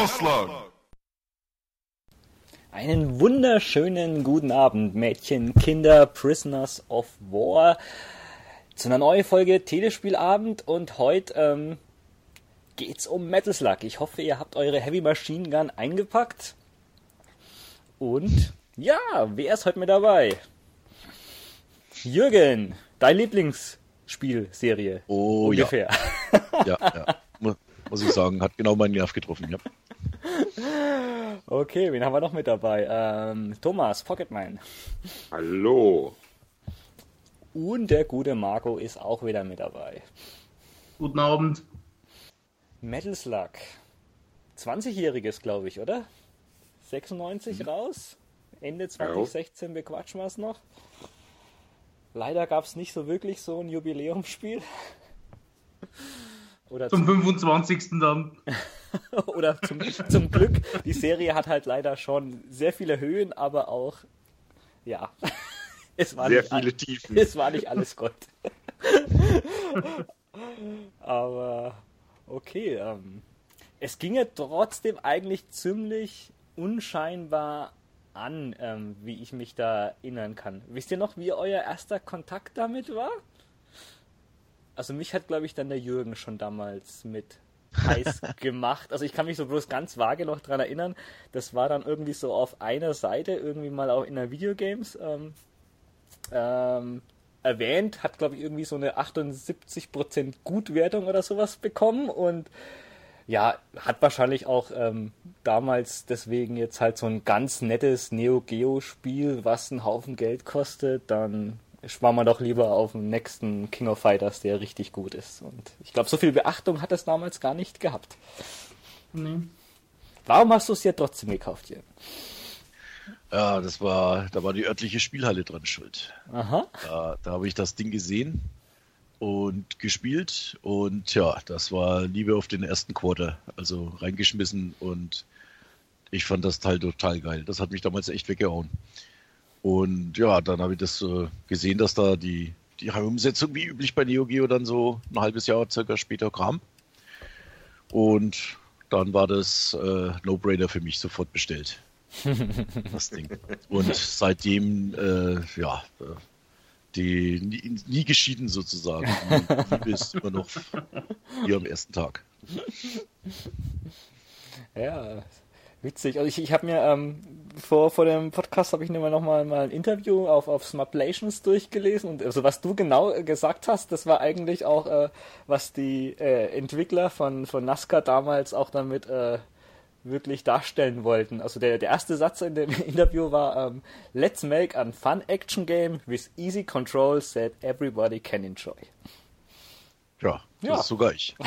Metal Slug. Einen wunderschönen guten Abend, Mädchen, Kinder, Prisoners of War. Zu einer neuen Folge Telespielabend und heute ähm, geht's um Metal Slug. Ich hoffe, ihr habt eure Heavy Machine Gun eingepackt. Und ja, wer ist heute mit dabei? Jürgen, dein Lieblingsspielserie. Oh ungefähr. ja. ja, ja. Muss ich sagen, hat genau meinen Nerv getroffen, ja. Okay, wen haben wir noch mit dabei? Ähm, Thomas, Pocketman. Hallo. Und der gute Marco ist auch wieder mit dabei. Guten Abend. Metal Slug. 20-jähriges, glaube ich, oder? 96 Mhm. raus. Ende 2016 bequatschen wir es noch. Leider gab es nicht so wirklich so ein Jubiläumsspiel. Oder Zum 25. dann. Oder zum, zum Glück, die Serie hat halt leider schon sehr viele Höhen, aber auch, ja, es war, Sehr nicht, viele all- Tiefen. es war nicht alles Gold. aber okay, ähm, es ging ja trotzdem eigentlich ziemlich unscheinbar an, ähm, wie ich mich da erinnern kann. Wisst ihr noch, wie euer erster Kontakt damit war? Also mich hat, glaube ich, dann der Jürgen schon damals mit heiß gemacht. Also ich kann mich so bloß ganz vage noch dran erinnern. Das war dann irgendwie so auf einer Seite, irgendwie mal auch in der Videogames ähm, ähm, erwähnt, hat, glaube ich, irgendwie so eine 78% Gutwertung oder sowas bekommen und ja, hat wahrscheinlich auch ähm, damals deswegen jetzt halt so ein ganz nettes Neo Geo Spiel, was einen Haufen Geld kostet, dann sparen wir doch lieber auf den nächsten King of Fighters, der richtig gut ist. Und ich glaube, so viel Beachtung hat es damals gar nicht gehabt. Nee. Warum hast du es ja trotzdem gekauft, Jürgen? Ja, das war, da war die örtliche Spielhalle dran schuld. Aha. Da, da habe ich das Ding gesehen und gespielt und ja, das war Liebe auf den ersten Quarter. Also reingeschmissen und ich fand das Teil total geil. Das hat mich damals echt weggehauen. Und ja, dann habe ich das äh, gesehen, dass da die, die Umsetzung wie üblich bei Neo Geo dann so ein halbes Jahr circa später kam. Und dann war das äh, No-Brainer für mich sofort bestellt. das Ding. Und seitdem, äh, ja, äh, die nie, nie geschieden sozusagen. Die Liebe ist immer noch wie am ersten Tag. Ja, witzig. Also ich, ich habe mir ähm, vor, vor dem Podcast habe ich mir noch mal, mal ein Interview auf, auf Smartlations durchgelesen und also was du genau äh, gesagt hast, das war eigentlich auch, äh, was die äh, Entwickler von, von NASCAR damals auch damit äh, wirklich darstellen wollten. Also der, der erste Satz in dem Interview war ähm, Let's make a fun action game with easy controls that everybody can enjoy. Ja, das Ja. ist sogar ich.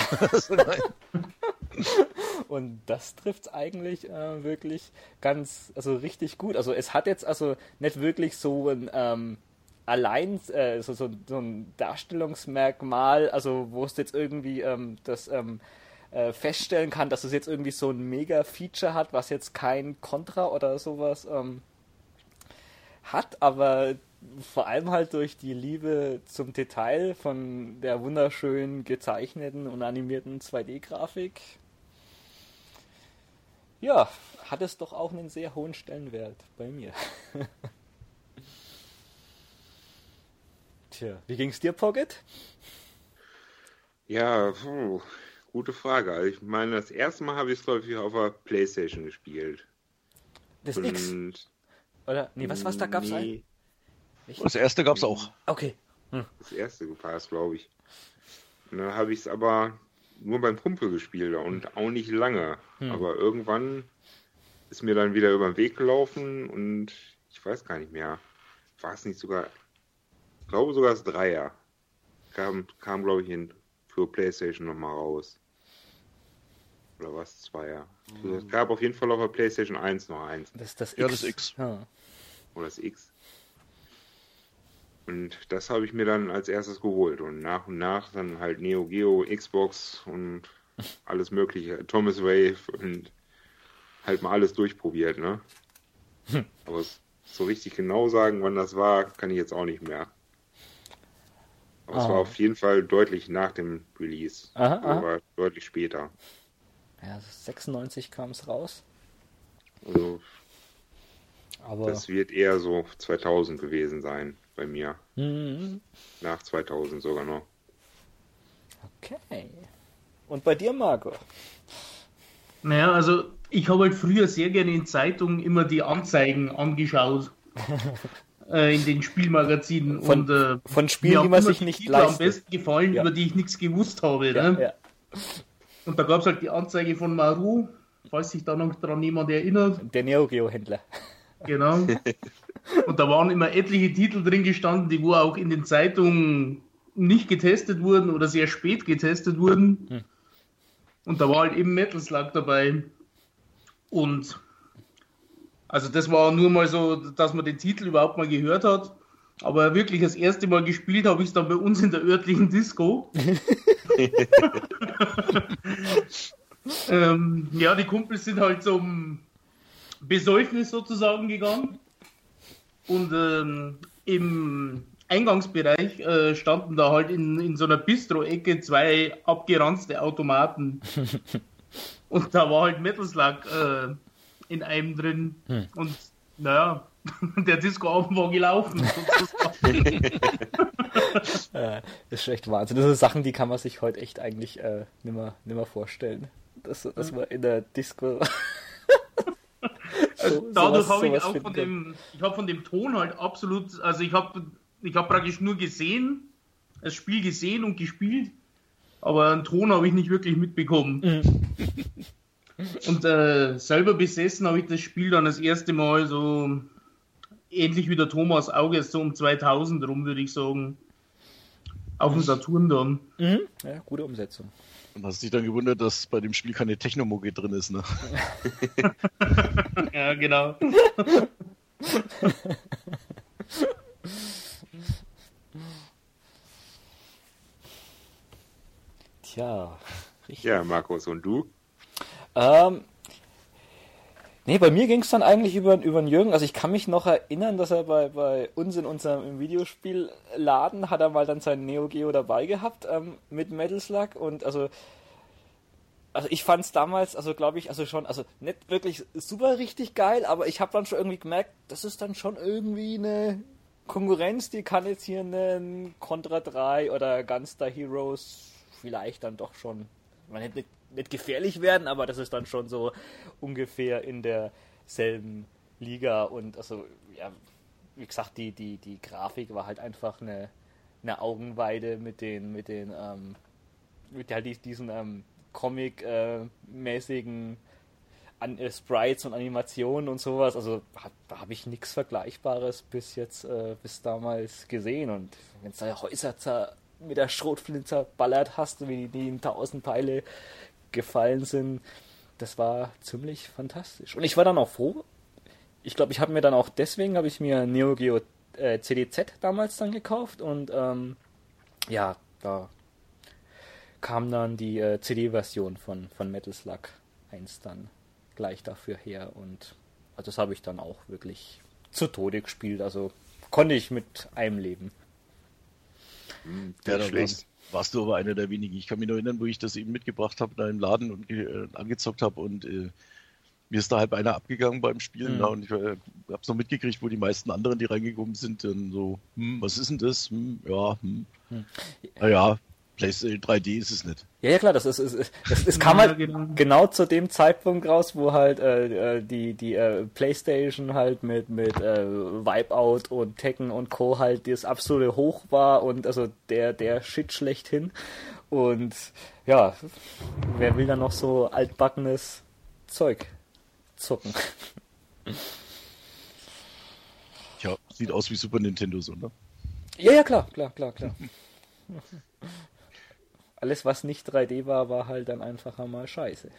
Und das trifft es eigentlich äh, wirklich ganz, also richtig gut. Also es hat jetzt also nicht wirklich so ein ähm, allein äh, so, so, so ein Darstellungsmerkmal, also wo es jetzt irgendwie ähm, das ähm, äh, feststellen kann, dass es jetzt irgendwie so ein Mega-Feature hat, was jetzt kein Contra oder sowas ähm, hat, aber vor allem halt durch die Liebe zum Detail von der wunderschön gezeichneten und animierten 2D-Grafik ja, hat es doch auch einen sehr hohen Stellenwert bei mir. Tja, wie ging's dir, Pocket? Ja, puh, gute Frage. Also ich meine, das erste Mal habe ich es, glaube ich, auf der Playstation gespielt. Das X? Und Oder? Nee, was, was da gab's ein? nee, Das erste gab's auch. Okay. das erste war es, glaube ich. Und dann habe ich es aber nur beim Kumpel gespielt und auch nicht lange. Aber irgendwann ist mir dann wieder über den Weg gelaufen und ich weiß gar nicht mehr. War es nicht sogar, ich glaube sogar das Dreier. Kam, kam glaube ich, in, für PlayStation nochmal raus. Oder was? Zweier. Also es gab auf jeden Fall auf der PlayStation 1 noch eins. Das ist das X. Ja, das X. Ja. Oder das X. Und das habe ich mir dann als erstes geholt. Und nach und nach dann halt Neo Geo, Xbox und alles mögliche. Thomas Wave und halt mal alles durchprobiert, ne? Aber so richtig genau sagen, wann das war, kann ich jetzt auch nicht mehr. Aber es Ah. war auf jeden Fall deutlich nach dem Release. Aha, Also aha. deutlich später. ja, 96 kam es raus. Also Aber das wird eher so 2000 gewesen sein bei mir. Mhm. Nach 2000 sogar noch. okay. Und bei dir, Marco? Naja, also ich habe halt früher sehr gerne in Zeitungen immer die Anzeigen angeschaut. äh, in den Spielmagazinen. Von- und, äh, von Spielen, die man immer sich die nicht Titel am leistet. besten gefallen, Ja. über die ich nichts gewusst habe. Ja, ne? ja. Und da gab es halt die Anzeige von Maru, falls sich da noch dran jemand erinnert. Der Neo Geo Händler. Genau. Und da waren immer etliche Titel drin gestanden, die wo auch in den Zeitungen nicht getestet wurden oder sehr spät getestet wurden. Hm. Und da war halt eben Metal Slug dabei. Und also das war nur mal so, dass man den Titel überhaupt mal gehört hat. Aber wirklich das erste Mal gespielt habe ich es dann bei uns in der örtlichen Disco. ähm, ja, die Kumpels sind halt zum Besäufnis sozusagen gegangen. Und ähm, im Eingangsbereich äh, standen da halt in, in so einer Bistro-Ecke zwei abgeranzte Automaten. Und da war halt Metal Slug äh, in einem drin. Und naja, der Disco-Abend war gelaufen. das ist echt Wahnsinn. Das sind Sachen, die kann man sich heute echt eigentlich äh, nimmer, nimmer vorstellen. Das, das war in der Disco. So, Dadurch sowas- habe ich auch von dem, ich habe von dem Ton halt absolut, also ich habe ich hab praktisch nur gesehen, das Spiel gesehen und gespielt, aber einen Ton habe ich nicht wirklich mitbekommen. Mhm. Und äh, selber besessen habe ich das Spiel dann das erste Mal so ähnlich wie der Thomas Auge, so um 2000 rum, würde ich sagen. Auf dem Saturn dann. Mhm. Ja, gute Umsetzung. Und hast dich dann gewundert, dass bei dem Spiel keine Technomucke drin ist, ne? Ja, genau. Tja, richtig. Ja, Markus, und du? Ähm, nee, bei mir ging es dann eigentlich über, über den Jürgen. Also ich kann mich noch erinnern, dass er bei, bei uns in unserem Videospielladen hat er mal dann sein Neo Geo dabei gehabt ähm, mit Metal Slug und also also ich fand es damals, also glaube ich, also schon, also nicht wirklich super richtig geil, aber ich habe dann schon irgendwie gemerkt, das ist dann schon irgendwie eine Konkurrenz, die kann jetzt hier einen Contra 3 oder Gunstar Heroes vielleicht dann doch schon, man nicht, nicht gefährlich werden, aber das ist dann schon so ungefähr in derselben Liga und also, ja, wie gesagt, die, die, die Grafik war halt einfach eine, eine Augenweide mit den, mit den, ähm, mit halt dies- diesen ähm, Comic-mäßigen an, äh, Sprites und Animationen und sowas. Also hab, da habe ich nichts Vergleichbares bis jetzt, äh, bis damals gesehen. Und wenn es da Häuser mit der Schrotflinte zerballert hast, wie die in tausend Teile gefallen sind, das war ziemlich fantastisch. Und ich war dann auch froh. Ich glaube, ich habe mir dann auch deswegen habe ich mir Neo Geo äh, CDZ damals dann gekauft und ähm, ja, da kam dann die äh, CD-Version von, von Metal Slug 1 dann gleich dafür her und also das habe ich dann auch wirklich zu Tode gespielt, also konnte ich mit einem leben. Hm, da schlecht. Warst, du aber einer der wenigen. Ich kann mich noch erinnern, wo ich das eben mitgebracht habe, da im Laden und äh, angezockt habe und äh, mir ist da halb einer abgegangen beim Spielen Mhm. da und ich äh, habe es noch mitgekriegt, wo die meisten anderen, die reingekommen sind, dann so, hm, was ist denn das? Hm, ja, hm. Hm. Naja, PlayStation 3D ist es nicht. Ja, ja klar, das ist, ist, ist das, das kam Ja, halt genau. genau zu dem Zeitpunkt raus, wo halt äh, äh, die die äh, PlayStation halt mit mit äh, Wipeout und Tekken und Co halt das absolute Hoch war und also der der Shit schlechthin und ja, wer will dann noch so altbackenes Zeug zocken? Tja, sieht aus wie Super Nintendo so, ne? Ja, ja, klar, klar, klar, klar. Alles, was nicht 3D war, war halt dann einfach einmal scheiße.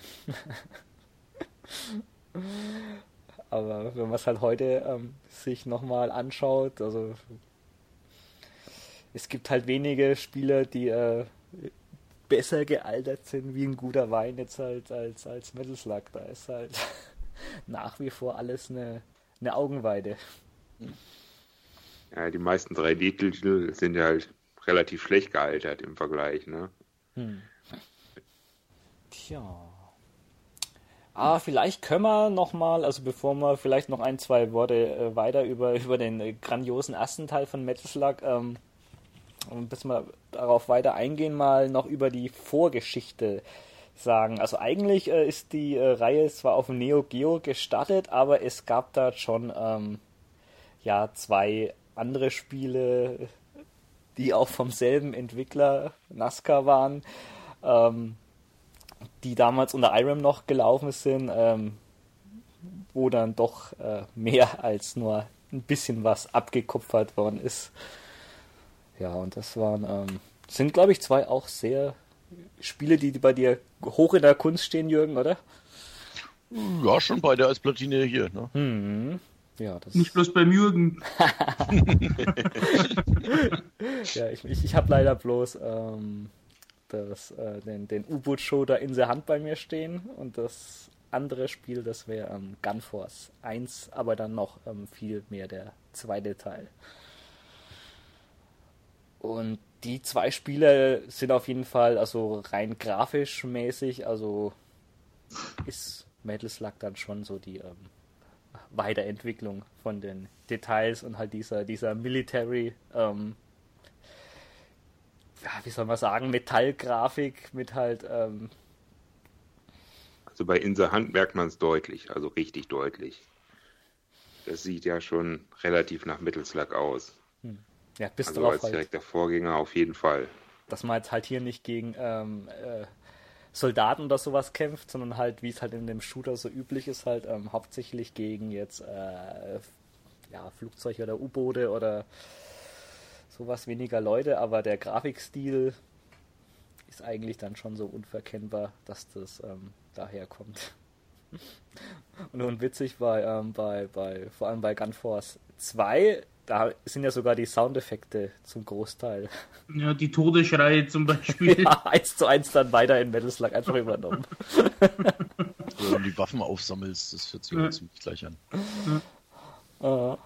Aber wenn man es halt heute ähm, sich nochmal anschaut, also es gibt halt wenige Spieler, die äh, besser gealtert sind wie ein guter Wein jetzt halt als, als Metal Slug. Da ist halt nach wie vor alles eine, eine Augenweide. Ja, die meisten 3D-Titel sind ja halt relativ schlecht gealtert im Vergleich, ne? Hm. Tja. Ah, vielleicht können wir nochmal, also bevor wir vielleicht noch ein, zwei Worte äh, weiter über, über den äh, grandiosen ersten Teil von Metal Slug, ähm, bis wir darauf weiter eingehen, mal noch über die Vorgeschichte sagen. Also eigentlich äh, ist die äh, Reihe zwar auf Neo Geo gestartet, aber es gab da schon ähm, ja zwei andere Spiele, die auch vom selben Entwickler NASCAR waren. Ähm, die damals unter IRAM noch gelaufen sind, ähm, wo dann doch äh, mehr als nur ein bisschen was abgekupfert worden ist. Ja, und das waren, ähm, sind glaube ich zwei auch sehr Spiele, die bei dir hoch in der Kunst stehen, Jürgen, oder? Ja, schon beide als Platine hier. Ne? Hm. Ja, das Nicht bloß beim Jürgen. ja, ich, ich, ich habe leider bloß ähm, das, äh, den, den U-Boot-Show in der Hand bei mir stehen und das andere Spiel, das wäre ähm, Gunforce 1, aber dann noch ähm, viel mehr der zweite Teil. Und die zwei Spiele sind auf jeden Fall also rein grafisch mäßig, also ist Metal Slug dann schon so die ähm, Weiterentwicklung von den Details und halt dieser, dieser Military ähm, ja, wie soll man sagen, Metallgrafik mit halt. Ähm also bei In the Hand merkt man es deutlich, also richtig deutlich. Das sieht ja schon relativ nach Mittelslag aus. Hm. Ja, bis also drauf als halt, direkter Vorgänger auf jeden Fall. Dass man jetzt halt hier nicht gegen ähm, äh, Soldaten oder sowas kämpft, sondern halt, wie es halt in dem Shooter so üblich ist, halt ähm, hauptsächlich gegen jetzt äh, ja, Flugzeuge oder U-Boote oder sowas weniger Leute, aber der Grafikstil ist eigentlich dann schon so unverkennbar, dass das ähm, daher. Und nun witzig bei, ähm, bei, bei, vor allem bei Gunforce 2, da sind ja sogar die Soundeffekte zum Großteil. Ja, die Todesschreie zum Beispiel. ja, eins zu eins dann weiter in Metal Slug einfach übernommen. Wenn du die Waffen aufsammelst, das hört sich ja. ziemlich gleich an. Ja.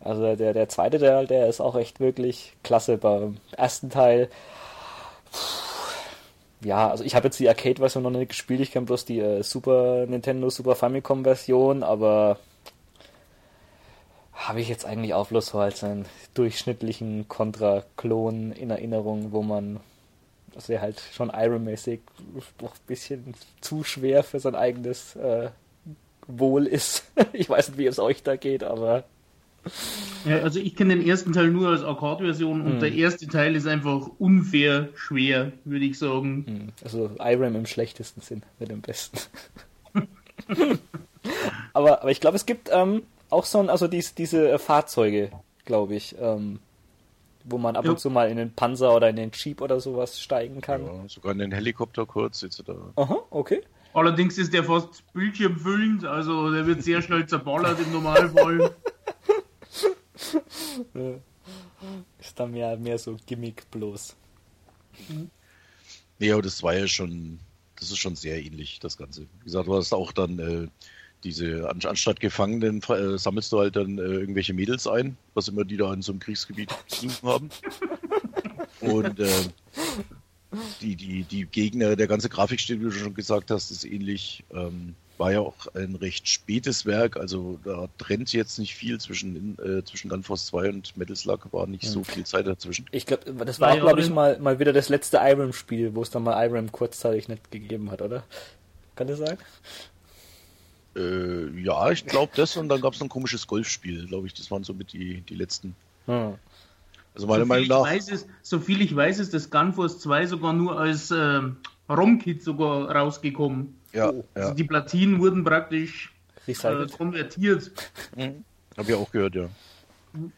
Also der, der zweite Teil, der ist auch echt wirklich klasse. Beim ersten Teil, ja, also ich habe jetzt die Arcade-Version noch nicht gespielt, ich kenne bloß die äh, Super Nintendo Super Famicom-Version, aber habe ich jetzt eigentlich auch bloß so als einen durchschnittlichen Contra-Klon in Erinnerung, wo man, also der halt schon Iron-mäßig doch ein bisschen zu schwer für sein eigenes äh, Wohl ist. ich weiß nicht, wie es euch da geht, aber ja, also ich kenne den ersten Teil nur als Arcade-Version und hm. der erste Teil ist einfach unfair schwer, würde ich sagen. Hm. Also Irem im schlechtesten Sinn, mit dem besten. aber, aber ich glaube, es gibt ähm, auch so ein, also dies, diese Fahrzeuge, glaube ich, ähm, wo man ab ja. und zu mal in den Panzer oder in den Jeep oder sowas steigen kann. Ja, sogar in den Helikopter kurz etc. Aha, okay. Allerdings ist der fast bildschirmfüllend, also der wird sehr schnell zerballert im Normalfall. ist dann mehr, mehr so Gimmick bloß. Nee, aber das war ja schon, das ist schon sehr ähnlich, das Ganze. Wie gesagt, du hast auch dann äh, diese, anstatt Gefangenen äh, sammelst du halt dann äh, irgendwelche Mädels ein, was immer die da in so einem Kriegsgebiet gesucht haben. Und äh, die, die, die Gegner, der ganze Grafikstil, wie du schon gesagt hast, ist ähnlich. Ähm, war ja auch ein recht spätes Werk, also da trennt jetzt nicht viel zwischen, äh, zwischen Gunforce 2 und Metal Slug, war nicht so viel Zeit dazwischen. Ich glaube, das war, glaube ich, mal, mal wieder das letzte Irem-Spiel, wo es dann mal Irem kurzzeitig nicht gegeben hat, oder? Kann das sein? Äh, ja, ich glaube das und dann gab es noch ein komisches Golfspiel, glaube ich, das waren so mit die, die letzten. Hm. Also meiner so Meinung nach. Ist, so viel ich weiß, ist das Gunforce 2 sogar nur als äh, ROM-Kit sogar rausgekommen. Ja, oh. also ja. die Platinen wurden praktisch äh, konvertiert. Mhm. Habe ich auch gehört, ja. Mhm.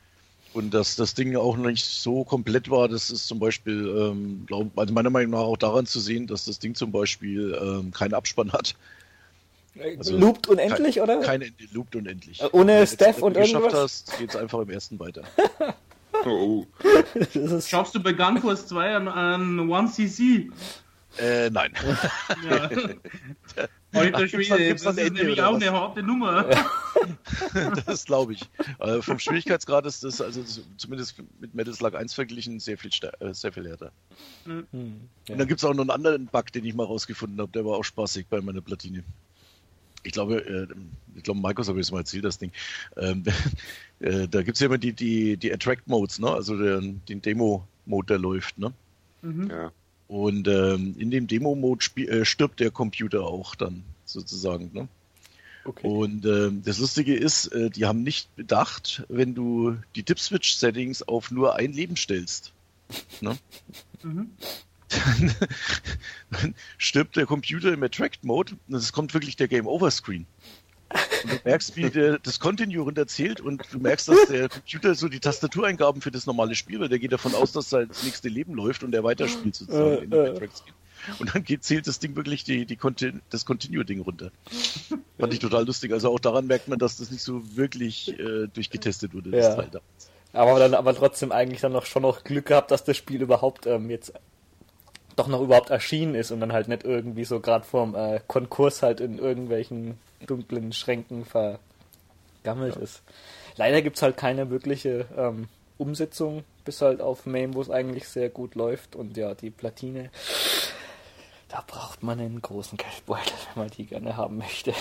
Und dass das Ding auch noch nicht so komplett war, das ist zum Beispiel, ähm, glaub, also meiner Meinung nach auch daran zu sehen, dass das Ding zum Beispiel ähm, keinen Abspann hat. Also loopt unendlich, kein, oder? Kein Ende, loopt unendlich. Äh, ohne Staff und irgendwas? Wenn du geschafft hast, geht es einfach im ersten weiter. oh. Schaffst du bei Gunforce 2 an, an 1cc? Äh, nein. Ja. Alter Schwede, das ist nämlich auch eine harte Nummer. Ja. das glaube ich. Äh, vom Schwierigkeitsgrad ist das, also zumindest mit Metal Slug 1 verglichen, sehr viel, äh, sehr viel härter. Mhm. Und dann gibt es auch noch einen anderen Bug, den ich mal rausgefunden habe, der war auch spaßig bei meiner Platine. Ich glaube, äh, ich glaube, Markus habe ich es mal erzählt, das Ding. Ähm, äh, da gibt es ja immer die, die, die Attract-Modes, ne? Also den, den Demo-Mode, der läuft, ne? Mhm. Ja. Und ähm, in dem Demo-Mode äh, stirbt der Computer auch dann sozusagen, ne? Okay. Und äh, das Lustige ist, äh, die haben nicht bedacht, wenn du die Dip-Switch-Settings auf nur ein Leben stellst, ne? Mhm. Dann, dann, stirbt der Computer im Attract-Mode und es kommt wirklich der Game-Over-Screen. Und du merkst, wie der, das Continue runterzählt und du merkst, dass der Computer so die Tastatureingaben für das normale Spiel, weil der geht davon aus, dass sein nächste Leben läuft und er weiterspielt sozusagen in den Attract Und dann geht, zählt das Ding wirklich die, die Contin das Continue-Ding runter. Fand ich total lustig. Also auch daran merkt man, dass das nicht so wirklich äh, durchgetestet wurde, das ja. Teil da. Aber dann aber trotzdem eigentlich dann noch schon noch Glück gehabt, dass das Spiel überhaupt ähm, jetzt doch noch überhaupt erschienen ist und dann halt nicht irgendwie so gerade vorm äh, Konkurs halt in irgendwelchen dunklen Schränken vergammelt ja. ist. Leider gibt es halt keine wirkliche ähm, Umsetzung, bis halt auf MAME, wo es eigentlich sehr gut läuft und ja, die Platine, da braucht man einen großen Geldbeutel, wenn man die gerne haben möchte.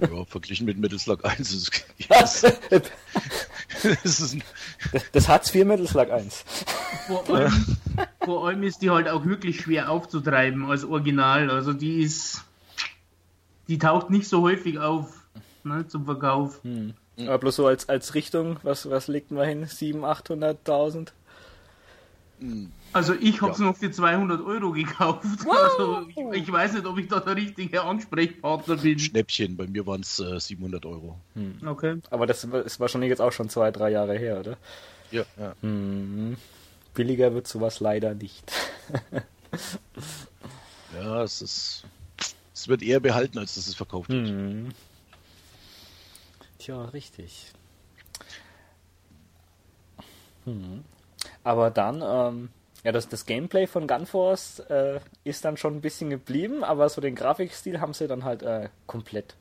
Ja, verglichen mit Metal Slug 1 ist es. das, ist das, das 4 Metal Slug 1. Vor allem, vor allem ist die halt auch wirklich schwer aufzutreiben als Original. Also die ist. Die taucht nicht so häufig auf ne, zum Verkauf. Hm. Aber bloß so als, als Richtung, was, was legt man hin? 700.000, 800.000? Also ich habe es ja. noch für 200 Euro gekauft. Wow. Also ich, ich, weiß nicht, ob ich da der richtige Ansprechpartner bin. Schnäppchen, bei mir waren es äh, 700 Euro. Hm. Okay. Aber das ist wahrscheinlich jetzt auch schon zwei, drei Jahre her, oder? Ja. ja. Hm. Billiger wird sowas leider nicht. ja, es ist. Es wird eher behalten, als dass es verkauft wird. Hm. Tja, richtig. Hm. Aber dann, ähm, ja, das, das Gameplay von Gunforce äh, ist dann schon ein bisschen geblieben, aber so den Grafikstil haben sie dann halt äh, komplett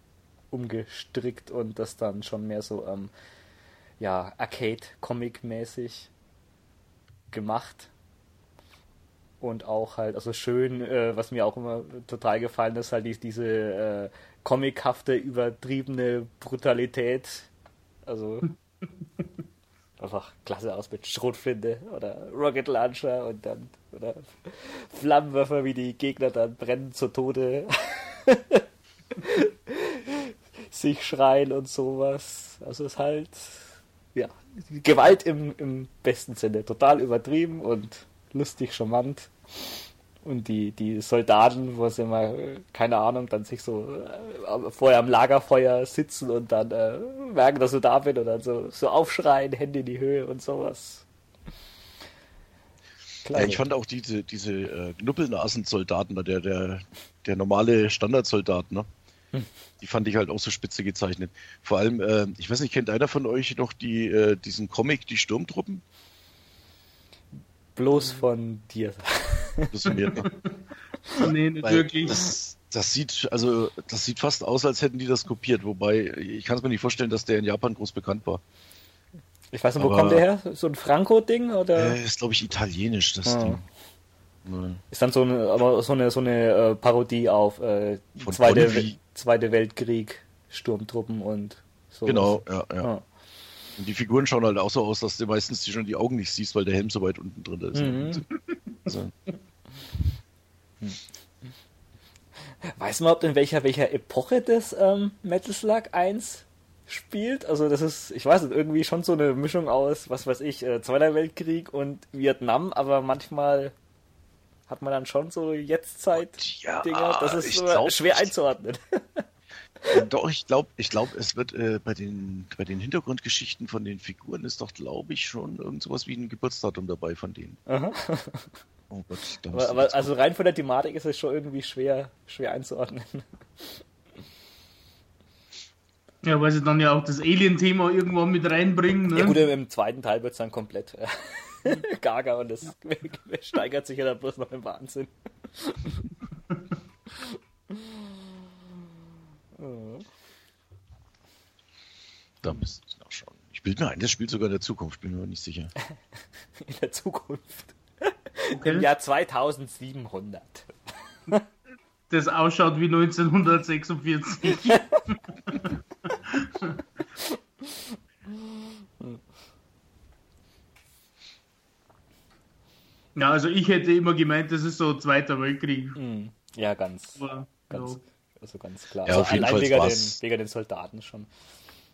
umgestrickt und das dann schon mehr so, ähm, ja, Arcade-Comic-mäßig gemacht. Und auch halt, also schön, äh, was mir auch immer total gefallen ist, halt diese äh, comichafte, übertriebene Brutalität. Also einfach klasse aus mit Schrotflinte oder Rocket Launcher und dann oder Flammenwerfer, wie die Gegner dann brennen zu Tode. sich schreien und sowas. Also es ist halt, ja, Gewalt im, im besten Sinne. Total übertrieben und lustig, charmant. Und die, die Soldaten, wo sie immer, keine Ahnung, dann sich so äh, vorher am Lagerfeuer sitzen und dann äh, merken, dass du da bist und dann so, so aufschreien, Hände in die Höhe und sowas. Ja, ich fand auch diese, diese äh, Knuppelnasen-Soldaten, der, der, der normale Standardsoldat, ne? Hm. Die fand ich halt auch so spitze gezeichnet. Vor allem, äh, ich weiß nicht, kennt einer von euch noch die, äh, diesen Comic, die Sturmtruppen? Bloß von dir. Das mir, ne? nee, nicht Weil wirklich. Das, das, sieht, also, das sieht fast aus, als hätten die das kopiert, wobei ich kann es mir nicht vorstellen, dass der in Japan groß bekannt war. Ich weiß nicht, wo Aber, kommt der her? So ein Franco-Ding? Oder? Äh, ist, glaube ich, italienisch, das ah. Ding. Nein. Ist dann so eine, aber so eine, so eine äh, Parodie auf äh, Zweite, Zweite Weltkrieg, Sturmtruppen und so. Genau, ja, ja. Ah. Und die Figuren schauen halt auch so aus, dass du meistens schon die Augen nicht siehst, weil der Helm so weit unten drin ist. Mhm. Also. Weiß man überhaupt, in welcher, welcher Epoche das ähm, Metal Slug 1 spielt? Also das ist, ich weiß nicht, irgendwie schon so eine Mischung aus, was weiß ich, äh, Zweiter Weltkrieg und Vietnam, aber manchmal hat man dann schon so Jetztzeit-Dinger. Ja, das ist so schwer einzuordnen. Doch, ich glaube, ich glaube, es wird äh, bei den bei den Hintergrundgeschichten von den Figuren ist doch, glaube ich, schon irgend sowas wie ein Geburtsdatum dabei von denen. Aha. Oh Gott, aber, aber also rein von der Thematik ist es schon irgendwie schwer schwer einzuordnen. Ja, weil sie dann ja auch das Alien-Thema irgendwann mit reinbringen. Ne? Ja gut, im zweiten Teil wird es dann komplett äh, gaga und das steigert sich ja dann bloß noch im Wahnsinn. Da müsste ich noch schauen. Ich bilde mir ein, das spielt sogar in der Zukunft, bin mir nicht sicher. in der Zukunft. Okay. Im Jahr 2700. Das ausschaut wie 1946. Ja, also ich hätte immer gemeint, das ist so Zweiter Weltkrieg. Hm. Ja, ganz, Aber, ganz, ja. Also ganz klar. Ja, also auf jeden allein Fall wegen den, wegen den Soldaten schon.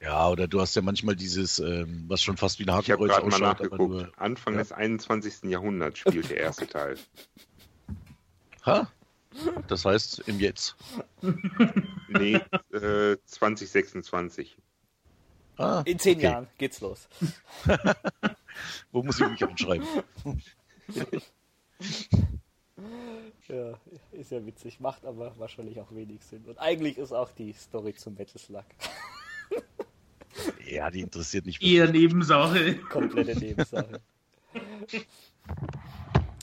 Ja, oder du hast ja manchmal dieses, ähm, was schon fast wie ein Ich habe Hakenkreuz gerade mal nachgeguckt. nur. Anfang Ja. des 21. Jahrhunderts spielt der erste Teil. Ha? Das heißt im Jetzt. Nee, äh, 2026. Ah, In zehn okay. Jahren geht's los. Wo muss ich mich anschreiben? Ja, ist ja witzig, macht aber wahrscheinlich auch wenig Sinn. Und eigentlich ist auch die Story zum Metal Slug Ja, die interessiert nicht. Eher Nebensache. komplette Nebensache.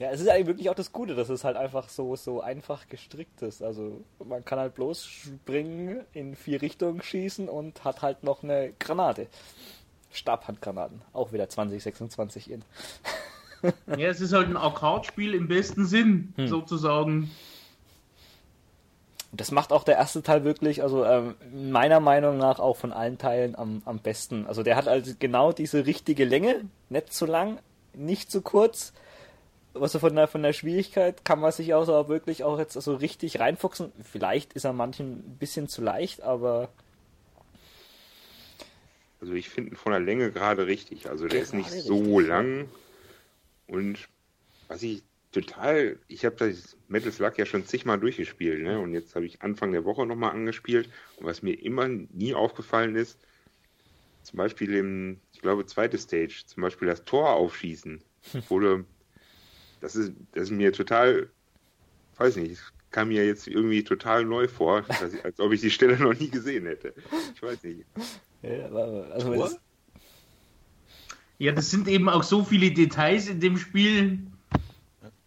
Ja, es ist eigentlich wirklich auch das Gute, dass es halt einfach so, so einfach gestrickt ist. Also man kann halt bloß springen, in vier Richtungen schießen und hat halt noch eine Granate. Stabhandgranaten, auch wieder 2026 in. Ja, es ist halt ein Arcade-Spiel im besten Sinn, Hm. sozusagen. Das macht auch der erste Teil wirklich, also ähm, meiner Meinung nach auch von allen Teilen am, am besten. Also der hat also genau diese richtige Länge, nicht zu lang, nicht zu kurz. Also von der, von der Schwierigkeit kann man sich auch so wirklich auch jetzt so richtig reinfuchsen. Vielleicht ist er manchen ein bisschen zu leicht, aber Also ich finde ihn von der Länge gerade richtig. Also der ist nicht so richtig, lang. Und was ich total, ich habe das Metal Slug ja schon zigmal durchgespielt, ne? Und jetzt habe ich Anfang der Woche nochmal angespielt. Und was mir immer nie aufgefallen ist, zum Beispiel im, ich glaube, zweite Stage, zum Beispiel das Tor aufschießen, wurde, das ist, das ist mir total, weiß nicht, kam mir jetzt irgendwie total neu vor, dass ich, als ob ich die Stelle noch nie gesehen hätte. Ich weiß nicht. ja, also Tor? Es- Ja, das sind eben auch so viele Details in dem Spiel,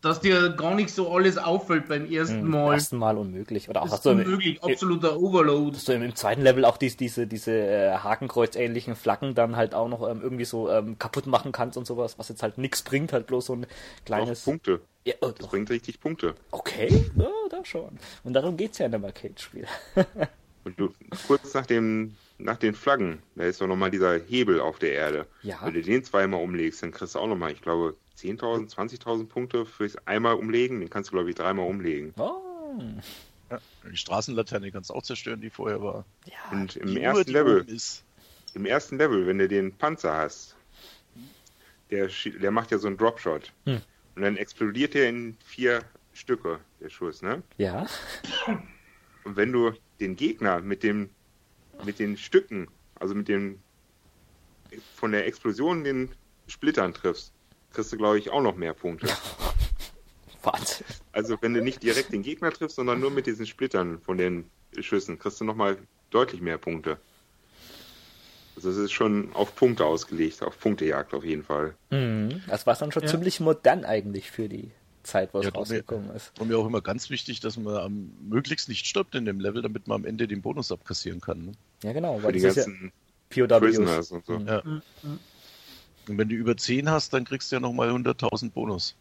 dass dir gar nicht so alles auffällt beim ersten Beim Mal. ersten Mal unmöglich. Oder auch Das hast ist du im, unmöglich, absoluter Overload. dass du im, im zweiten Level auch diese, diese, diese äh, Hakenkreuz-ähnlichen Flaggen dann halt auch noch ähm, irgendwie so ähm, kaputt machen kannst und sowas, was jetzt halt nichts bringt, halt bloß so ein kleines. Punkte. Ja, oh, Das doch. bringt richtig Punkte. Okay, ja, da schon. Und darum geht's ja in einem Arcade-Spiel. Und du, kurz nach dem, nach den Flaggen, da ist doch nochmal dieser Hebel auf der Erde. Ja. Wenn du den zweimal umlegst, dann kriegst du auch nochmal, ich glaube, 10.000, 20.000 Punkte fürs einmal umlegen. Den kannst du, glaube ich, dreimal umlegen. Oh, Ja, die Straßenlaterne kannst du auch zerstören, die vorher war. ja. Und im Die Uhr, ersten die Level, ist. im ersten Level, wenn du den Panzer hast, der, der macht ja so einen Dropshot. Hm. Und dann explodiert der in vier Stücke, der Schuss, ne? Ja. Und wenn du den Gegner mit dem mit den Stücken, also mit den von der Explosion den Splittern triffst, kriegst du glaube ich auch noch mehr Punkte. Wahnsinn. Also wenn du nicht direkt den Gegner triffst, sondern nur mit diesen Splittern von den Schüssen, kriegst du noch mal deutlich mehr Punkte. Also es ist schon auf Punkte ausgelegt, auf Punktejagd auf jeden Fall. Mhm. Das war dann schon Ja. ziemlich modern eigentlich für die Zeit, wo es Ja, rausgekommen ist. Und mir auch immer ganz wichtig, dass man am möglichst nicht stirbt in dem Level, damit man am Ende den Bonus abkassieren kann. Ne? Ja, genau. Für Weil die das ist ja ganzen POWs. Prisoners und so. Mhm. Ja. Und wenn du über 10 hast, dann kriegst du ja nochmal 100.000 Bonus.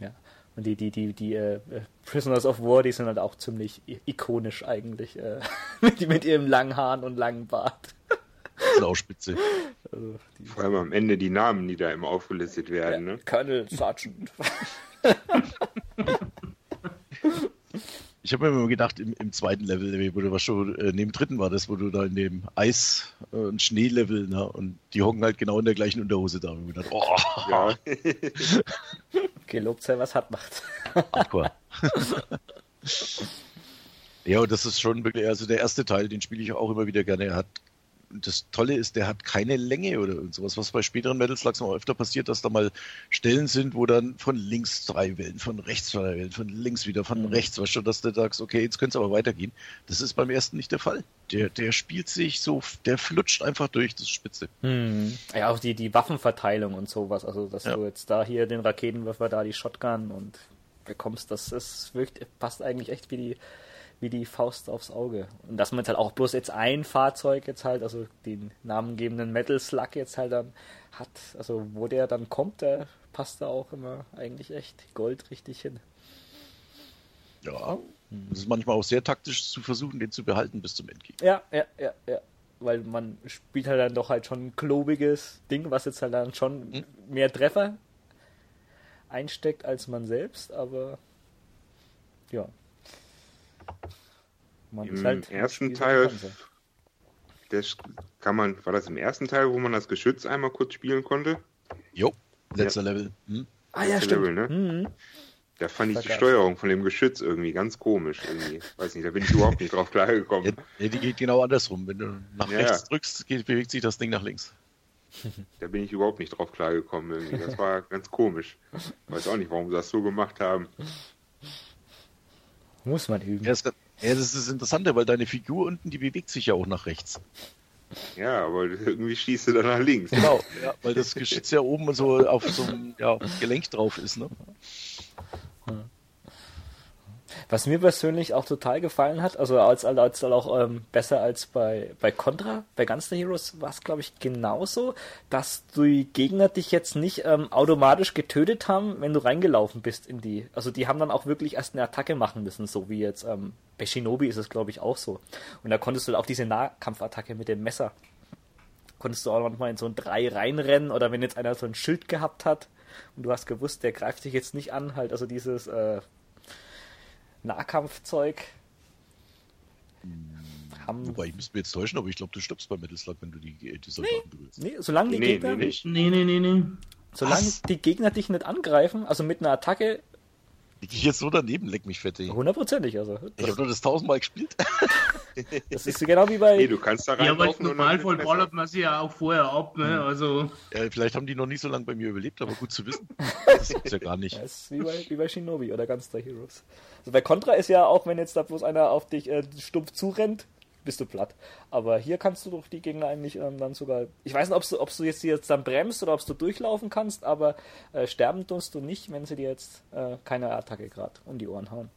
Ja. Und die, die, die, die äh, äh, Prisoners of War, die sind halt auch ziemlich ikonisch eigentlich. Äh, mit, mit ihrem langen Haaren und langen Bart. Blauspitze. Also, die, Vor allem am Ende die Namen, die da immer aufgelistet werden. Ne? Colonel Sergeant. Ich habe mir immer gedacht, im, im zweiten Level, wo du was schon, äh, neben dem dritten war das, wo du da in dem Eis- äh, und Schneelevel, ne, und die hocken halt genau in der gleichen Unterhose da. Und ich gedacht, oh, Ja. Gelobt sei, was hat macht. Ja, und das ist schon wirklich, also der erste Teil, den spiele ich auch immer wieder gerne. Er hat, das Tolle ist, der hat keine Länge oder sowas, was bei späteren Metal Slugs noch öfter passiert, dass da mal Stellen sind, wo dann von links drei Wellen, von rechts zwei Wellen, von links wieder, von Mhm. rechts, weißt du, dass du sagst, okay, jetzt könnte es aber weitergehen. Das ist beim ersten nicht der Fall. Der, der spielt sich so, der flutscht einfach durch, das ist spitze. Hm. Ja, auch die, die Waffenverteilung und sowas. Also, dass Ja. du jetzt da hier den Raketenwerfer, da die Shotgun und bekommst, das, das wirkt, passt eigentlich echt wie die, wie die Faust aufs Auge. Und dass man jetzt halt auch bloß jetzt ein Fahrzeug jetzt halt, also den namengebenden Metal Slug jetzt halt dann hat, also wo der dann kommt, der passt da auch immer eigentlich echt goldrichtig hin. Ja, Es ist manchmal auch sehr taktisch zu versuchen, den zu behalten bis zum Endgegner. Ja, ja, ja, ja. Weil man spielt halt dann doch halt schon ein klobiges Ding, was jetzt halt dann schon Mhm. mehr Treffer einsteckt als man selbst, aber ja. Man Im halt ersten Teil-. Das kann man, war das im ersten Teil, wo man das Geschütz einmal kurz spielen konnte? Jo, letzter Level. Hm? Ah ja, stimmt. Level, ne? Mhm. Da fand ich die. Steuerung von dem Geschütz irgendwie ganz komisch. Irgendwie. Weiß nicht, da bin ich überhaupt nicht drauf Ja, klargekommen. ja, die geht genau andersrum. Wenn du nach Ja, rechts ja. drückst, geht, bewegt sich das Ding nach links. Da bin ich überhaupt nicht drauf klargekommen. Irgendwie. Das war ganz komisch. Weiß auch nicht, warum sie das so gemacht haben. Muss man üben. Ja, das, ja, das ist das Interessante, weil deine Figur unten, die bewegt sich ja auch nach rechts. Ja, aber irgendwie schießt du dann nach links. Genau, ja, weil das Geschütz ja oben so auf so einem ja, Gelenk drauf ist. Ne? Was mir persönlich auch total gefallen hat, also als, als, als auch ähm, besser als bei, bei Contra, bei Gunstar Heroes war es, glaube ich, genauso, dass die Gegner dich jetzt nicht ähm, automatisch getötet haben, wenn du reingelaufen bist in die. Also die haben dann auch wirklich erst eine Attacke machen müssen, so wie jetzt ähm, bei Shinobi ist es, glaube ich, auch so. Und da konntest du auch diese Nahkampfattacke mit dem Messer. Konntest du auch manchmal in so ein Drei reinrennen oder wenn jetzt einer so ein Schild gehabt hat und du hast gewusst, der greift dich jetzt nicht an, halt, also dieses äh, Nahkampfzeug. Haben, Wobei, ich müsste mir jetzt täuschen, aber ich glaube, du stirbst bei Metal Slug, wenn du die, die Soldaten berührst. nee, solange die Nee, Gegner, nee, nicht. Nee, nee, nee, nee. solange Was? die Gegner dich nicht angreifen, also mit einer Attacke, Lieg ich jetzt so daneben, leck mich fett. ey. hundertprozentig, also Ich habe nur das tausendmal gespielt. das ist genau wie bei Nee, du kannst da Ja, aber Normalfall Messer. ballert man sie ja auch vorher ab, ne? Also, Ja, vielleicht haben die noch nie so lange bei mir überlebt, aber gut zu wissen. Das gibt's ja gar nicht. Ja, ist wie bei, wie bei Shinobi oder Gunstar Heroes. Also bei Contra ist ja auch, wenn jetzt da bloß einer auf dich äh, stumpf zurennt, bist du platt. Aber hier kannst du doch die Gegner eigentlich ähm, dann sogar. Ich weiß nicht, ob du, ob du jetzt, die jetzt dann bremst oder ob du durchlaufen kannst, aber äh, sterben tust du nicht, wenn sie dir jetzt äh, keine Attacke gerade um die Ohren hauen.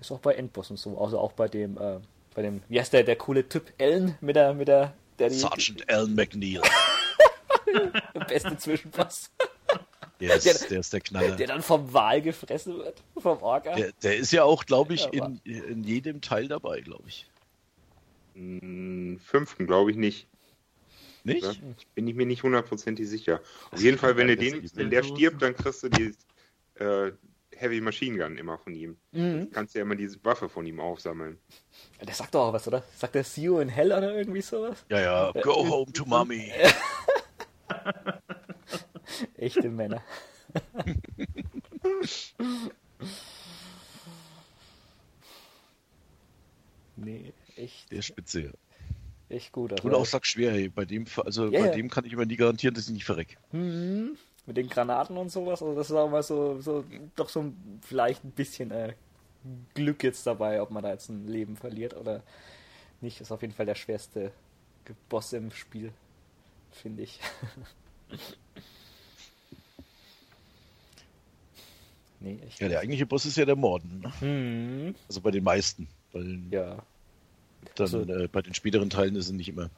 Ist auch bei Endbossen so, also auch bei dem, äh, bei dem, wie heißt der, der coole Typ Ellen mit der, mit der, der die, Sergeant Alan McNeil. der beste Zwischenpass. Der ist der, ist der Knaller. Der dann vom Wal gefressen wird, vom Orca. Der, der ist ja auch, glaube ich, in, in jedem Teil dabei, glaube ich. Hm, Fünften glaube ich nicht. Nicht? Ja? Ich bin ich mir nicht hundertprozentig sicher. Auf jeden Fall, wenn, du den, wenn der stirbt, dann kriegst du die äh, Heavy Machine Gun immer von ihm. Mhm. Kannst ja immer diese Waffe von ihm aufsammeln. Der sagt doch auch was, oder? Sagt der See you in Hell oder irgendwie sowas? Ja, ja, go home to mommy. Echte Männer. nee, echt, Der Spitze. ja. echt gut. Also, Und auch sackschwer, hey. Bei dem, also Ja, bei dem kann ich immer nie garantieren, dass ich nicht verreck. Mhm. Mit den Granaten und sowas. Also das ist auch mal so, so doch so ein, vielleicht ein bisschen äh, Glück jetzt dabei, ob man da jetzt ein Leben verliert oder nicht. Ist auf jeden Fall der schwerste Boss im Spiel, finde ich. nee, echt. Ja, der eigentliche Boss ist ja der Morden. Ne? Mhm. Also bei den meisten. Bei den, Ja, dann, also- äh, bei den späteren Teilen ist es nicht immer.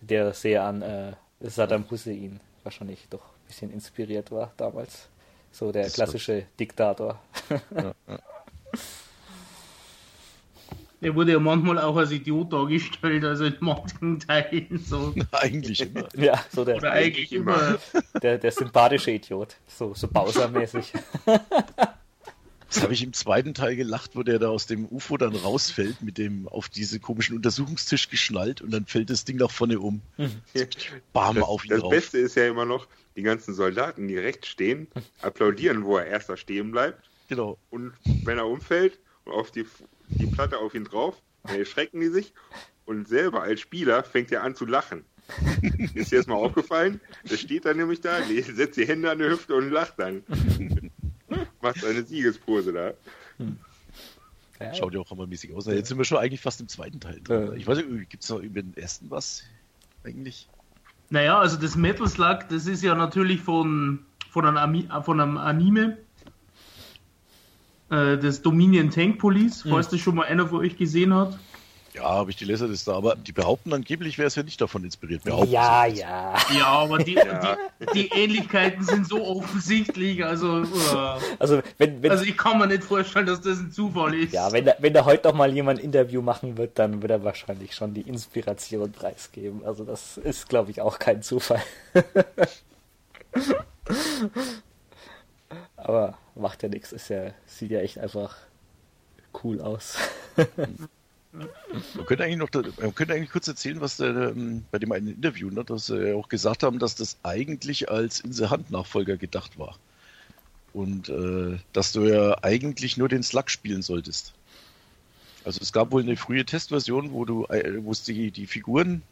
Der sehr an äh, Saddam Hussein wahrscheinlich doch ein bisschen inspiriert war damals. So der klassische Diktator. der wurde ja manchmal auch als Idiot dargestellt, also in manchen Teilen so. Eigentlich immer. ja, so Oder der, eigentlich immer. der, der sympathische Idiot. So, so Bowser-mäßig. Das habe ich im zweiten Teil gelacht, wo der da aus dem UFO dann rausfällt, mit dem auf diese komischen Untersuchungstisch geschnallt und dann fällt das Ding nach vorne um. Bam, Das, auf ihn das drauf. Beste ist ja immer noch, die ganzen Soldaten, die rechts stehen, applaudieren, wo er erster stehen bleibt. Genau. Und wenn er umfällt und auf die, die Platte auf ihn drauf, dann erschrecken die sich. Und selber als Spieler fängt er an zu lachen. Ist dir das mal aufgefallen? Der steht da nämlich da, die- setzt die Hände an die Hüfte und lacht dann. Macht seine Siegespose da. Ja, Schaut ja auch hammermäßig aus. Jetzt sind wir schon eigentlich fast im zweiten Teil drin. Ja. Ich weiß nicht, gibt es noch über den ersten was? Eigentlich? Naja, also das Metal Slug, das ist ja natürlich von, von, einem, Ami, äh, von einem Anime. Äh, das Dominion Tank Police, falls das schon mal einer von euch gesehen hat. Ja, habe ich die Laserdisc da, aber die behaupten angeblich wäre es ja nicht davon inspiriert. Behaupten Ja, ja. Ja, aber die, Ja. Die, die Ähnlichkeiten sind so offensichtlich, also, uh, Also wenn, wenn, also ich kann mir nicht vorstellen, dass das ein Zufall ist. ja, wenn, da, wenn da heute noch mal jemand ein Interview machen wird, dann wird er wahrscheinlich schon die Inspiration preisgeben. Also das ist, glaube ich, auch kein Zufall. Aber macht ja nichts. Ist ja, sieht ja echt einfach cool aus. Man könnte eigentlich noch, man könnte eigentlich kurz erzählen, was der, ähm, bei dem einen Interview, ne, dass sie auch gesagt haben, dass das eigentlich als In the Hand Nachfolger gedacht war. Und äh, dass du ja eigentlich nur den Slug spielen solltest. Also es gab wohl eine frühe Testversion, wo du, äh, wo es die, die Figuren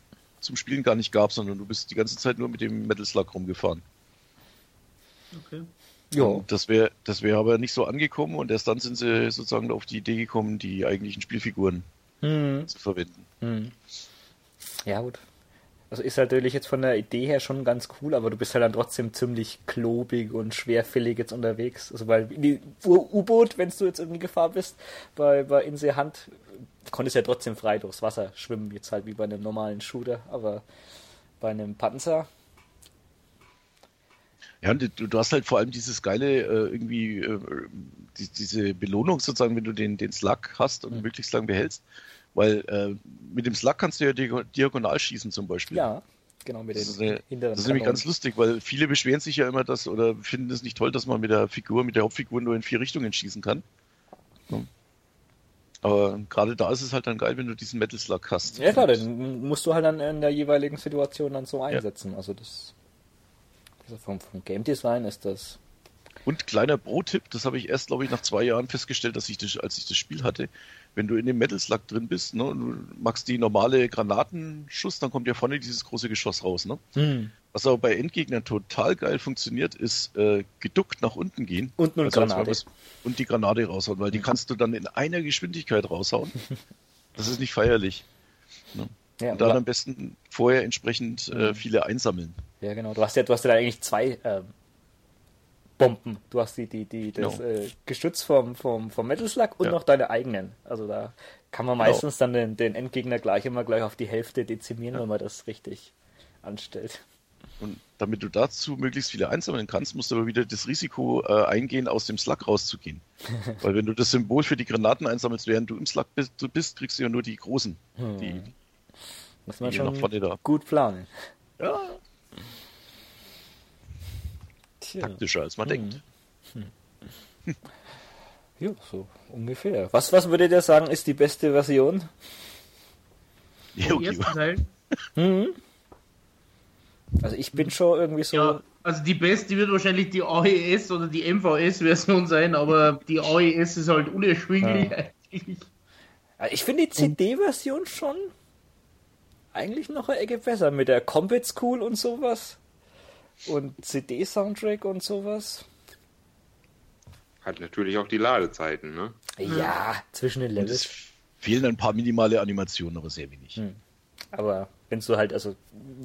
zum Spielen gar nicht gab, sondern du bist die ganze Zeit nur mit dem Metal Slug rumgefahren. Okay. Ja. Das wäre das wäre aber nicht so angekommen und erst dann sind sie sozusagen auf die Idee gekommen, die eigentlichen Spielfiguren Hm. zu verwenden. Hm. Ja, gut. Also ist natürlich jetzt von der Idee her schon ganz cool, aber du bist halt dann trotzdem ziemlich klobig und schwerfällig jetzt unterwegs. Also weil in die U- U-Boot, wenn du jetzt irgendwie Gefahr bist, bei, bei Insel Hand, konntest ja trotzdem frei durchs Wasser schwimmen, jetzt halt wie bei einem normalen Shooter, aber bei einem Panzer, Ja, und du, du hast halt vor allem dieses geile, äh, irgendwie, äh, die, diese Belohnung sozusagen, wenn du den, den Slug hast und Mhm. möglichst lang behältst. Weil äh, mit dem Slug kannst du ja diago- diagonal schießen zum Beispiel. ja, genau mit den Das ist, eine, das ist nämlich ganz lustig, weil viele beschweren sich ja immer, dass oder finden es nicht toll, dass man mit der Figur, mit der Hauptfigur nur in vier Richtungen schießen kann. Ja. Aber gerade da ist es halt dann geil, wenn du diesen Metal Slug hast. Ja klar, den musst du halt dann in der jeweiligen Situation dann so einsetzen. Also das, also vom, vom Game Design ist das Und kleiner Pro-Tipp, das habe ich erst, glaube ich, nach zwei Jahren festgestellt, dass ich das, als ich das Spiel hatte, wenn du in dem Metal Slug drin bist, ne, und du machst die normale Granatenschuss, dann kommt ja vorne dieses große Geschoss raus. Ne? hm. Was aber bei Endgegnern total geil funktioniert, ist äh, geduckt nach unten gehen. Und eine Also, als Granate. was- Und die Granate raushauen, weil die kannst du dann in einer Geschwindigkeit raushauen. Das ist nicht feierlich. ja, Und dann am besten vorher entsprechend äh, viele einsammeln. Ja, genau. Du hast ja, du hast ja da eigentlich zwei ähm, Bomben. Du hast die, die, die, das Genau. äh, Gestütz vom, vom, vom Metal Slug und Ja. noch deine eigenen. Also da kann man meistens dann den, den Endgegner gleich immer gleich auf die Hälfte dezimieren, wenn man das richtig anstellt. Und damit du dazu möglichst viele einsammeln kannst, musst du aber wieder das Risiko äh, eingehen, aus dem Slug rauszugehen. Weil wenn du das Symbol für die Granaten einsammelst, während du im Slug bist, du bist kriegst du ja nur die großen. Hm. Die, Muss man die schon gut planen. Ja, Tja. taktischer als man denkt. Ja, so ungefähr. Was, was würdet ihr sagen, ist die beste Version? Ja, ersten Teil. Also ich bin schon irgendwie so. Ja, also die beste wird wahrscheinlich die AES oder die MVS-Version sein, aber die AES ist halt unerschwinglich Ja. eigentlich. Also Ich finde die CD-Version schon eigentlich noch eine Ecke besser mit der Combat School und sowas. Und CD-Soundtrack und sowas. Hat natürlich auch die Ladezeiten, ne? Ja, zwischen den Und es Levels. fehlen ein paar minimale Animationen, aber sehr wenig. Hm. Aber wenn du halt, also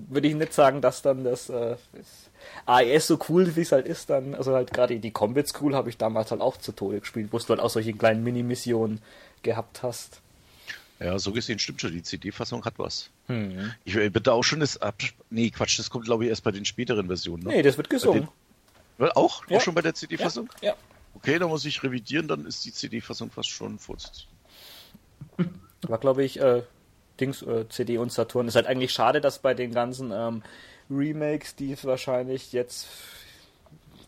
würde ich nicht sagen, dass dann das, äh, das AES so cool, wie es halt ist, dann, also halt gerade die Combat School habe ich damals halt auch zu Tode gespielt, wo du halt auch solche kleinen Mini-Missionen gehabt hast. Ja, so gesehen stimmt schon, die CD-Fassung hat was. Hm. Ich äh, bitte auch schon das Ab Nee, Quatsch, das kommt glaube ich erst bei den späteren Versionen. Ne? Nee, das wird gesungen. Weil Auch? Ja. Auch schon bei der CD-Fassung? Ja. Okay, da muss ich revidieren, dann ist die CD-Fassung fast schon vorzuziehen. War, glaube ich, äh, Dings, äh, CD und Saturn. Ist halt eigentlich schade, dass bei den ganzen ähm, Remakes, die es wahrscheinlich jetzt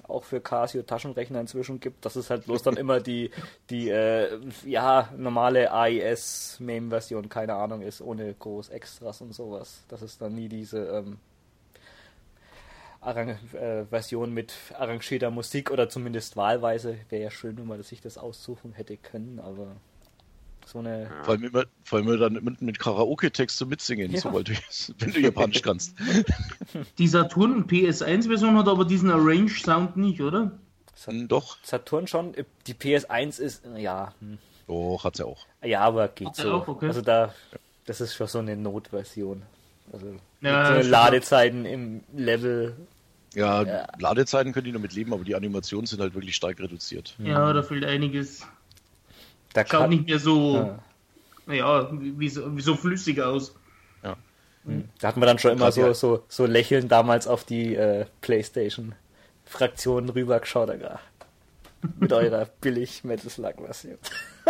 auch für Casio Taschenrechner inzwischen gibt, dass es halt bloß dann immer die, die äh, ja, normale AIS MAME-Version, keine Ahnung, ist, ohne groß Extras und sowas. Dass es dann nie diese ähm, Arrang äh, Version mit arrangierter Musik oder zumindest wahlweise. Wäre ja schön, wenn man sich das aussuchen hätte können, aber so eine Ja. Vor allem immer, vor allem dann mit, mit Karaoke-Text so mitsingen, Ja. sobald du, wenn du Japanisch kannst. Die Saturn PS1-Version hat aber diesen Arrange-Sound nicht, oder? Hm, Doch, Saturn schon. Die PS1 ist, ja, hm. doch, hat's ja auch. ja, aber geht Hat so. auch, okay. Also da, das ist schon so eine Notversion. Also Ja, mit so. Ladezeiten im Level. Ja, Ja. Ladezeiten können die noch mit leben, aber die Animationen sind halt wirklich stark reduziert. Ja, da fehlt einiges. Da Schaut kann, nicht mehr so ja. ja, wie so, wie so flüssig aus. Ja. Da hatten wir dann schon immer so, ja. so, so lächelnd damals auf die äh, Playstation-Fraktion rübergeschaut. Da, mit eurer billig Metal Slug-Version.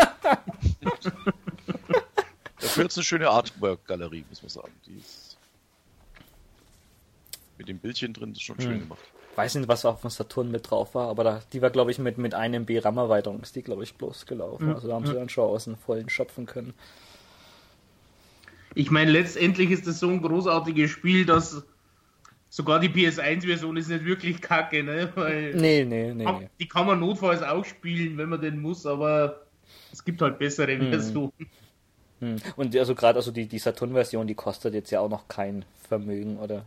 Dafür jetzt eine schöne Artwork-Galerie, muss man sagen. Die ist mit dem Bildchen drin, ist schon schön Hm. gemacht. Weiß nicht, was auf dem Saturn mit drauf war, aber da, die war, glaube ich, mit, mit einem B RAM-Erweiterung ist die, glaube ich, bloß gelaufen. Also da haben sie dann schon aus dem vollen schöpfen können. Ich meine, letztendlich ist das so ein großartiges Spiel, dass sogar die PS1-Version ist nicht wirklich kacke, ne? Weil Nee, nee, nee. die kann man notfalls auch spielen, wenn man denn muss, aber es gibt halt bessere Versionen. Hm. Und also gerade also die, die Saturn-Version, die kostet jetzt ja auch noch kein Vermögen, oder?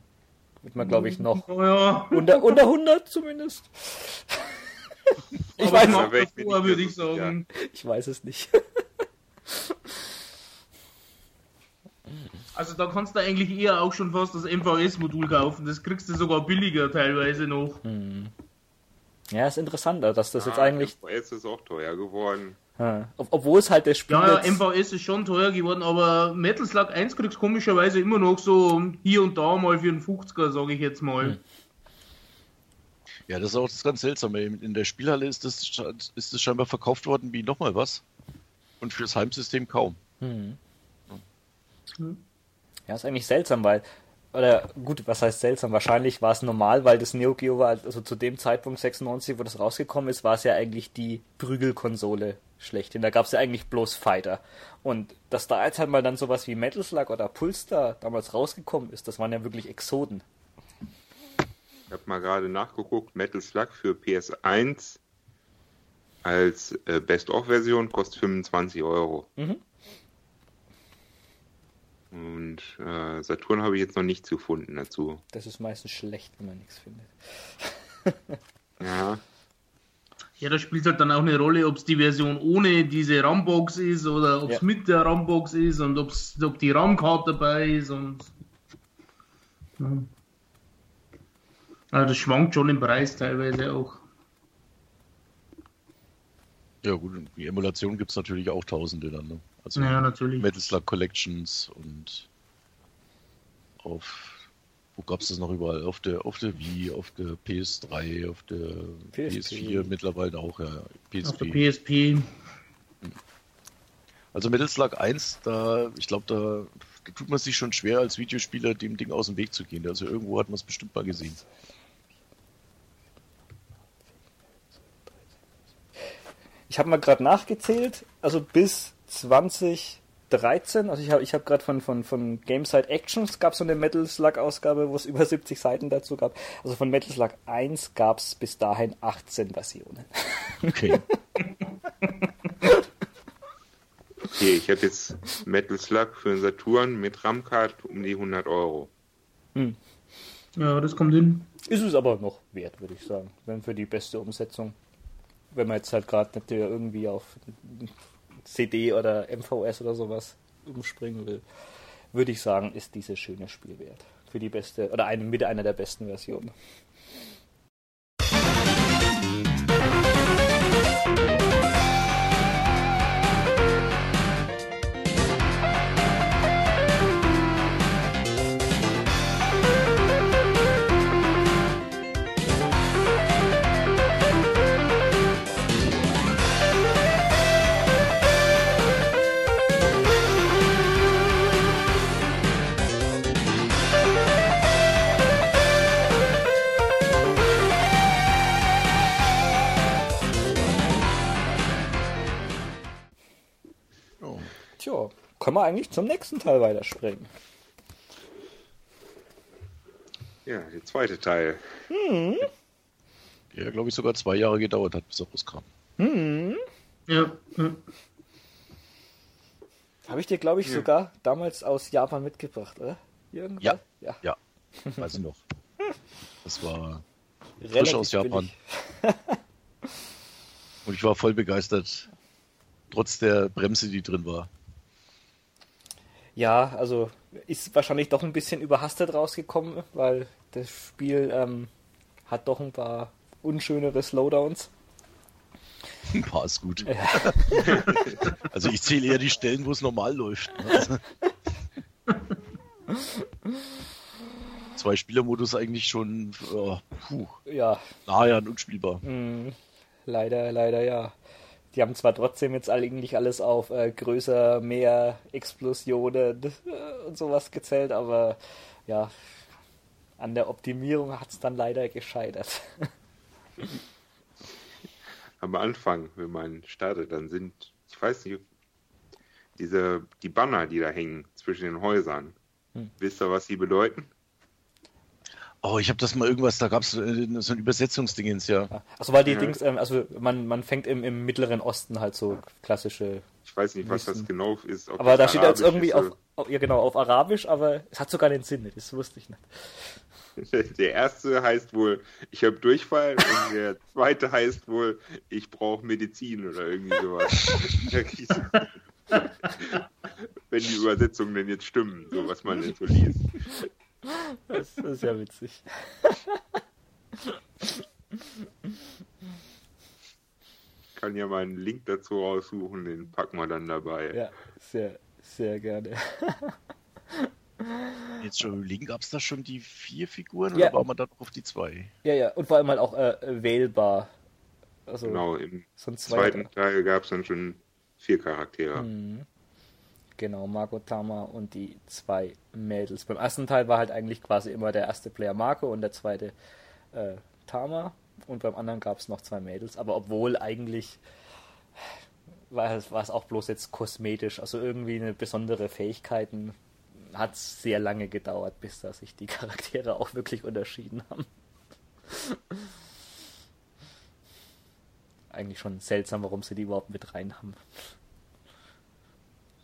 Wird man, glaube ich, noch Ja, unter, unter 100 zumindest. Ich aber weiß, wär ich davor, nicht würde ich sagen. ich weiß es nicht. Also da kannst du eigentlich eher auch schon fast das MVS-Modul kaufen. Das kriegst du sogar billiger teilweise noch. Ja, ist interessant, dass das jetzt Ah, eigentlich, MVS ist auch teuer geworden. Ja, ob- obwohl es halt das Spiel Ja, ja, MVS ist schon teuer geworden, aber Metal Slug 1 kriegst du komischerweise immer noch so hier und da mal für einen 50er, sage ich jetzt mal. Ja, das ist auch das ganz Seltsame. In der Spielhalle ist das, ist das scheinbar verkauft worden wie nochmal was. Und fürs Heimsystem kaum. Hm. Hm. Ja, ist eigentlich seltsam, weil, oder gut, was heißt seltsam? Wahrscheinlich war es normal, weil das Neo Geo war, also zu dem Zeitpunkt 96, wo das rausgekommen ist, war es ja eigentlich die Prügelkonsole schlechthin. Da gab es ja eigentlich bloß Fighter. Und dass da jetzt halt mal dann sowas wie Metal Slug oder Pulsar damals rausgekommen ist, das waren ja wirklich Exoden. Ich habe mal gerade nachgeguckt, Metal Slug für PS1 als äh, Best-of-Version kostet 25 Euro. Mhm. Und äh, Saturn habe ich jetzt noch nichts gefunden dazu. Das ist meistens schlecht, wenn man nichts findet. Ja, Ja, da spielt halt dann auch eine Rolle, ob es die Version ohne diese RAM-Box ist oder ob es Ja. mit der RAM-Box ist und ob's, ob die RAM-Card dabei ist und. Ja. Also das schwankt schon im Preis teilweise auch. Ja gut, die Emulation gibt es natürlich auch tausende dann. Ne? Also Ja, natürlich. Metal Slug Collections und auf wo gab es das noch überall? Auf der auf der Wii, auf der PS3, auf der PSP. PS4 mittlerweile auch, ja. Auf der PSP. PSP. Also Metal Slug 1, da, ich glaube, da, da tut man sich schon schwer als Videospieler dem Ding aus dem Weg zu gehen. Also irgendwo hat man es bestimmt mal gesehen. Ich habe mal gerade nachgezählt, also bis 2013, also ich habe ich hab gerade von, von, von Gameside Actions gab es so eine Metal Slug Ausgabe, wo es über 70 Seiten dazu gab. Also von Metal Slug 1 gab es bis dahin 18 Versionen. Okay. okay, ich habe jetzt Metal Slug für den Saturn mit RAM-Card um die 100 Euro. Ja, das kommt hin. Ist es aber noch wert, würde ich sagen, wenn für die beste Umsetzung. Wenn man jetzt halt gerade nicht irgendwie auf CD oder MVS oder sowas umspringen will, würde ich sagen, ist dieses schöne Spiel wert. Für die beste, oder eine, mit einer der besten Versionen. Können wir eigentlich zum nächsten Teil weiterspringen. Ja, der zweite Teil. Der, glaube ich, sogar zwei Jahre gedauert hat, bis er rauskam. Ja. ja. Habe ich dir, glaube ich, Ja. sogar damals aus Japan mitgebracht, oder? Irgendwas? Ja. ja. Ja, weiß ich noch. Das war frisch Relativ aus Japan. Und ich war voll begeistert. Trotz der Bremse, die drin war. Ja, also ist wahrscheinlich doch ein bisschen überhastet rausgekommen, weil das Spiel ähm, hat doch ein paar unschönere Slowdowns. Ein paar ist gut. also ich zähle eher die Stellen, wo es normal läuft. Ne? Zwei Spielermodus eigentlich schon oh, puh, Ja, nahe an unspielbar. mh, leider, leider ja. Die haben zwar trotzdem jetzt eigentlich alles auf äh, größer, mehr Explosionen äh, und sowas gezählt, aber ja, an der Optimierung hat es dann leider gescheitert. Am Anfang, wenn man startet, dann sind, ich weiß nicht, diese, die Banner, die da hängen zwischen den Häusern. Hm. Wisst ihr, was sie bedeuten? Oh, ich habe das mal irgendwas, da gab es so ein Übersetzungsdingens, ja. Also weil die Ja. Dings, ähm, also man, man fängt im, im Mittleren Osten halt so klassische. Ich weiß nicht, was das genau ist. ob Aber da steht jetzt irgendwie ist auf, auf, ja genau, auf Arabisch, aber es hat sogar den Sinn, das wusste ich nicht. Der erste heißt wohl, ich habe Durchfall und der zweite heißt wohl, ich brauche Medizin oder irgendwie sowas. Wenn die Übersetzungen denn jetzt stimmen, so was man denn so liest. Das, ist ja witzig. Kann ja mal einen Link dazu raussuchen, den packen wir dann dabei. Ja, sehr, sehr gerne. Jetzt schon überlegen, gab es da schon die vier Figuren Ja. oder war man da noch auf die zwei? Ja, ja, und vor allem halt auch äh, wählbar. Also Genau, im so zweiten. Teil gab es dann schon vier Charaktere. Mhm. Genau, Marco Tama und die zwei Mädels. Beim ersten Teil war halt eigentlich quasi immer der erste Player Marco und der zweite äh, Tama. Und beim anderen gab es noch zwei Mädels. Aber obwohl eigentlich war es, auch bloß jetzt kosmetisch. Also irgendwie eine besondere Fähigkeiten hat es sehr lange gedauert, bis da sich die Charaktere auch wirklich unterschieden haben. Eigentlich schon seltsam, warum sie die überhaupt mit rein haben.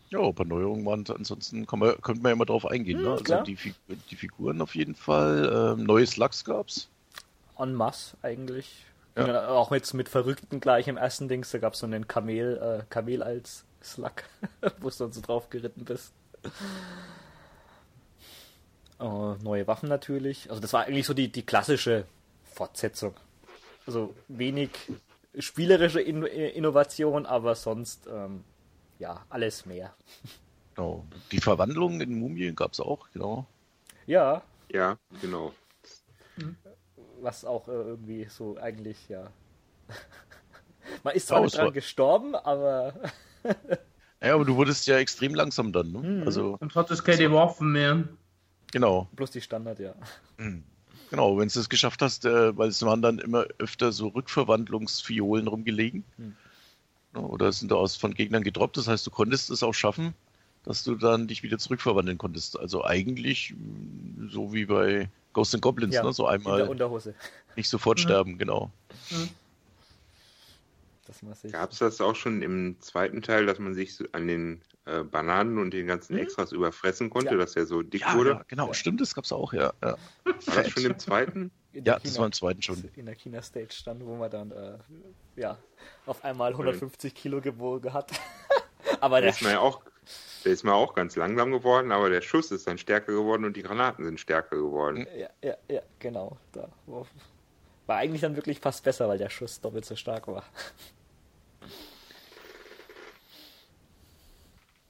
Ja, ein paar Neuerungen waren ansonsten, kann man, könnte man ja mal drauf eingehen. Hm, ne? Also die, die Figuren auf jeden Fall. Ähm, neues Lachs gab's. en masse eigentlich. Ja. Auch jetzt mit Verrückten gleich im ersten Dings, da gab es so einen Kamel, äh, Kamel als Slug, wo du dann so drauf geritten bist. Äh, neue Waffen natürlich. Also das war eigentlich so die, die klassische Fortsetzung. Also wenig spielerische In Innovation, aber sonst ähm, ja, alles mehr. Genau. Die Verwandlung in Mumien gab's auch, genau. Ja, Ja, genau. was auch äh, irgendwie so eigentlich, ja. Man ist zwar Ja, nicht es dran war- gestorben, aber Ja, aber du wurdest ja extrem langsam dann, ne? Mhm. Also, Und hat es keine Waffen mehr. genau. bloß die Standard, ja. Genau, wenn du es geschafft hast, äh, weil es waren dann immer öfter so Rückverwandlungsfiolen rumgelegen. Hm. Ja, Oder sind da aus von Gegnern gedroppt. Das heißt, du konntest es auch schaffen, dass du dann dich wieder zurückverwandeln konntest. Also eigentlich mh, so wie bei Ghosts and Goblins, ja ne? So in der einmal Unterhose. nicht sofort sterben, genau. Sich. Gab es das auch schon im zweiten Teil, dass man sich an den äh, Bananen und den ganzen Mhm. Extras überfressen konnte, Ja. dass er so dick Ja, wurde? ja, genau, stimmt, das gab's auch, ja. ja. War das schon im zweiten? Ja, das war im zweiten schon. In der China-Stage stand, wo man dann, äh, ja, auf einmal 150 Kilo gewogen hat. aber Da der. ist man ja auch, der ist mal auch ganz langsam geworden, aber der Schuss ist dann stärker geworden und die Granaten sind stärker geworden. Ja, ja, ja, genau. Da war eigentlich dann wirklich fast besser, weil der Schuss doppelt so stark war.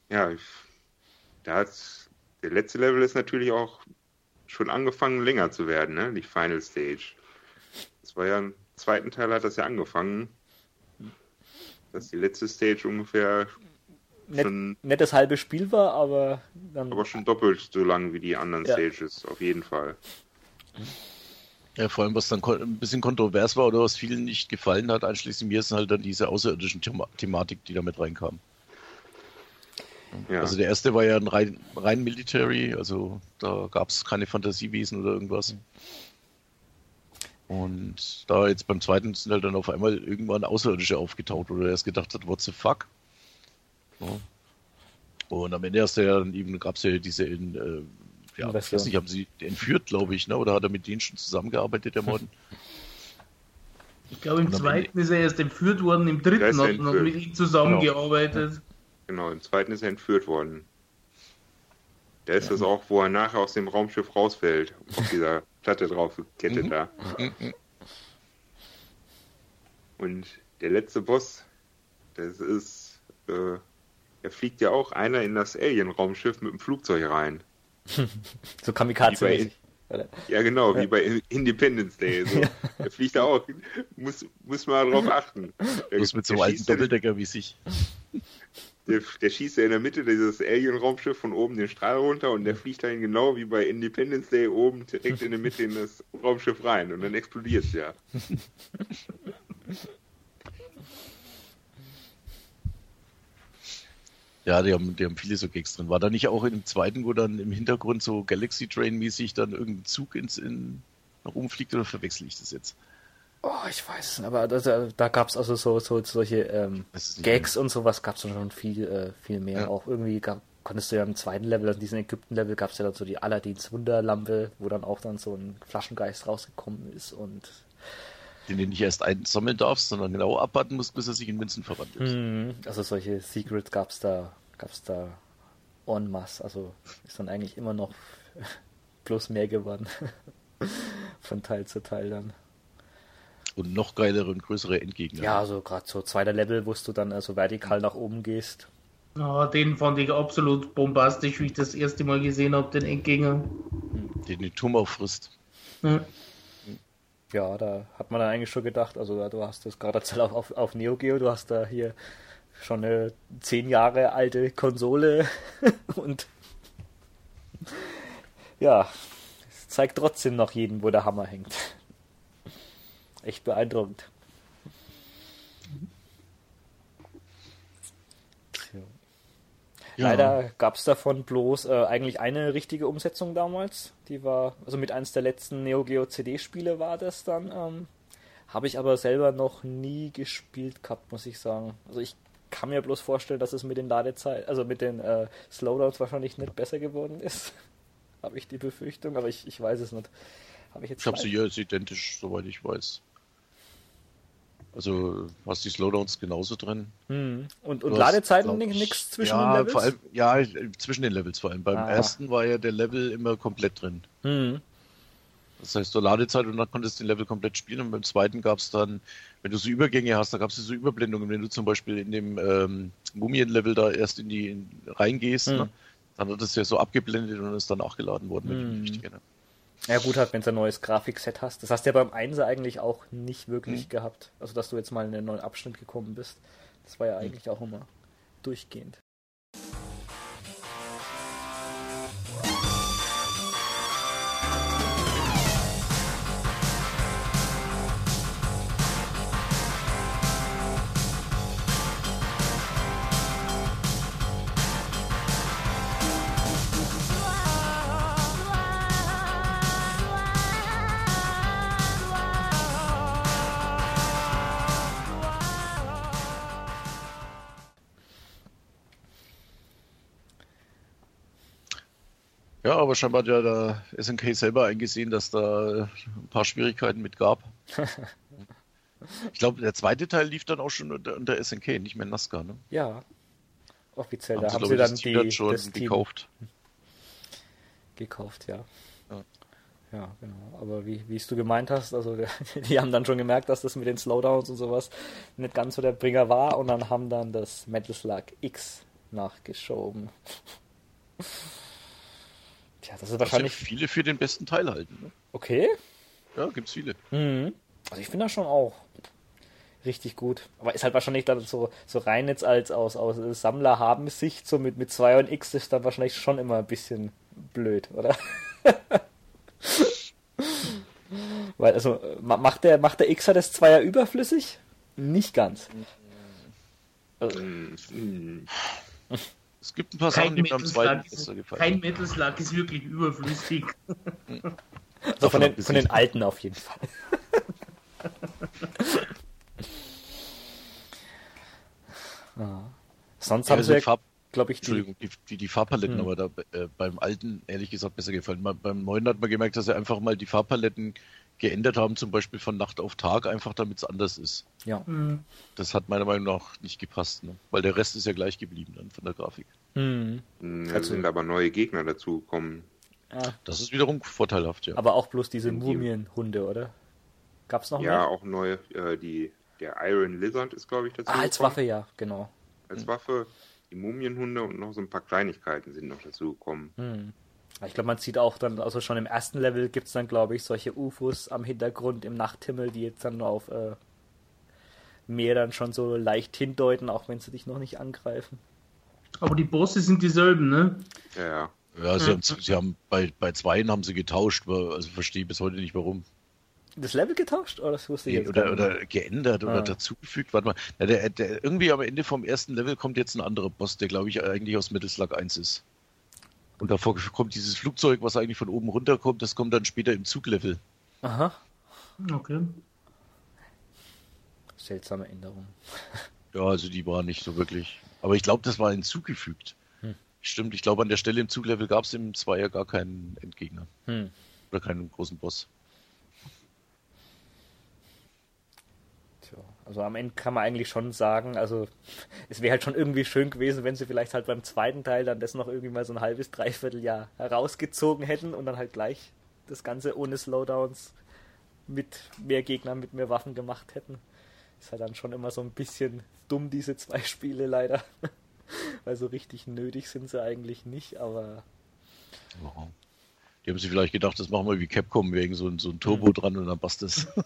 Ja, ich, da hat's, der letzte Level ist natürlich auch schon angefangen länger zu werden, ne? Die Final Stage. Das war ja im zweiten Teil hat das ja angefangen, dass die letzte Stage ungefähr Nett, schon, nicht das halbe Spiel war, aber dann. aber schon doppelt so lang wie die anderen Ja. Stages, auf jeden Fall. Ja, vor allem, was dann ein bisschen kontrovers war oder was vielen nicht gefallen hat, einschließlich mir, ist halt dann diese außerirdischen Thema Thematik, die damit reinkam. Ja. Also der erste war ja ein rein, rein Military, also da gab es keine Fantasiewesen oder irgendwas. Und da jetzt beim zweiten sind halt dann auf einmal irgendwann Außerirdische aufgetaucht, oder er erst gedacht hat, what the fuck? Ja. Und am Ende hast du ja dann eben, gab es ja diese in, äh, ja, ich weiß nicht, haben sie entführt, glaube ich, ne? oder hat er mit denen schon zusammengearbeitet, der Morden? Ich glaube, im zweiten ist er erst entführt worden, im dritten hat man entführt. mit ihm zusammengearbeitet. Genau, im zweiten ist er entführt worden. Da ist das auch, wo er nachher aus dem Raumschiff rausfällt, auf dieser Platte drauf gekettet Mhm. da. Mhm. Und der letzte Boss, das ist, äh, er fliegt ja auch einer in das Alien-Raumschiff mit dem Flugzeug rein. so kamikaze Ja, genau, ja. wie bei Independence Day. So. Er fliegt da auch. Muss, muss man darauf achten. Bloß mit so einem alten Doppeldecker wie sich. Der, der, schießt ja in der Mitte dieses Alien-Raumschiff von oben den Strahl runter und der fliegt dann genau wie bei Independence Day oben direkt in der Mitte in das Raumschiff rein und dann explodiert es ja. Ja, die haben, die haben viele so Gags drin. War da nicht auch im zweiten, wo dann im Hintergrund so Galaxy Train-mäßig dann irgendein Zug ins, in, nach oben fliegt oder verwechsel ich das jetzt? Oh, ich weiß es nicht, aber da, da gab es also so, so solche ähm, Gags und sowas gab es schon viel, äh, viel mehr. Ja. Auch irgendwie gab, konntest du ja im zweiten Level, also diesen Ägypten-Level, gab es ja dann so die Aladdins Wunderlampe, wo dann auch dann so ein Flaschengeist rausgekommen ist und den du nicht erst einsammeln darfst, sondern genau abwarten musst, bis er sich in Münzen verwandelt. Mhm. Also solche Secrets gab es da gab es da en masse. Also ist dann eigentlich immer noch bloß mehr geworden. Von Teil zu Teil dann. Und noch geilere und größere Endgegner. Ja, also gerade so zweiter Level, wo du dann also vertikal nach oben gehst. Ja, den fand ich absolut bombastisch, wie ich das erste Mal gesehen habe, den Endgänger. Den den Turm auffrisst. Ja. ja, da hat man dann eigentlich schon gedacht, also du hast das gerade auf, auf, auf Neo Geo, du hast da hier schon eine zehn Jahre alte Konsole und ja, es zeigt trotzdem noch jeden, wo der Hammer hängt. Echt beeindruckend. Ja. Leider gab es davon bloß äh, eigentlich eine richtige Umsetzung damals. Die war, also mit eins der letzten Neo Geo CD-Spiele war das dann. Ähm, Habe ich aber selber noch nie gespielt gehabt, muss ich sagen. Also ich kann mir bloß vorstellen, dass es mit den Ladezeit, also mit den äh, Slowdowns wahrscheinlich nicht besser geworden ist. habe ich die Befürchtung, aber ich, ich weiß es nicht. Habe ich jetzt ich habe sie ist identisch, soweit ich weiß. Also hast die Slowdowns genauso drin. Hm. Und, und Ladezeiten nichts zwischen ja, den Levels? Vor allem, ja, zwischen den Levels vor allem. Beim ah. ersten war ja der Level immer komplett drin. Hm. Das heißt, so Ladezeit und dann konntest du den Level komplett spielen. Und beim zweiten gab es dann, wenn du so Übergänge hast, da gab es so Überblendungen. Wenn du zum Beispiel in dem ähm, Mumien-Level da erst in die in, reingehst, hm. ne, dann wird es ja so abgeblendet und ist dann nachgeladen worden, wenn hm. ich ne? Ja gut, halt, wenn du ein neues Grafikset hast. Das hast du ja beim Einser eigentlich auch nicht wirklich hm. gehabt. Also dass du jetzt mal in einen neuen Abschnitt gekommen bist. Das war ja hm. eigentlich auch immer durchgehend. Ja, aber scheinbar hat ja der SNK selber eingesehen, dass da ein paar Schwierigkeiten mit gab. ich glaube, der zweite Teil lief dann auch schon unter, unter SNK, nicht mehr NASCAR, ne? Ja. Offiziell, haben da haben sie, dann die, dann schon das gekauft. Gekauft, ja. ja. Ja, genau. Aber wie, wie du gemeint hast, also die haben dann schon gemerkt, dass das mit den Slowdowns und sowas nicht ganz so der Bringer war und dann haben dann das Metal Slug X nachgeschoben. Tja, das ist wahrscheinlich. Das viele für den besten Teil halten. Ne? Okay. Ja, gibt's viele. Mhm. Also ich finde das schon auch richtig gut. Aber ist halt wahrscheinlich dann so, so rein jetzt als aus, aus Sammler haben Sicht, so mit, mit 2 und X ist dann wahrscheinlich schon immer ein bisschen blöd, oder? Weil, also, macht der, macht der Xer das Zweier überflüssig? Nicht ganz. Also, es gibt ein paar kein Sachen, die mir am zweiten besser gefallen. Kein Metal Slug ist wirklich überflüssig. Also von, den, von den alten auf jeden Fall. ah. Sonst ja, haben sie, ja, glaube ich, die... Entschuldigung, die, die, die Farbpaletten, hm. aber da, äh, beim alten ehrlich gesagt besser gefallen. Beim neuen hat man gemerkt, dass er einfach mal die Farbpaletten geändert haben, zum Beispiel von Nacht auf Tag, einfach damit es anders ist. Ja. Mhm. Das hat meiner Meinung nach nicht gepasst, ne? weil der Rest ist ja gleich geblieben dann von der Grafik. Mhm. Es also, sind aber neue Gegner dazu gekommen. Ja. Das ist wiederum vorteilhaft, ja. Aber auch bloß diese Mumienhunde, oder? Gab's noch Ja, mehr? auch neue, äh, die der Iron Lizard ist, glaube ich, dazu. Ah, als gekommen. Waffe, ja, genau. Als Waffe. Die Mumienhunde und noch so ein paar Kleinigkeiten sind noch dazu gekommen. Hm. Ich glaube, man sieht auch dann, also schon im ersten Level gibt es dann, glaube ich, solche UFOs am Hintergrund im Nachthimmel, die jetzt dann nur auf äh, Meer dann schon so leicht hindeuten, auch wenn sie dich noch nicht angreifen. Aber die Bosse sind dieselben, ne? Ja, ja. Ja, sie haben, sie haben bei, bei zweien haben sie getauscht, aber- also verstehe bis heute nicht warum. Das Level getauscht? Oder das wusste ich jetzt Oder, oder geändert oder Ah. dazugefügt. Warte mal. Ja, der, der, irgendwie am Ende vom ersten Level kommt jetzt ein anderer Boss, der glaube ich eigentlich aus Metal Slug 1 ist. Und davor kommt dieses Flugzeug, was eigentlich von oben runterkommt, das kommt dann später im Zuglevel. Aha. Okay. Seltsame Änderung. Ja, also die war nicht so wirklich. Aber ich glaube, das war hinzugefügt. Hm. Stimmt, ich glaube, an der Stelle im Zuglevel gab es im Zweier gar keinen Endgegner. Hm. Oder keinen großen Boss. Tja, also am Ende kann man eigentlich schon sagen, also es wäre halt schon irgendwie schön gewesen, wenn sie vielleicht halt beim zweiten Teil dann das noch irgendwie mal so ein halbes, dreiviertel Jahr herausgezogen hätten und dann halt gleich das Ganze ohne Slowdowns mit mehr Gegnern, mit mehr Waffen gemacht hätten. Ist halt dann schon immer so ein bisschen dumm, diese zwei Spiele leider. Weil so richtig nötig sind sie eigentlich nicht, aber Wow. Die haben sich vielleicht gedacht, das machen wir wie Capcom wegen so, so ein. Turbo dran und dann passt das.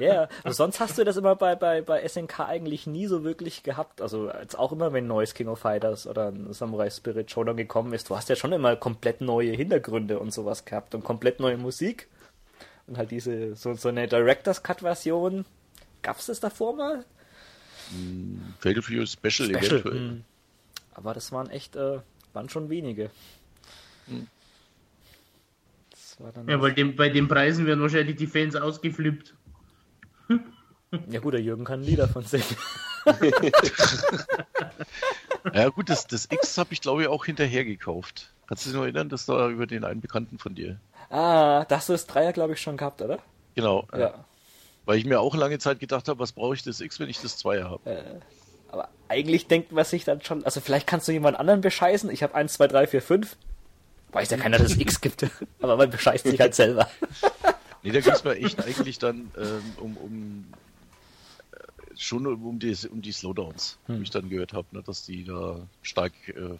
Ja, also sonst hast du das immer bei, bei, bei SNK eigentlich nie so wirklich gehabt. Also jetzt auch immer, wenn ein neues King of Fighters oder ein Samurai Spirit Showdown gekommen ist, du hast ja schon immer komplett neue Hintergründe und sowas gehabt und komplett neue Musik. Und halt diese, so, so eine Director's Cut Version. Gab's das davor mal? Fatal Fury Special, Special. eventuell. hm. Aber das waren echt, äh, waren schon wenige. Hm. Das war dann Ja, weil dem, bei den Preisen werden wahrscheinlich die Fans ausgeflippt. ja gut, der Jürgen kann ein Lied davon singen. Ja gut, das, das X habe ich glaube ich auch hinterher gekauft. Kannst du dich noch erinnern, das war über den einen Bekannten von dir? Ah, da hast du das Dreier, glaube ich, schon gehabt, oder? Genau. Ja. Weil ich mir auch lange Zeit gedacht habe, was brauche ich das X, wenn ich das Zweier habe? Aber eigentlich denkt man sich dann schon, also vielleicht kannst du jemand anderen bescheißen. Ich habe 1, 2, 3, 4, 5. Weiß ja keiner, dass es X gibt. Aber man bescheißt sich halt selber. Nee, da ging es mir echt eigentlich dann ähm, um, um äh, schon um, die, um die Slowdowns, Hm. wie ich dann gehört habe, ne, dass die da stark äh,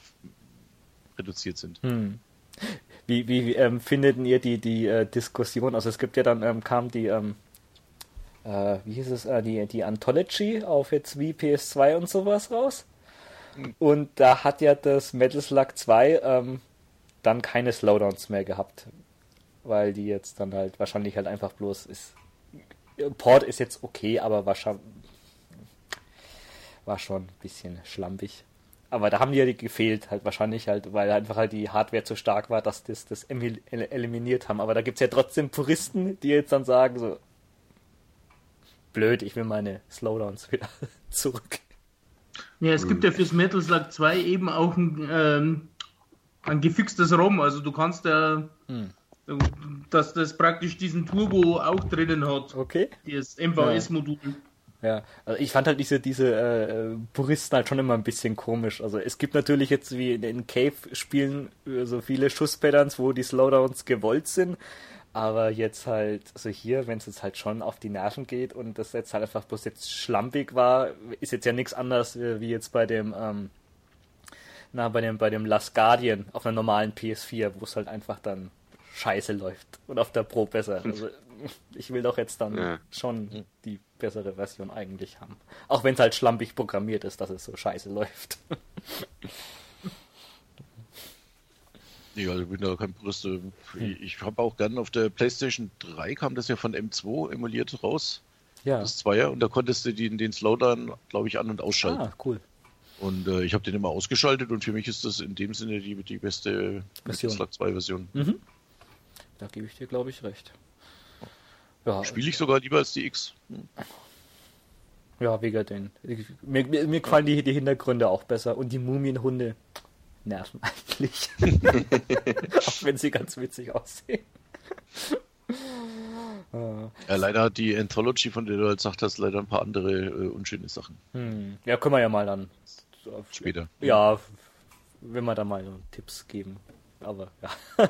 reduziert sind. Hm. Wie, wie ähm, findet ihr die, die äh, Diskussion? Also es gibt ja dann, ähm, kam die, ähm, äh, wie hieß es, äh, die, die Anthology auf jetzt wie PS2 und sowas raus. Und da hat ja das Metal Slug 2 ähm, dann keine Slowdowns mehr gehabt. Weil die jetzt dann halt wahrscheinlich halt einfach bloß ist. Port ist jetzt okay, aber wahrscheinlich war schon ein bisschen schlampig. Aber da haben die ja die gefehlt, halt wahrscheinlich halt, weil einfach halt die Hardware zu stark war, dass das das eliminiert haben. Aber da gibt's ja trotzdem Puristen, die jetzt dann sagen so, blöd, ich will meine Slowdowns wieder zurück. Ja, es gibt ja fürs Metal Slug 2 eben auch ein, ähm, ein gefixtes ROM. Also du kannst ja, Hm. dass das praktisch diesen Turbo auch drinnen hat. Okay. Das MVS-Modul. Ja, also ich fand halt diese, diese äh, Puristen halt schon immer ein bisschen komisch. Also es gibt natürlich jetzt wie in den Cave-Spielen äh, so viele Schuss-Patterns, wo die Slowdowns gewollt sind. Aber jetzt halt, also hier, wenn es jetzt halt schon auf die Nerven geht und das jetzt halt einfach bloß jetzt schlampig war, ist jetzt ja nichts anderes äh, wie jetzt bei dem, ähm, na, bei dem, bei dem Last Guardian auf einer normalen PS4, wo es halt einfach dann scheiße läuft und auf der Pro besser. Also ich will doch jetzt dann Ja. schon die bessere Version eigentlich haben. Auch wenn es halt schlampig programmiert ist, dass es so scheiße läuft. Nee, also ich bin da kein Purist. äh, Ich habe auch gern auf der PlayStation 3 kam das ja von M2 emuliert raus, ja. das Zweier, und da konntest du den, den Slowdown, glaube ich, an- und ausschalten. Ah, cool. Und äh, ich habe den immer ausgeschaltet und für mich ist das in dem Sinne die, die beste Version. Slug 2 Version. Mhm. Da gebe ich dir, glaube ich, recht. Ja, Spiele ich sogar lieber als die X. Hm. ja wegen den. Mir, mir, mir gefallen die, die Hintergründe auch besser und die Mumienhunde nerven eigentlich. auch wenn sie ganz witzig aussehen. Ah, Ja, leider hat die Anthology, von der du halt gesagt hast, leider ein paar andere äh, unschöne Sachen hm. Ja, können wir ja mal dann später. Ja, wenn wir da mal so Tipps geben. Aber ja.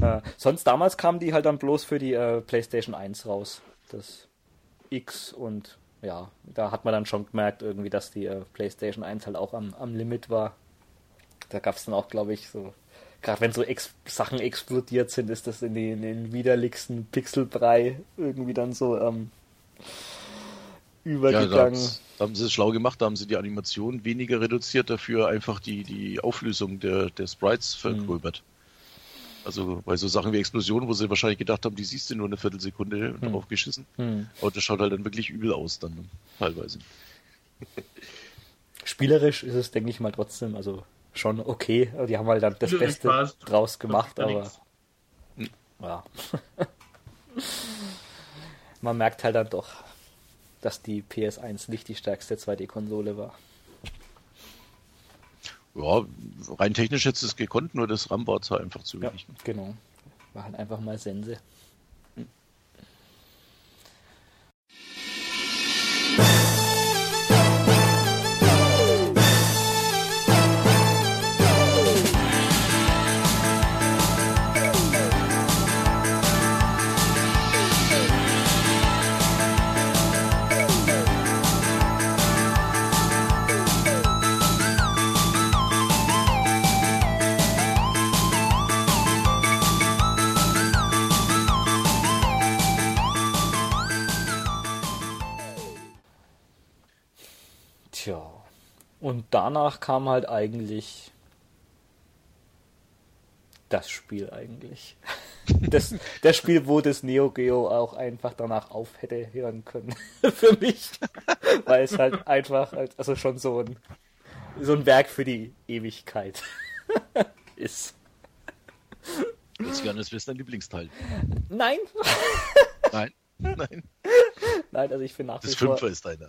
äh, sonst damals kamen die halt dann bloß für die äh, PlayStation 1 raus. Das X und ja, da hat man dann schon gemerkt, irgendwie, dass die äh, PlayStation 1 halt auch am, am Limit war. Da gab es dann auch, glaube ich, so, gerade wenn so Ex Sachen explodiert sind, ist das in den, in den widerlichsten Pixelbrei irgendwie dann so ähm, übergegangen. Ja, da haben sie es schlau gemacht, da haben sie die Animation weniger reduziert, dafür einfach die, die Auflösung der, der Sprites vergröbert. Mhm. Also bei so Sachen wie Explosionen, wo sie wahrscheinlich gedacht haben, die siehst du nur eine Viertelsekunde hm. drauf geschissen. Hm. Aber das schaut halt dann wirklich übel aus dann teilweise. Spielerisch ist es, denke ich mal, trotzdem, also schon okay. Die haben halt dann das Beste draus gemacht, aber ja. Man merkt halt dann doch, dass die PS1 nicht die stärkste 2D-Konsole war. Ja, rein technisch hätte es gekonnt, nur das RAM war zwar einfach zu wenig. Ja, genau. War halt einfach mal Sense. Und danach kam halt eigentlich das Spiel eigentlich. Das, das Spiel, wo das Neo Geo auch einfach danach auf hätte hören können. für mich. Weil es halt einfach, also schon so ein, so ein Werk für die Ewigkeit ist. Jetzt wäre dein Lieblingsteil. Nein. Nein. Nein. Nein, also ich finde nach das wie vor... Das Fünfer ist deiner.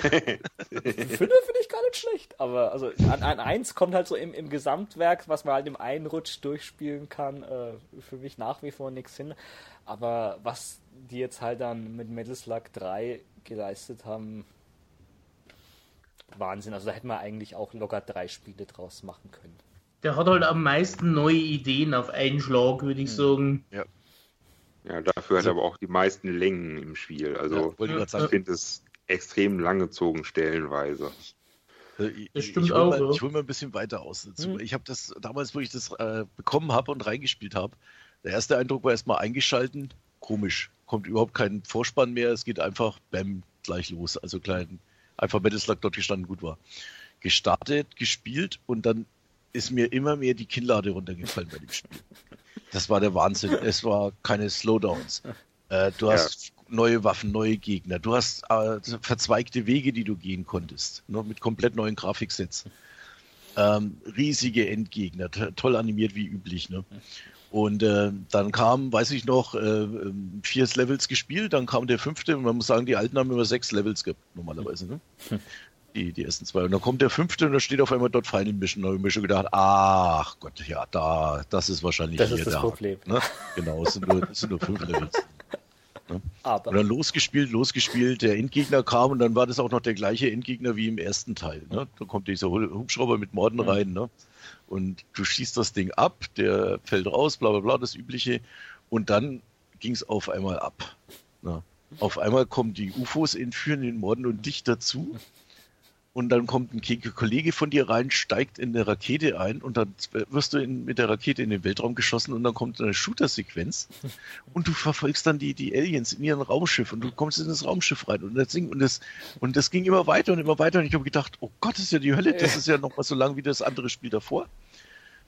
Fünfer finde ich gar nicht schlecht, aber also an, an eins kommt halt so im, im Gesamtwerk, was man halt im einen Rutsch durchspielen kann, äh, für mich nach wie vor nichts hin. Aber was die jetzt halt dann mit Metal Slug 3 geleistet haben, Wahnsinn. Also da hätten wir eigentlich auch locker drei Spiele draus machen können. Der hat halt am meisten neue Ideen auf einen Schlag, würde ich hm. sagen. Ja. Ja, dafür hat er aber auch die meisten Längen im Spiel. Also ja, ich, ich finde es extrem langgezogen stellenweise. Also das stimmt ich, ich auch. Mal, ich hole mal ein bisschen weiter aus dazu. Hm. Ich habe das damals, wo ich das äh, bekommen habe und reingespielt habe, der erste Eindruck war erstmal eingeschalten, komisch. Kommt überhaupt kein Vorspann mehr, es geht einfach bam, gleich los. Also klein, einfach Metal Slug dort gestanden, gut war. Gestartet, gespielt und dann ist mir immer mehr die Kinnlade runtergefallen bei dem Spiel. Das war der Wahnsinn. Es war keine Slowdowns. Äh, du hast ja. neue Waffen, neue Gegner. Du hast äh, verzweigte Wege, die du gehen konntest. Ne, mit komplett neuen Grafiksets. Ähm, riesige Endgegner, toll animiert wie üblich. Ne? Und äh, dann kam, weiß ich noch, äh, ähm, vier Levels gespielt, dann kam der fünfte und man muss sagen, die alten haben immer sechs Levels gehabt, normalerweise. Ne? die, die ersten zwei. Und dann kommt der fünfte und da steht auf einmal dort Final Mission. Da habe ich mir schon gedacht, ach Gott, ja, da, das ist wahrscheinlich das ist das Problem. Ne? Genau, es sind nur, es sind nur fünf Levels. Ne? Aber. Und dann losgespielt, losgespielt, der Endgegner kam und dann war das auch noch der gleiche Endgegner wie im ersten Teil. Ne? Da kommt dieser Hubschrauber mit Morden mhm. rein, ne? Und du schießt das Ding ab, der fällt raus, bla bla bla, das übliche. Und dann ging es auf einmal ab. Ne? Auf einmal kommen die UFOs, entführen den Morden und dich dazu und dann kommt ein Kollege von dir rein, steigt in eine Rakete ein und dann wirst du in, mit der Rakete in den Weltraum geschossen und dann kommt eine Shooter-Sequenz und du verfolgst dann die, die Aliens in ihrem Raumschiff und du kommst in das Raumschiff rein und das, Ding, und das, und das ging immer weiter und immer weiter und ich habe gedacht, oh Gott, das ist ja die Hölle, das ist ja noch mal so lang wie das andere Spiel davor.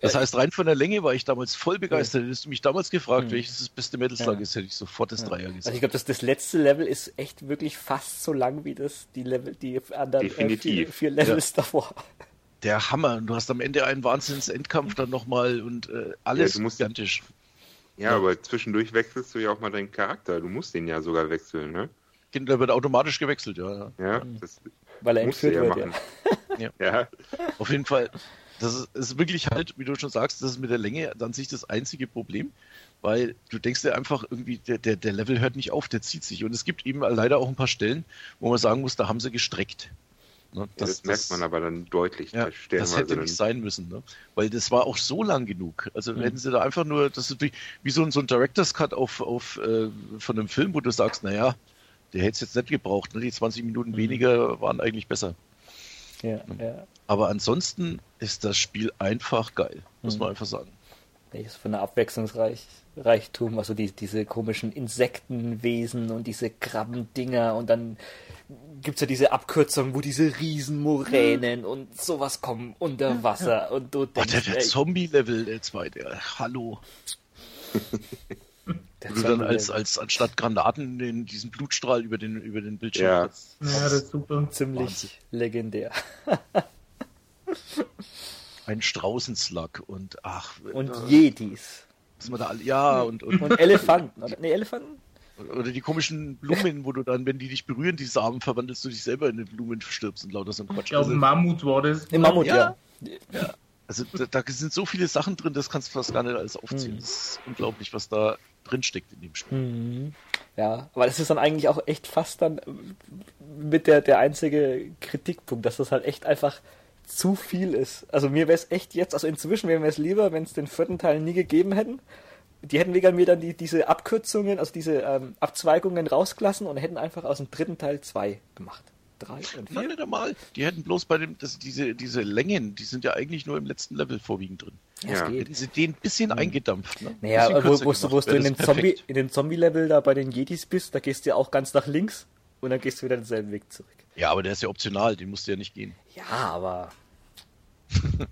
Das heißt, rein von der Länge war ich damals voll begeistert. Hättest du mich damals gefragt, mhm. welches das beste Metal Slug ja. ist, hätte ich sofort das ja. Dreier gesagt. Also ich glaube, das, das letzte Level ist echt wirklich fast so lang wie das, die Level, die anderen äh, vier, vier, Levels ja. davor. Der Hammer. Du hast am Ende einen Wahnsinns-Endkampf dann nochmal und äh, alles ja, musst, gigantisch. Ja, ja, aber zwischendurch wechselst du ja auch mal deinen Charakter. Du musst den ja sogar wechseln, ne? Der wird automatisch gewechselt, ja. Ja, mhm. das Weil er entführt ja wird, ja. ja. Auf jeden Fall das ist, wirklich halt, wie du schon sagst, das ist mit der Länge an sich das einzige Problem, weil du denkst dir einfach irgendwie, der, der, der Level hört nicht auf, der zieht sich. Und es gibt eben leider auch ein paar Stellen, wo man sagen muss, da haben sie gestreckt. Ne? Das, ja, das, merkt man aber dann deutlich. Ja, das hätte nicht sein müssen, ne? weil das war auch so lang genug. Also mhm. hätten sie da einfach nur, das ist wie, wie so, ein, so ein Director's Cut auf, auf, äh, von einem Film, wo du sagst, naja, der hätte es jetzt nicht gebraucht. Ne? Die 20 Minuten mhm. weniger waren eigentlich besser. Ja, ja. Aber ansonsten ist das Spiel einfach geil, muss mhm. man einfach sagen. Welches von der Abwechslungsreichtum, also die, diese komischen Insektenwesen und diese Krabbendinger und dann gibt es ja diese Abkürzung, wo diese Riesenmoränen mhm. und sowas kommen unter Wasser und du denkst, oh, der, der Zombie-Level, der zweite, hallo. Der du dann als, als anstatt Granaten den, diesen Blutstrahl über den, über den Bildschirm ja. hast. Ja, das ist super. Ziemlich Wahnsinn. legendär. Ein Straußenslack und ach. Und äh, Jedis. Was man da alle, ja, und, und, und Elefanten. Oder, nee, Elefanten? Oder die komischen Blumen, wo du dann, wenn die dich berühren, die Samen, verwandelst du dich selber in eine Blumen verstirbst und lauter so ein Quatsch. Ich glaube, also, Mammut war das. Im Mammut, ja. ja. ja. Also da, da, sind so viele Sachen drin, das kannst du fast gar nicht alles aufziehen. Mhm. Das ist unglaublich, was da drin steckt in dem Spiel. Mhm. Ja, aber das ist dann eigentlich auch echt fast dann mit der, der einzige Kritikpunkt, dass das halt echt einfach zu viel ist. Also mir wäre es echt jetzt, also inzwischen wäre mir es lieber, wenn es den vierten Teil nie gegeben hätten. Die hätten wegen mir dann die, diese Abkürzungen, also diese ähm, Abzweigungen rausgelassen und hätten einfach aus dem dritten Teil zwei gemacht drei und vier? Nein, einmal. Die hätten bloß bei dem, das, diese, diese Längen, die sind ja eigentlich nur im letzten Level vorwiegend drin. Ja. Hätten sie den ein bisschen hm. eingedampft. Ne? Naja, wo, wo, gemacht, wo du in dem, Zombie, in dem Zombie-Level da bei den Jedis bist, da gehst du ja auch ganz nach links und dann gehst du wieder denselben Weg zurück. Ja, aber der ist ja optional, den musst du ja nicht gehen. Ja, aber.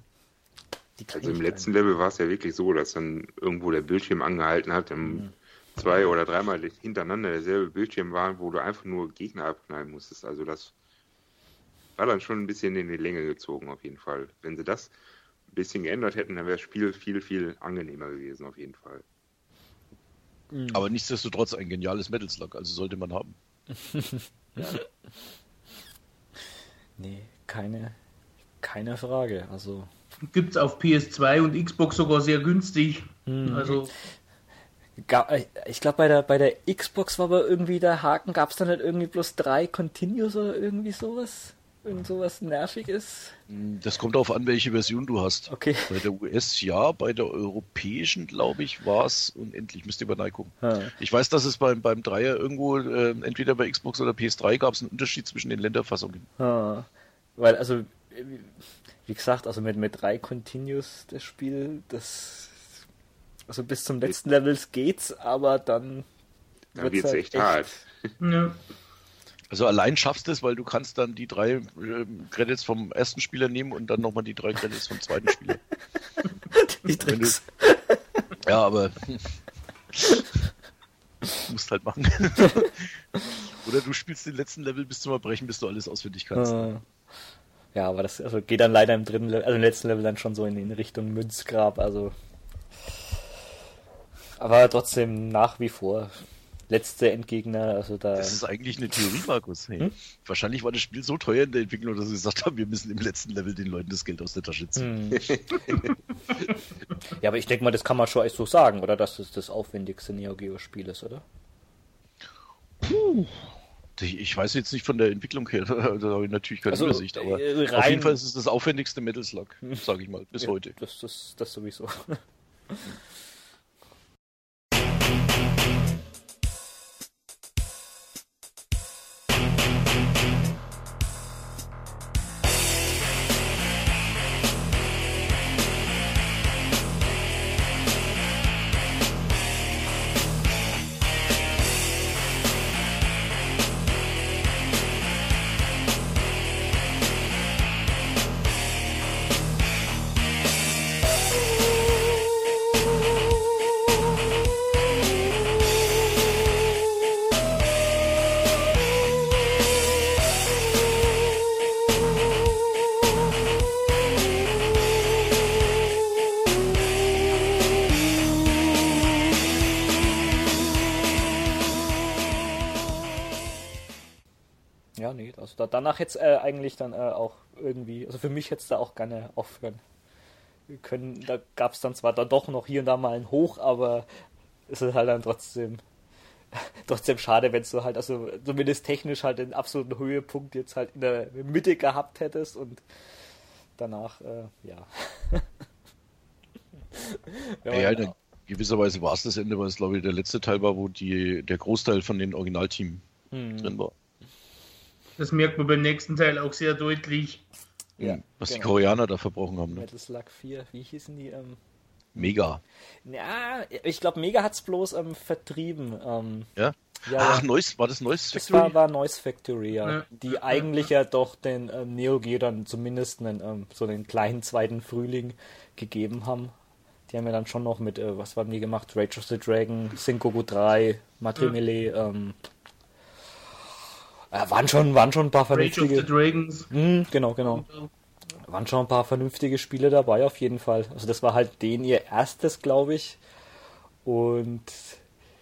also im letzten Level war es ja wirklich so, dass dann irgendwo der Bildschirm angehalten hat, dann mhm. Zwei oder dreimal hintereinander derselbe Bildschirm war, wo du einfach nur Gegner abknallen musstest. Also das war dann schon ein bisschen in die Länge gezogen, auf jeden Fall. Wenn sie das ein bisschen geändert hätten, dann wäre das Spiel viel, viel angenehmer gewesen, auf jeden Fall. Mhm. Aber nichtsdestotrotz ein geniales Metal Slug, also sollte man haben. ja. Nee, keine, keine Frage. Also. Gibt es auf PS2 und Xbox sogar sehr günstig. Mhm. Also. Äh, ich glaube, bei der, bei der Xbox war aber irgendwie der Haken, gab es dann nicht irgendwie bloß drei Continues oder irgendwie sowas? Irgend sowas nervig ist? Das kommt darauf an, welche Version du hast. Okay. Bei der US ja, bei der europäischen, glaube ich, war es unendlich. Müsst ihr mal gucken. Ha. Ich weiß, dass es beim, beim Dreier irgendwo, äh, entweder bei Xbox oder PS3 gab es einen Unterschied zwischen den Länderfassungen. Ha. Weil, also, wie gesagt, also mit, mit drei Continues das Spiel, das. Also bis zum letzten Levels geht's, aber dann. Dann wird's, halt echt, echt hart. Ja. Also allein schaffst du es, weil du kannst dann die drei äh, Credits vom ersten Spieler nehmen und dann nochmal die drei Credits vom zweiten Spieler. die Tricks. Du, ja, aber musst halt machen. Oder du spielst den letzten Level bis zum Erbrechen, bis du alles auswendig kannst. Uh, ja, aber das also geht dann leider im dritten Level, also im letzten Level dann schon so in, in Richtung Münzgrab, also aber trotzdem nach wie vor letzte Endgegner. Also da das ist eigentlich eine Theorie, Markus. Hey, hm? Wahrscheinlich war das Spiel so teuer in der Entwicklung, dass sie gesagt haben, wir müssen im letzten Level den Leuten das Geld aus der Tasche ziehen. Hm. ja, aber ich denke mal, das kann man schon echt so sagen, oder? Dass es das aufwendigste Neo Geo Spiel ist, oder? Puh. Ich weiß jetzt nicht von der Entwicklung her, da habe ich natürlich keine also, Übersicht, aber äh, auf jeden Fall ist es das aufwendigste Metal Slug, sage ich mal, bis ja, heute. Das, das, das sowieso. danach jetzt äh, eigentlich dann äh, auch irgendwie, also für mich hätte es da auch gerne aufhören können. Da gab es dann zwar dann doch noch hier und da mal ein Hoch, aber es ist halt dann trotzdem trotzdem schade, wenn du halt, also zumindest technisch halt den absoluten Höhepunkt jetzt halt in der Mitte gehabt hättest und danach, äh, ja. ja, ja in gewisser Weise war es das Ende, weil es glaube ich der letzte Teil war, wo die, der Großteil von den Originalteam hm. drin war. Das merkt man beim nächsten Teil auch sehr deutlich. Ja, was genau. die Koreaner da verbrochen haben. Ne? Metal Slug 4, wie hießen die? Ähm... Mega. Ja, ich glaube, Mega hat es bloß ähm, vertrieben. Ähm, ja? ja? Ach, Noise, war das Noise Factory? Das war, war Noise Factory, ja. ja. Die eigentlich ja doch den ähm, Neo Geo dann zumindest einen, ähm, so einen kleinen zweiten Frühling gegeben haben. Die haben ja dann schon noch mit, äh, was haben die gemacht? Rage of the Dragon, Sengoku 3, Mario Melee, ähm, äh, waren, schon, waren schon ein paar vernünftige. Rage of the Dragons. Mh, genau, genau. Waren schon ein paar vernünftige Spiele dabei, auf jeden Fall. Also, das war halt den ihr erstes, glaube ich. Und.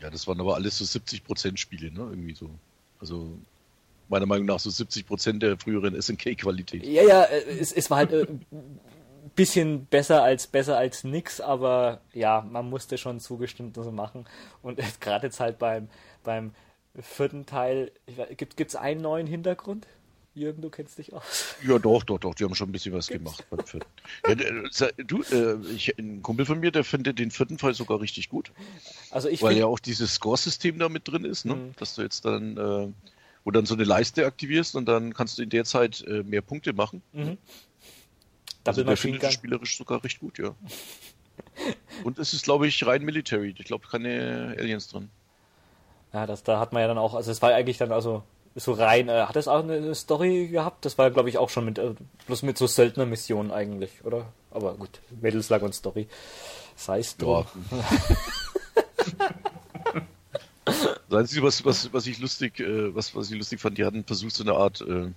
Ja, das waren aber alles so 70% Spiele, ne? Irgendwie so. Also, meiner Meinung nach so 70% der früheren SNK-Qualität. Ja, ja, äh, es, es war halt. Äh, bisschen besser als besser als nix, aber ja, man musste schon zugestimmt so machen. Und gerade jetzt halt beim, beim vierten Teil, gibt es einen neuen Hintergrund? Jürgen, du kennst dich aus. Ja, doch, doch, doch, die haben schon ein bisschen was Gibt's? gemacht beim vierten. Ja, du, äh, ich, ein Kumpel von mir, der findet den vierten Fall sogar richtig gut. Also ich Weil ja auch dieses Score-System da mit drin ist, ne? Mhm. dass du jetzt dann, äh, wo dann so eine Leiste aktivierst und dann kannst du in der Zeit äh, mehr Punkte machen. Mhm. Also der findet es spielerisch sogar recht gut, ja. Und es ist, glaube ich, rein Military. Ich glaube, keine Aliens drin. Ja, das, da hat man ja dann auch, also es war eigentlich dann also so rein, äh, hat es auch eine Story gehabt? Das war, glaube ich, auch schon mit, äh, bloß mit so seltener Missionen eigentlich, oder? Aber gut, Metal Slug und Story. Sei es drum. Das Einzige, was, was, was ich lustig, äh, was, was ich lustig fand, die hatten versucht, so eine Art äh,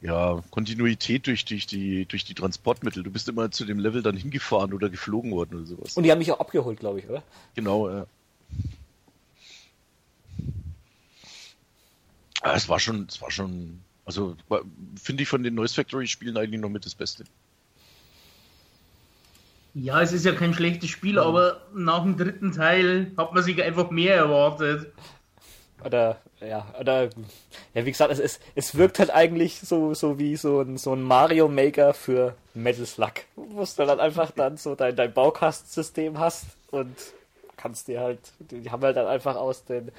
ja, Kontinuität durch, durch, die, durch die Transportmittel. Du bist immer zu dem Level dann hingefahren oder geflogen worden oder sowas. Und die haben mich auch abgeholt, glaube ich, oder? Genau, ja. Ah, es war schon, es war schon, also finde ich von den Noise Factory Spielen eigentlich noch mit das Beste. Ja, es ist ja kein schlechtes Spiel, mhm. aber nach dem dritten Teil hat man sich einfach mehr erwartet. Oder, ja, oder, ja, wie gesagt, es, es, es wirkt halt eigentlich so, so wie so ein, so ein Mario Maker für Metal Slug. Wo du dann einfach dann so dein, dein Baukastensystem hast und kannst dir halt, die haben halt dann einfach aus den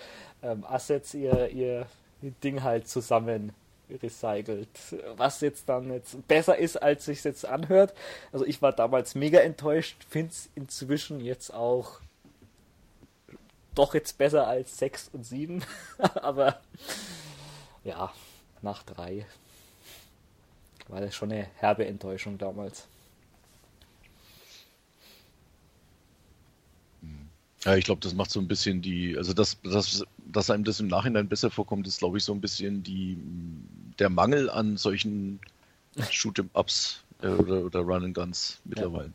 ähm, Assets ihr, ihr Ding halt zusammen recycelt. Was jetzt dann jetzt besser ist, als sich jetzt anhört. Also ich war damals mega enttäuscht, finde es inzwischen jetzt auch doch jetzt besser als 6 und 7. Aber ja, nach 3 war das schon eine herbe Enttäuschung damals. Ja, ich glaube, das macht so ein bisschen die, also das, das, dass einem das im Nachhinein besser vorkommt, ist, glaube ich, so ein bisschen die, der Mangel an solchen Shoot'em-Ups äh, oder, oder Run-and-Guns mittlerweile. Ja.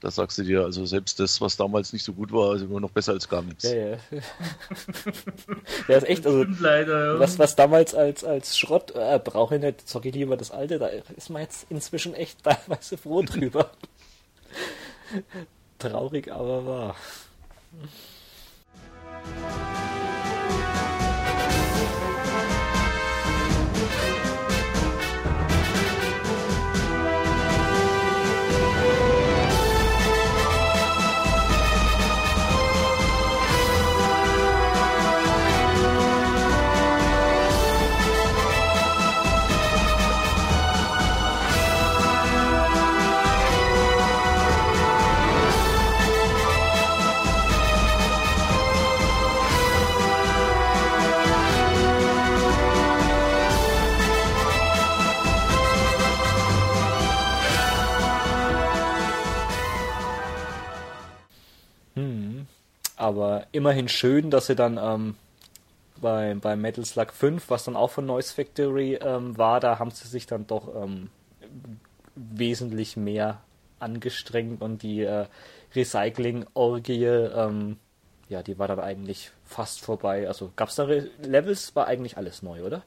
Da sagst du dir, also selbst das, was damals nicht so gut war, ist immer noch besser als gar nichts. Ja, ja. ja, ist echt, also, Leider, ja. was, was damals als, als Schrott, äh, brauche ich nicht, zocke ich lieber das alte, da ist man jetzt inzwischen echt teilweise froh drüber. Traurig, aber wahr. Immerhin schön, dass sie dann ähm, bei, bei Metal Slug 5, was dann auch von Noise Factory ähm, war, da haben sie sich dann doch ähm, wesentlich mehr angestrengt und die äh, Recycling-Orgie, ähm, ja, die war dann eigentlich fast vorbei. Also gab es da Re Levels, war eigentlich alles neu, oder?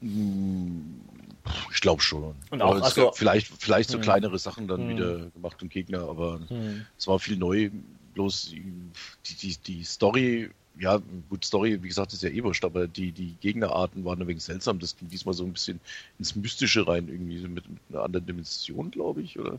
Ich glaube schon. Und auch, also, vielleicht, vielleicht so hm. kleinere Sachen dann hm. wieder gemacht und Gegner, aber hm. es war viel neu bloß die, die, die Story, ja, gut, Story, wie gesagt, ist ja eh wurscht, aber die, die Gegnerarten waren ein wenig seltsam. Das ging diesmal so ein bisschen ins Mystische rein, irgendwie mit, mit einer anderen Dimension, glaube ich, oder?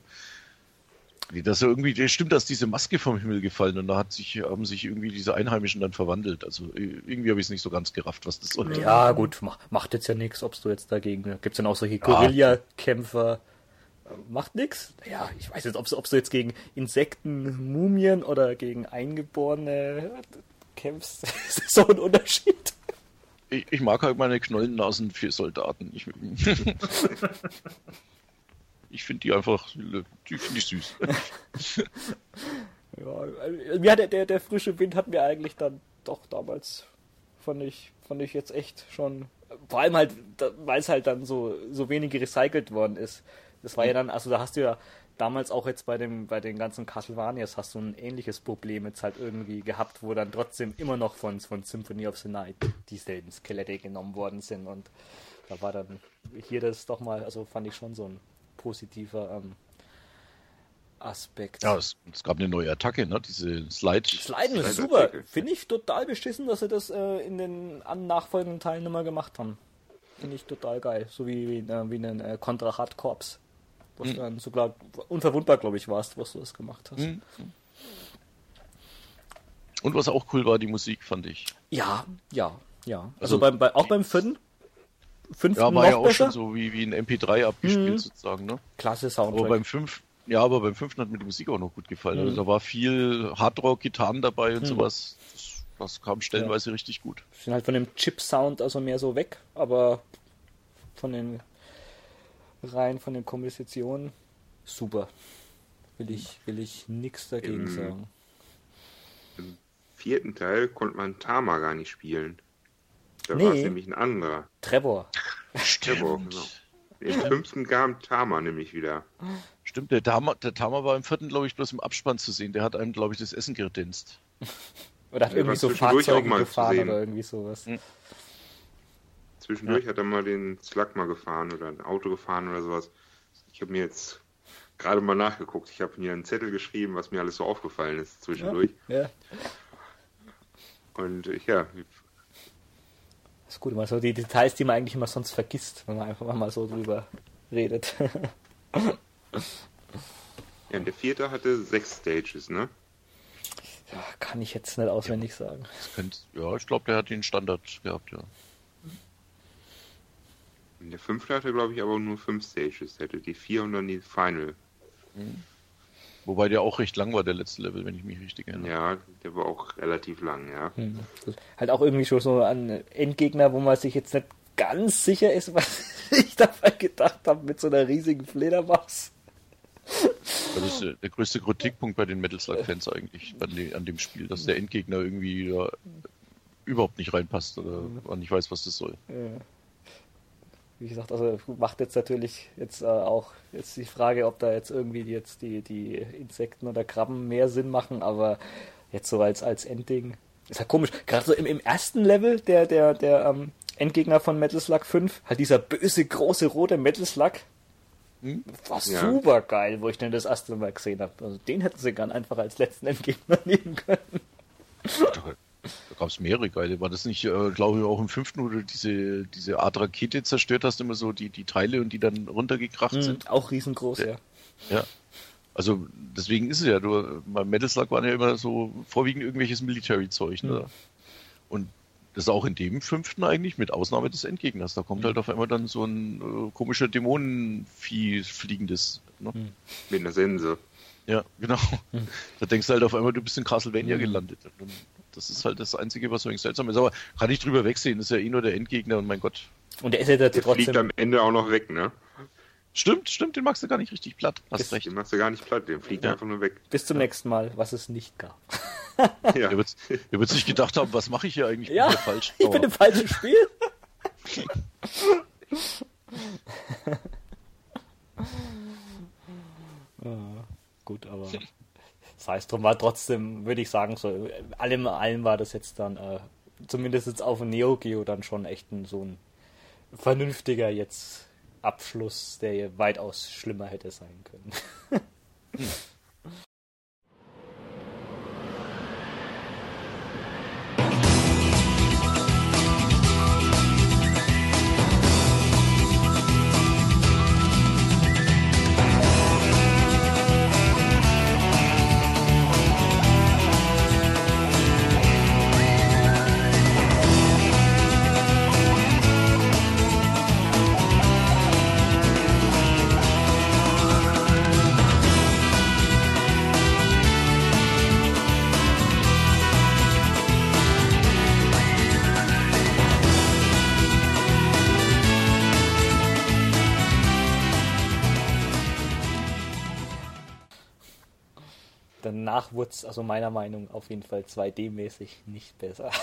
Nee, dass er irgendwie, das stimmt, dass diese Maske vom Himmel gefallen und da hat sich, haben sich irgendwie diese Einheimischen dann verwandelt. Also irgendwie habe ich es nicht so ganz gerafft, was das soll. Ja, gut, mach, macht jetzt ja nichts, ob du jetzt dagegen. Gibt es dann auch solche Guerillakämpfer? Macht nichts? Ja, ich weiß jetzt, ob du, ob du jetzt gegen Insekten, Mumien oder gegen Eingeborene kämpfst. das ist so ein Unterschied. Ich, ich mag halt meine Knollennasen für Soldaten. Ich, ich finde die einfach, die finde ich süß. ja, mir hat der, der, der frische Wind hat mir eigentlich dann doch damals, fand ich, fand ich jetzt echt schon, vor allem halt, weil es halt dann so, so wenig recycelt worden ist. Das war ja dann, also da hast du ja damals auch jetzt bei dem, bei den ganzen Castlevanias hast du ein ähnliches Problem jetzt halt irgendwie gehabt, wo dann trotzdem immer noch von, von Symphony of the Night dieselben Skelette genommen worden sind und da war dann hier das doch mal, also fand ich schon so ein positiver ähm, Aspekt. Ja, es, es, gab eine neue Attacke, ne? Diese Slide. Sliden ist super. Finde ich total beschissen, dass sie das äh, in den nachfolgenden Teilen immer gemacht haben. Finde ich total geil. So wie, wie, äh, wie einen äh, Contra Hard Corps. Was mhm. dann sogar unverwundbar, glaube ich, warst, was du das gemacht hast. Mhm. Und was auch cool war, die Musik, fand ich. Ja, ja, ja. Also, also beim, bei, auch beim fünften fünften ja, war ja auch besser? schon so wie, wie ein MP3 abgespielt mhm. sozusagen, ne? Klasse Soundtrack. Aber beim fünf, ja, aber beim fünften hat mir die Musik auch noch gut gefallen. Also mhm. Also da war viel Hardrock, Gitarren dabei und mhm. sowas. Das, das, kam stellenweise ja. richtig gut. Sind halt von dem Chip-Sound also mehr so weg, aber von den rein von den Kompositionen super. Will ich, will ich nichts dagegen Im, sagen. Im vierten Teil konnte man Tama gar nicht spielen. Da nee. war es nämlich ein anderer. Trevor. Stimmt. Trevor, genau. Im fünften kam Tama nämlich wieder. Stimmt, der Tama, der Tama war im vierten, glaube ich, bloß im Abspann zu sehen. Der hat einem, glaube ich, das Essen gedinst. oder hat irgendwie so Fahrzeuge gefahren oder irgendwie sowas. Hm. Zwischendurch ja. hat er mal den Slug mal gefahren oder ein Auto gefahren oder sowas. Ich habe mir jetzt gerade mal nachgeguckt. Ich habe mir einen Zettel geschrieben, was mir alles so aufgefallen ist zwischendurch. Ja. ja. Und ja, ist gut, immer so die Details, die man eigentlich immer sonst vergisst, wenn man einfach mal so drüber redet. ja, und der vierte hatte sechs Stages, ne? Ja, kann ich jetzt nicht auswendig ja. sagen. Könnte, ja, ich glaube, der hat den Standard gehabt, ja. Und der fünfte hatte, glaube ich, aber nur fünf Stages. Der hatte die vier und dann die Final. Mhm. Wobei der auch recht lang war, der letzte Level, wenn ich mich richtig erinnere. Ja, der war auch relativ lang, ja. Hm. Halt auch irgendwie schon so ein Endgegner, wo man sich jetzt nicht ganz sicher ist, was ich dabei gedacht habe mit so einer riesigen Fledermaus. Das ist der größte Kritikpunkt bei den Metal Slug-Fans eigentlich an dem Spiel, dass der Endgegner irgendwie überhaupt nicht reinpasst oder man nicht weiß, was das soll. Ja wie gesagt, also macht jetzt natürlich jetzt äh, auch jetzt die Frage, ob da jetzt irgendwie jetzt die, die Insekten oder Krabben mehr Sinn machen, aber jetzt so als, als Endding. Ist ja komisch. Gerade so im, im ersten Level der, der, der ähm, Endgegner von Metal Slug 5, halt dieser böse, große, rote Metal Slug. Hm? War ja. super geil, wo ich den das erste Mal gesehen habe. Also den hätten sie gern einfach als letzten Endgegner nehmen können. Gab es mehrere geile. War das nicht, äh, glaube ich, auch im fünften, wo du diese, diese Art Rakete zerstört hast, immer so die, die Teile und die dann runtergekracht mhm, sind? Auch riesengroß, ja. Ja. Also deswegen ist es ja, du, beim Metal Slug waren ja immer so vorwiegend irgendwelches Military-Zeug. Ne? Mhm. Und das ist auch in dem fünften eigentlich, mit Ausnahme des Endgegners. Da kommt mhm. halt auf einmal dann so ein äh, komischer Dämonenvieh fliegendes. Ne? Mhm. Mit einer Sense. Ja, genau. Mhm. Da denkst du halt auf einmal, du bist in Castlevania mhm. gelandet. Und das ist halt das Einzige, was so seltsam ist. Aber kann ich drüber wegsehen, das ist ja eh nur der Endgegner und mein Gott. Und der ist ja der trotzdem. fliegt am Ende auch noch weg, ne? Stimmt, stimmt, den magst du gar nicht richtig platt. Hast recht. Den machst du gar nicht platt, den fliegt ja. einfach nur weg. Bis zum ja. nächsten Mal, was es nicht gab. ja. Er wird, wird sich gedacht haben, was mache ich hier eigentlich? Ja, bin falsch. ich bin im falschen Spiel. ah, gut, aber sei es drum, war trotzdem, würde ich sagen, so allem allem war das jetzt dann, äh, zumindest jetzt auf Neo Geo dann schon echt ein, so ein vernünftiger jetzt Abschluss, der weitaus schlimmer hätte sein können. Hm. Nachwuchs, also meiner Meinung auf jeden Fall 2D-mäßig nicht besser.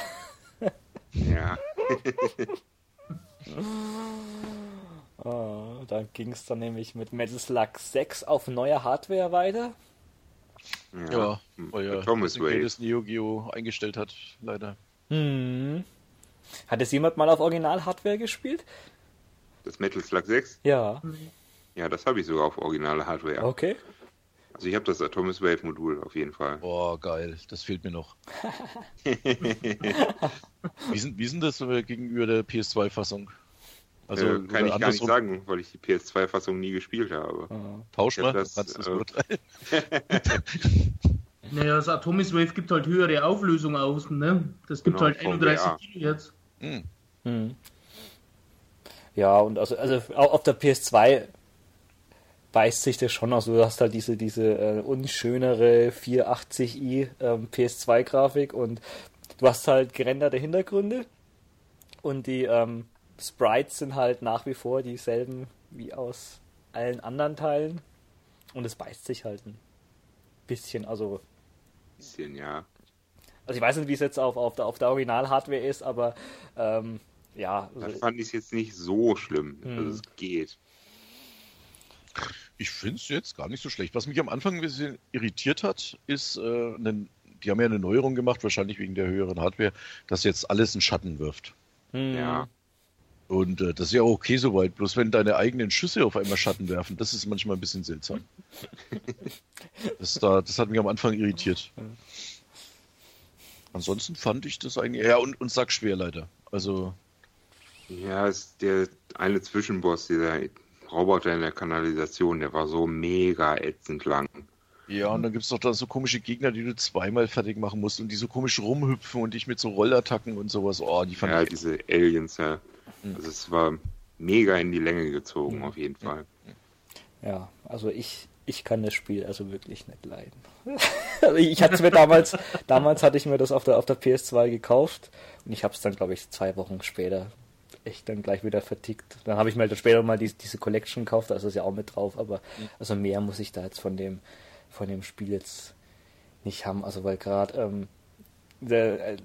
Ja. oh, dann ging es dann nämlich mit Metal Slug 6 auf neuer Hardware weiter. Ja, weil ja Thomas Wave. das Neo Geo eingestellt hat, leider. Hm. Hat es jemand mal auf Original-Hardware gespielt? Das Metal Slug 6? Ja. Ja, das habe ich sogar auf originale Hardware. Okay. Also ich habe das Atomis Wave Modul auf jeden Fall. Boah, geil, das fehlt mir noch. wie, sind, wie sind das äh, gegenüber der PS2-Fassung? Also äh, kann ich gar nicht sagen, weil ich die PS2-Fassung nie gespielt habe. Oh. Tausch mal, das, kannst du das äh, urteilen. Naja, das Atomis Wave gibt halt höhere Auflösung außen, ne? Das gibt Genau, halt 31 VGA. Kilohertz. Hm. Hm. Ja, und also, also auch auf der PS2 beißt sich das schon aus. Du hast halt diese, diese äh, unschönere 480i ähm, PS2-Grafik und du hast halt gerenderte Hintergründe und die ähm, Sprites sind halt nach wie vor dieselben wie aus allen anderen Teilen und es beißt sich halt ein bisschen. Also, Bisschen, ja. also ich weiß nicht, wie es jetzt auf, auf der, auf der Original-Hardware ist, aber ähm, ja, Da also, fand ich es jetzt nicht so schlimm, Hm. dass es geht. Ich finde es jetzt gar nicht so schlecht. Was mich am Anfang ein bisschen irritiert hat, ist, äh, einen, die haben ja eine Neuerung gemacht, wahrscheinlich wegen der höheren Hardware, dass jetzt alles einen Schatten wirft. hm, Ja. Und äh, das ist ja auch okay soweit, bloß wenn deine eigenen Schüsse auf einmal Schatten werfen, das ist manchmal ein bisschen seltsam. das, da, das hat mich am Anfang irritiert. Ansonsten fand ich das eigentlich. Ja, und, und sag schwer leider. Also, Ja, ist der eine Zwischenboss, dieser Roboter in der Kanalisation, der war so mega ätzend lang. ja, und dann gibt es doch da so komische Gegner, die du zweimal fertig machen musst und die so komisch rumhüpfen und dich mit so Rollattacken und sowas. Oh, die fand Ja, ich. diese Aliens, ja. Hm. Also es war mega in die Länge gezogen, auf jeden Fall. Ja, also ich, ich kann das Spiel also wirklich nicht leiden. also ich hatte es mir damals, damals hatte ich mir das auf der, auf der PS2 gekauft und ich habe es dann, glaube ich, zwei Wochen später echt dann gleich wieder vertickt. Dann habe ich mir halt später mal die, diese Collection gekauft, da ist es ja auch mit drauf, aber also mehr muss ich da jetzt von dem, von dem Spiel jetzt nicht haben. Also weil gerade ähm, der, äh,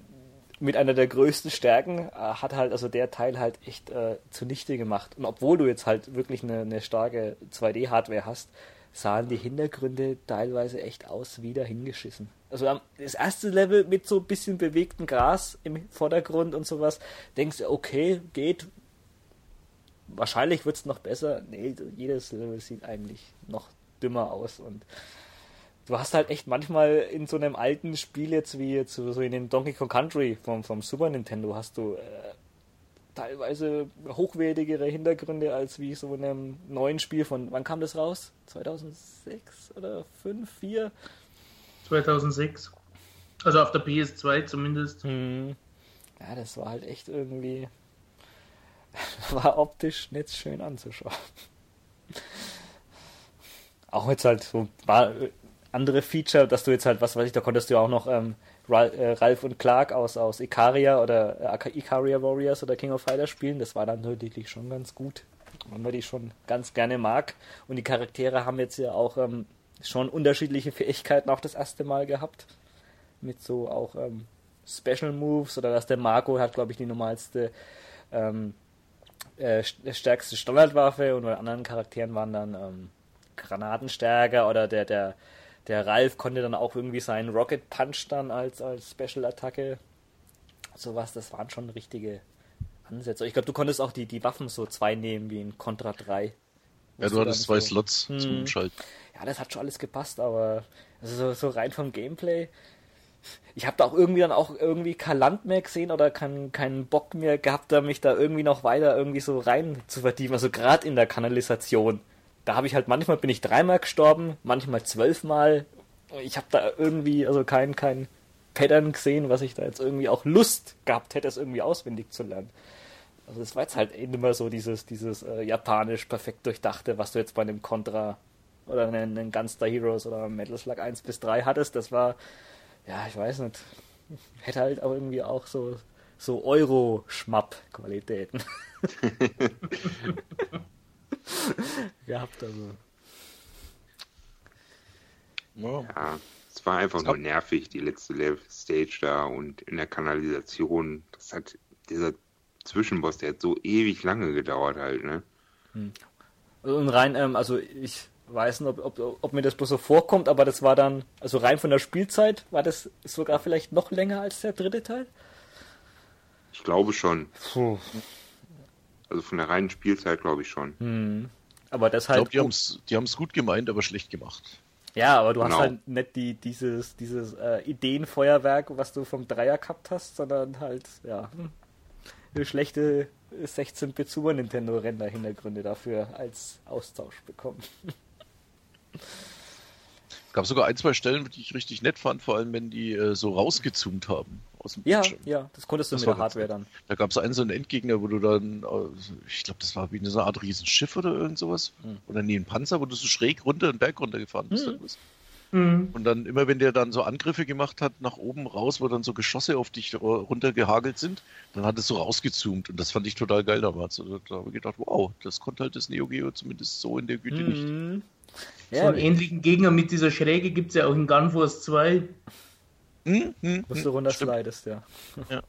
mit einer der größten Stärken äh, hat halt also der Teil halt echt äh, zunichte gemacht. Und obwohl du jetzt halt wirklich eine, eine starke 2D-Hardware hast, sahen die Hintergründe teilweise echt aus wie dahingeschissen. Also das erste Level mit so ein bisschen bewegtem Gras im Vordergrund und sowas, denkst du, okay, geht. Wahrscheinlich wird es noch besser. Nee, jedes Level sieht eigentlich noch dümmer aus und du hast halt echt manchmal in so einem alten Spiel jetzt wie jetzt so in den Donkey Kong Country vom, vom Super Nintendo hast du äh, teilweise hochwertigere Hintergründe als wie so in einem neuen Spiel von, wann kam das raus? 2006 oder 5, 4? 2006. Also auf der PS2 zumindest. Hm. Ja, das war halt echt irgendwie, war optisch nicht schön anzuschauen. Auch jetzt halt so war äh, andere Feature, dass du jetzt halt, was weiß ich, da konntest du auch noch ähm, äh, Ralph und Clark aus, aus Icaria oder äh, Icaria Warriors oder King of Fighters spielen. Das war dann natürlich schon ganz gut. Wenn man die schon ganz gerne mag. Und die Charaktere haben jetzt ja auch ähm, schon unterschiedliche Fähigkeiten auch das erste Mal gehabt. Mit so auch ähm, Special Moves oder dass der Marco hat, glaube ich, die normalste ähm, äh, st- stärkste Standardwaffe und bei anderen Charakteren waren dann ähm, Granatenstärker oder der, der, der Ralf konnte dann auch irgendwie seinen Rocket Punch dann als, als Special-Attacke. Sowas, das waren schon richtige Ansätze. Ich glaube, du konntest auch die, die Waffen so zwei nehmen wie in Contra 3. Ja, du hattest zwei so- Slots Hm. zum Umschalten. ja, das hat schon alles gepasst, aber also so, so rein vom Gameplay. Ich habe da auch irgendwie dann auch irgendwie kein Land mehr gesehen oder keinen keinen Bock mehr gehabt, da mich da irgendwie noch weiter irgendwie so rein zu vertiefen. Also gerade in der Kanalisation. Da habe ich halt manchmal bin ich dreimal gestorben, manchmal zwölfmal. Ich habe da irgendwie also kein kein Pattern gesehen, was ich da jetzt irgendwie auch Lust gehabt hätte, es irgendwie auswendig zu lernen. Also das war jetzt halt eben immer so dieses, dieses äh, japanisch perfekt durchdachte, was du jetzt bei einem Contra oder einen, einen Gunstar Heroes oder Metal Slug 1 bis 3 hattest. Das war, ja, ich weiß nicht, hätte halt auch irgendwie auch so, so Euro-Schmapp-Qualitäten gehabt. Also. Ja. Ja, Es war einfach nur nervig, die letzte Level Stage da und in der Kanalisation. Das hat dieser Zwischenboss, der hat so ewig lange gedauert halt, ne? Hm. Und rein, ähm, also ich weiß nicht, ob, ob, ob, mir das bloß so vorkommt, aber das war dann, also rein von der Spielzeit, war das sogar vielleicht noch länger als der dritte Teil? Ich glaube schon. Puh. Also von der reinen Spielzeit glaube ich schon. Hm. Aber das halt. Ich glaube, die haben es gut gemeint, aber schlecht gemacht. Ja, aber du genau. hast halt nicht die, dieses, dieses äh, Ideenfeuerwerk, was du vom Dreier gehabt hast, sondern halt, ja, eine schlechte 16-Bit Super Nintendo Render Hintergründe dafür als Austausch bekommen. gab sogar ein, zwei Stellen, die ich richtig nett fand, vor allem wenn die äh, so rausgezoomt haben aus dem Ja, Bildschirm. ja, das konntest du das mit der Hardware dann. Da gab es einen so einen Endgegner, wo du dann, äh, ich glaube, das war wie eine Art Riesenschiff oder irgend sowas. Hm. Oder nee, ein Panzer, wo du so schräg runter den Berg runtergefahren bist. Hm. Mhm. Und dann immer, wenn der dann so Angriffe gemacht hat, nach oben raus, wo dann so Geschosse auf dich runtergehagelt sind, dann hat es so rausgezoomt. Und das fand ich total geil damals. Also, da habe ich gedacht, wow, das konnte halt das Neo Geo zumindest so in der Güte nicht. Ja, so einen ähnlichen Gegner mit dieser Schräge gibt es ja auch in Gunforce 2. Hm, hm, Was du runterslidest, ja. ja.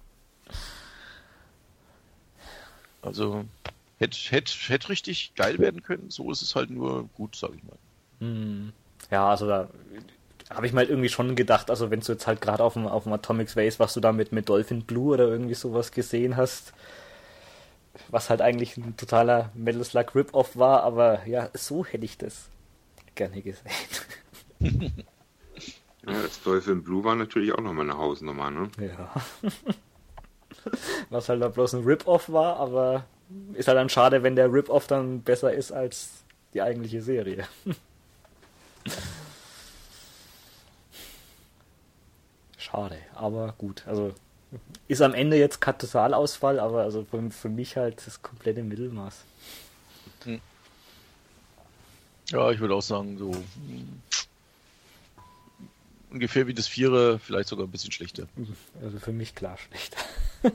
Also, hätte hätt, hätt richtig geil werden können. So ist es halt nur gut, sag ich mal. Hm. Ja, also da habe ich mal irgendwie schon gedacht, also wenn du jetzt halt gerade auf dem, auf dem Atomic Space, was du da mit, mit Dolphin Blue oder irgendwie sowas gesehen hast, was halt eigentlich ein totaler Metal Slug Rip-Off war, aber ja, so hätte ich das gerne gesehen. ja, das Teufel Blue war natürlich auch nochmal eine Hausnummer, ne? Ja. Was halt da bloß ein Rip-Off war, aber ist halt dann schade, wenn der Rip-Off dann besser ist als die eigentliche Serie. Schade, aber gut. Also ist am Ende jetzt Totalausfall, aber also für, für mich halt das komplette Mittelmaß. Ja, ich würde auch sagen, so hm, ungefähr wie das Vierer, vielleicht sogar ein bisschen schlechter. Also für mich klar schlechter.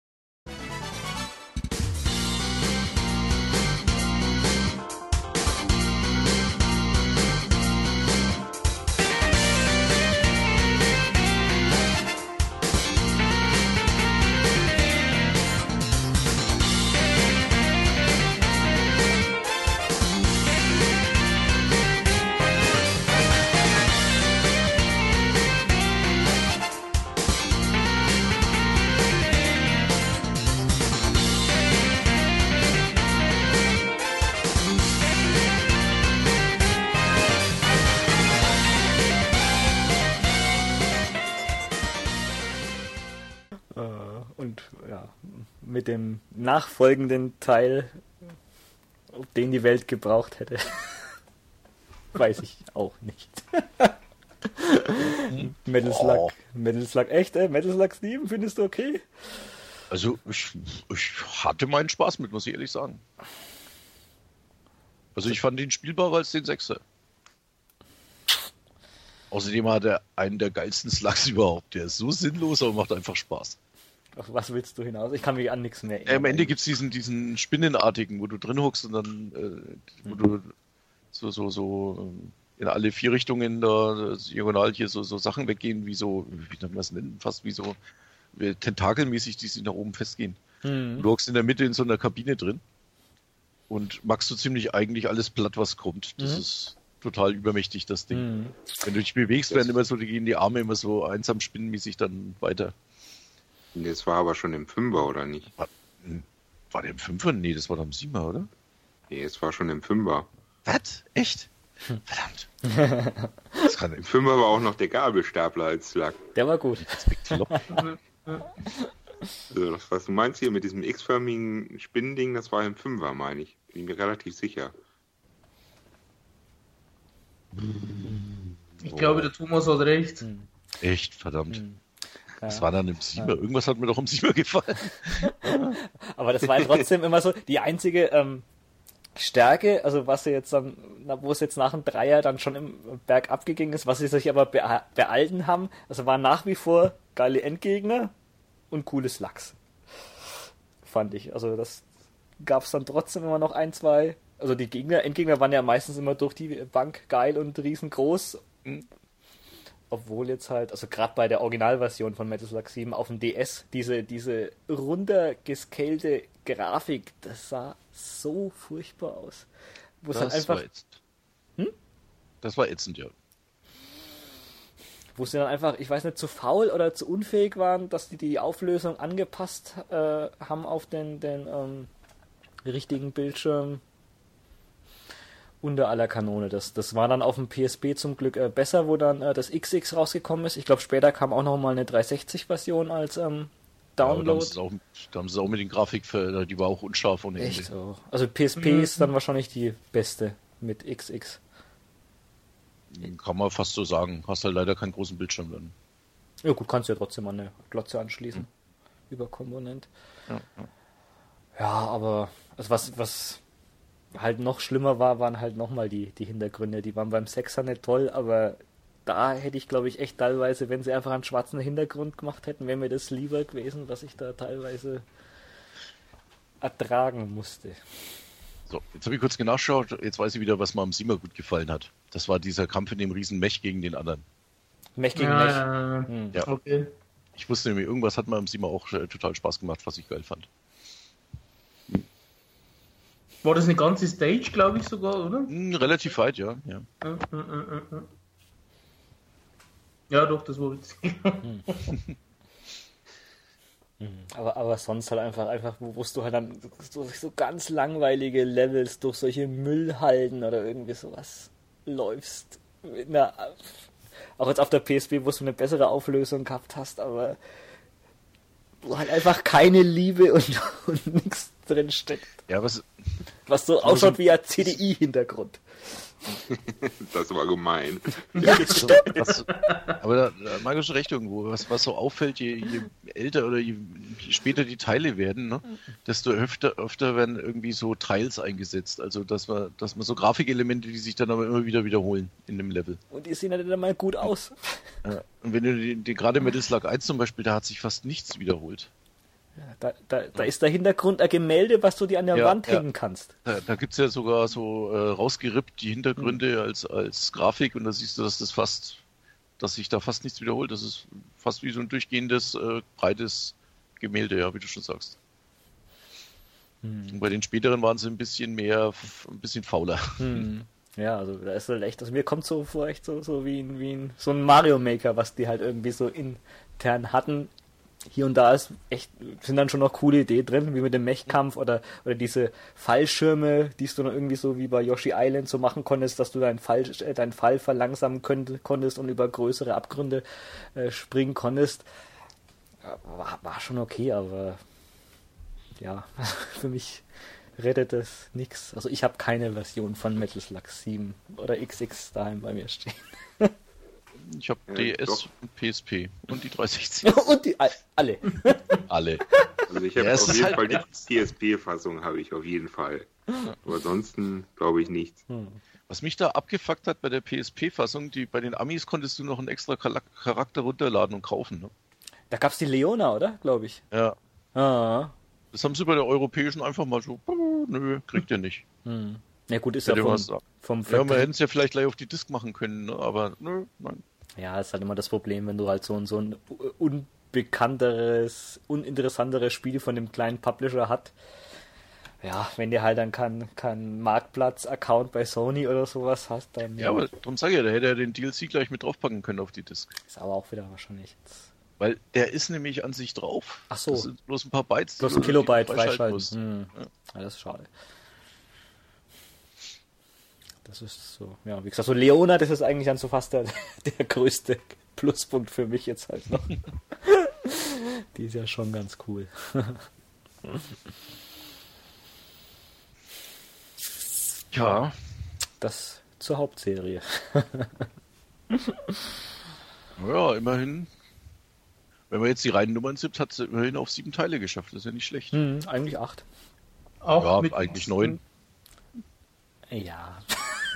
nachfolgenden Teil, den die Welt gebraucht hätte. Weiß ich auch nicht. Metal Slug. Oh. Metal Slug, echt, äh? Metal Slug 7 findest du okay? Also, ich, ich hatte meinen Spaß mit, muss ich ehrlich sagen. Also, ich fand ihn spielbarer als den 6er. Außerdem hat er einen der geilsten Slugs überhaupt. Der ist so sinnlos, aber macht einfach Spaß. Auf was willst du hinaus? Ich kann mich an nichts mehr erinnern. Am Ende gibt es diesen, diesen Spinnenartigen, wo du drin hockst und dann, äh, wo mhm. du so, so, so ähm, in alle vier Richtungen da diagonal hier so, so Sachen weggehen, wie so, wie nennt man es nennen, fast wie so wie tentakelmäßig, die sich nach oben festgehen. Mhm. Du hockst in der Mitte in so einer Kabine drin und magst du so ziemlich eigentlich alles platt, was kommt. Das mhm. ist total übermächtig, das Ding. Mhm. Wenn du dich bewegst, werden immer so, die gehen die Arme immer so einsam spinnenmäßig dann weiter. Das war aber schon im Fünfer, oder nicht? War, war der im Fünfer? Nee, das war doch im Siebener, oder? Nee, es war schon im Fünfer. Was? Echt? Verdammt. Im Fünfer war auch noch der Gabelstapler als Lack. Der war gut. also das, was du meinst hier mit diesem x-förmigen Spinnending, das war im Fünfer, meine ich. Bin mir relativ sicher. Ich oh. glaube, der Thomas hat recht. Echt, verdammt. Das war dann im Siemer. Ja. Irgendwas hat mir doch im Siemer gefallen. Aber das war trotzdem immer so die einzige ähm, Stärke, also was sie jetzt dann, wo es jetzt nach dem Dreier dann schon im Berg abgegangen ist, was sie sich aber be behalten haben, also waren nach wie vor geile Endgegner und cooles Lachs. Fand ich. Also das gab es dann trotzdem immer noch ein, zwei Also die Gegner, Endgegner waren ja meistens immer durch die Bank geil und riesengroß. Obwohl jetzt halt, also gerade bei der Originalversion von Metal Slug 7 auf dem DS, diese, diese runtergescalte Grafik, das sah so furchtbar aus. Wo es halt Das einfach, war ätzend. Das war ätzend, ja. wo sie dann einfach, ich weiß nicht, zu faul oder zu unfähig waren, dass die die Auflösung angepasst äh, haben auf den, den ähm, richtigen Bildschirm. Unter aller Kanone. Das, das war dann auf dem PSP zum Glück äh, besser, wo dann äh, das XX rausgekommen ist. Ich glaube, später kam auch noch mal eine 360-Version als ähm, Aber da haben Download. auch, da haben sie es auch mit den Grafikfeldern, die war auch unscharf Ende. Echt? Oh. Also PSP ist dann wahrscheinlich die beste mit XX. Kann man fast so sagen. Hast halt leider keinen großen Bildschirm dann. Ja gut, kannst du ja trotzdem an eine Glotze anschließen. Über Komponent. Ja, ja. Ja, aber also was, was halt noch schlimmer war, waren halt nochmal die, die Hintergründe. Die waren beim Sechser nicht toll, aber da hätte ich, glaube ich, echt teilweise, wenn sie einfach einen schwarzen Hintergrund gemacht hätten, wäre mir das lieber gewesen, was ich da teilweise ertragen musste. So, jetzt habe ich kurz nachgeschaut. Jetzt weiß ich wieder, was mir am Siemer gut gefallen hat. Das war dieser Kampf in dem riesen Mech gegen den anderen. Mech gegen Mech. Ja, Hm. Ja. okay. Ich wusste nämlich, irgendwas hat mir am Siemer auch äh, total Spaß gemacht, was ich geil fand. War das eine ganze Stage, glaube ich sogar, oder? Hm, relativ weit, ja. ja. Ja, doch, das war witzig. Aber, aber sonst halt einfach, einfach, wo wo du halt dann so, so ganz langweilige Levels durch solche Müllhalden oder irgendwie sowas läufst. Mit einer, auch jetzt auf der PSP, wo du eine bessere Auflösung gehabt hast, aber wo halt einfach keine Liebe und, und nichts drin steckt. Ja, was, Was so ausschaut wie ein CDI-Hintergrund. Das war gemein. Ja, stimmt. was, aber da, da mag ich schon recht irgendwo. Was, was so auffällt, je, je älter oder je, je später die Teile werden, ne, desto öfter, öfter werden irgendwie so Tiles eingesetzt. Also, dass man, dass man so Grafikelemente, die sich dann aber immer wieder wiederholen in dem Level. Und die sehen halt dann mal gut aus. Ja. Und wenn du die, die gerade Metal Slug 1 zum Beispiel, da hat sich fast nichts wiederholt. Da, da, da ist der Hintergrund ein Gemälde, was du dir an der Ja, Wand ja. hängen kannst. Da, da gibt's ja sogar so äh, rausgerippt die Hintergründe als, als Grafik und da siehst du, dass das fast, dass sich da fast nichts wiederholt. Das ist fast wie so ein durchgehendes, äh, breites Gemälde, ja, wie du schon sagst. Und bei den späteren waren sie ein bisschen mehr, ein bisschen fauler. Hm. Ja, also da ist halt echt, also mir kommt so vor, echt so, so wie ein, wie ein, so ein Mario Maker, was die halt irgendwie so intern hatten. Hier und da ist echt, sind dann schon noch coole Ideen drin, wie mit dem Mechkampf oder, oder diese Fallschirme, die du dann irgendwie so wie bei Yoshi Island so machen konntest, dass du deinen Fall, äh, deinen Fall verlangsamen könnt, konntest und über größere Abgründe äh, springen konntest. War, war schon okay, aber ja, für mich rettet das nichts. Also ich habe keine Version von Metal Slug 7 oder XX daheim bei mir stehen. Ich habe Ja, DS doch. und PSP und die 360. Und die all- alle. Alle. Also ich habe Ja, es auf jeden halt Fall die PSP-Fassung habe ich auf jeden Fall. Aber ansonsten glaube ich nichts. Was mich da abgefuckt hat bei der PSP-Fassung, die bei den Amis konntest du noch einen extra Chara- Charakter runterladen und kaufen. Ne? Da gab's die Leona, oder? Glaube ich. Ja. Ah. Das haben sie bei der europäischen einfach mal so, "Oh, nö, kriegt ihr nicht. Hm. Ja gut, ist Hätte ja vom, vom Ja, man Vertrieb- hätte es ja vielleicht gleich auf die Disk machen können, ne? aber nö, nein. Ja, ist halt immer das Problem, wenn du halt so, ein- so ein unbekannteres, uninteressanteres Spiel von dem kleinen Publisher hat. Ja, wenn dir halt dann kein, kein Marktplatz-Account bei Sony oder sowas hast, dann Ja, aber darum sage ich ja, da hätte er den DLC gleich mit draufpacken können auf die Disk. ist aber auch wieder wahrscheinlich Weil der ist nämlich an sich drauf. Ach so. Das sind bloß ein paar Bytes. bloß ein Kilobyte freischalten freischalten. Hm. Ja. Ja, das ist schade. Das ist so, ja, wie gesagt, so Leona, das ist eigentlich dann so fast der, der größte Pluspunkt für mich jetzt halt noch. Die ist ja schon ganz cool. Ja, Das zur Hauptserie. ja, immerhin. Wenn man jetzt die reinen Nummern sieht, hat sie immerhin auf sieben Teile geschafft. Das ist ja nicht schlecht. Hm, eigentlich acht. Auch Ja, mit eigentlich neun. Ja.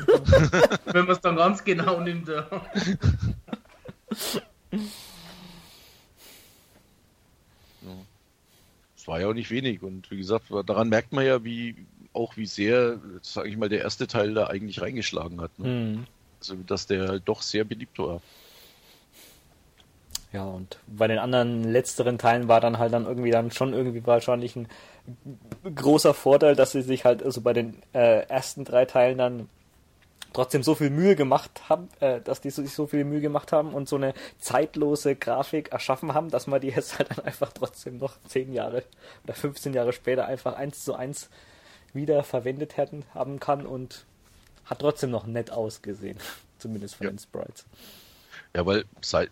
Wenn man es dann ganz genau nimmt. Ja. Es war ja auch nicht wenig. Und wie gesagt, daran merkt man ja, wie auch, wie sehr, sage ich mal, der erste Teil da eigentlich reingeschlagen hat. Ne? Mhm. Also, dass der halt doch sehr beliebt war. Ja, und bei den anderen letzteren Teilen war dann halt dann irgendwie dann schon irgendwie wahrscheinlich ein großer Vorteil, dass sie sich halt also bei den äh, ersten drei Teilen dann trotzdem so viel Mühe gemacht haben, äh, dass die sich so viel Mühe gemacht haben und so eine zeitlose Grafik erschaffen haben, dass man die jetzt halt dann einfach trotzdem noch zehn Jahre oder 15 Jahre später einfach eins zu eins wieder verwendet hätten, haben kann und hat trotzdem noch nett ausgesehen. Zumindest von Ja. den Sprites. Ja, weil seit,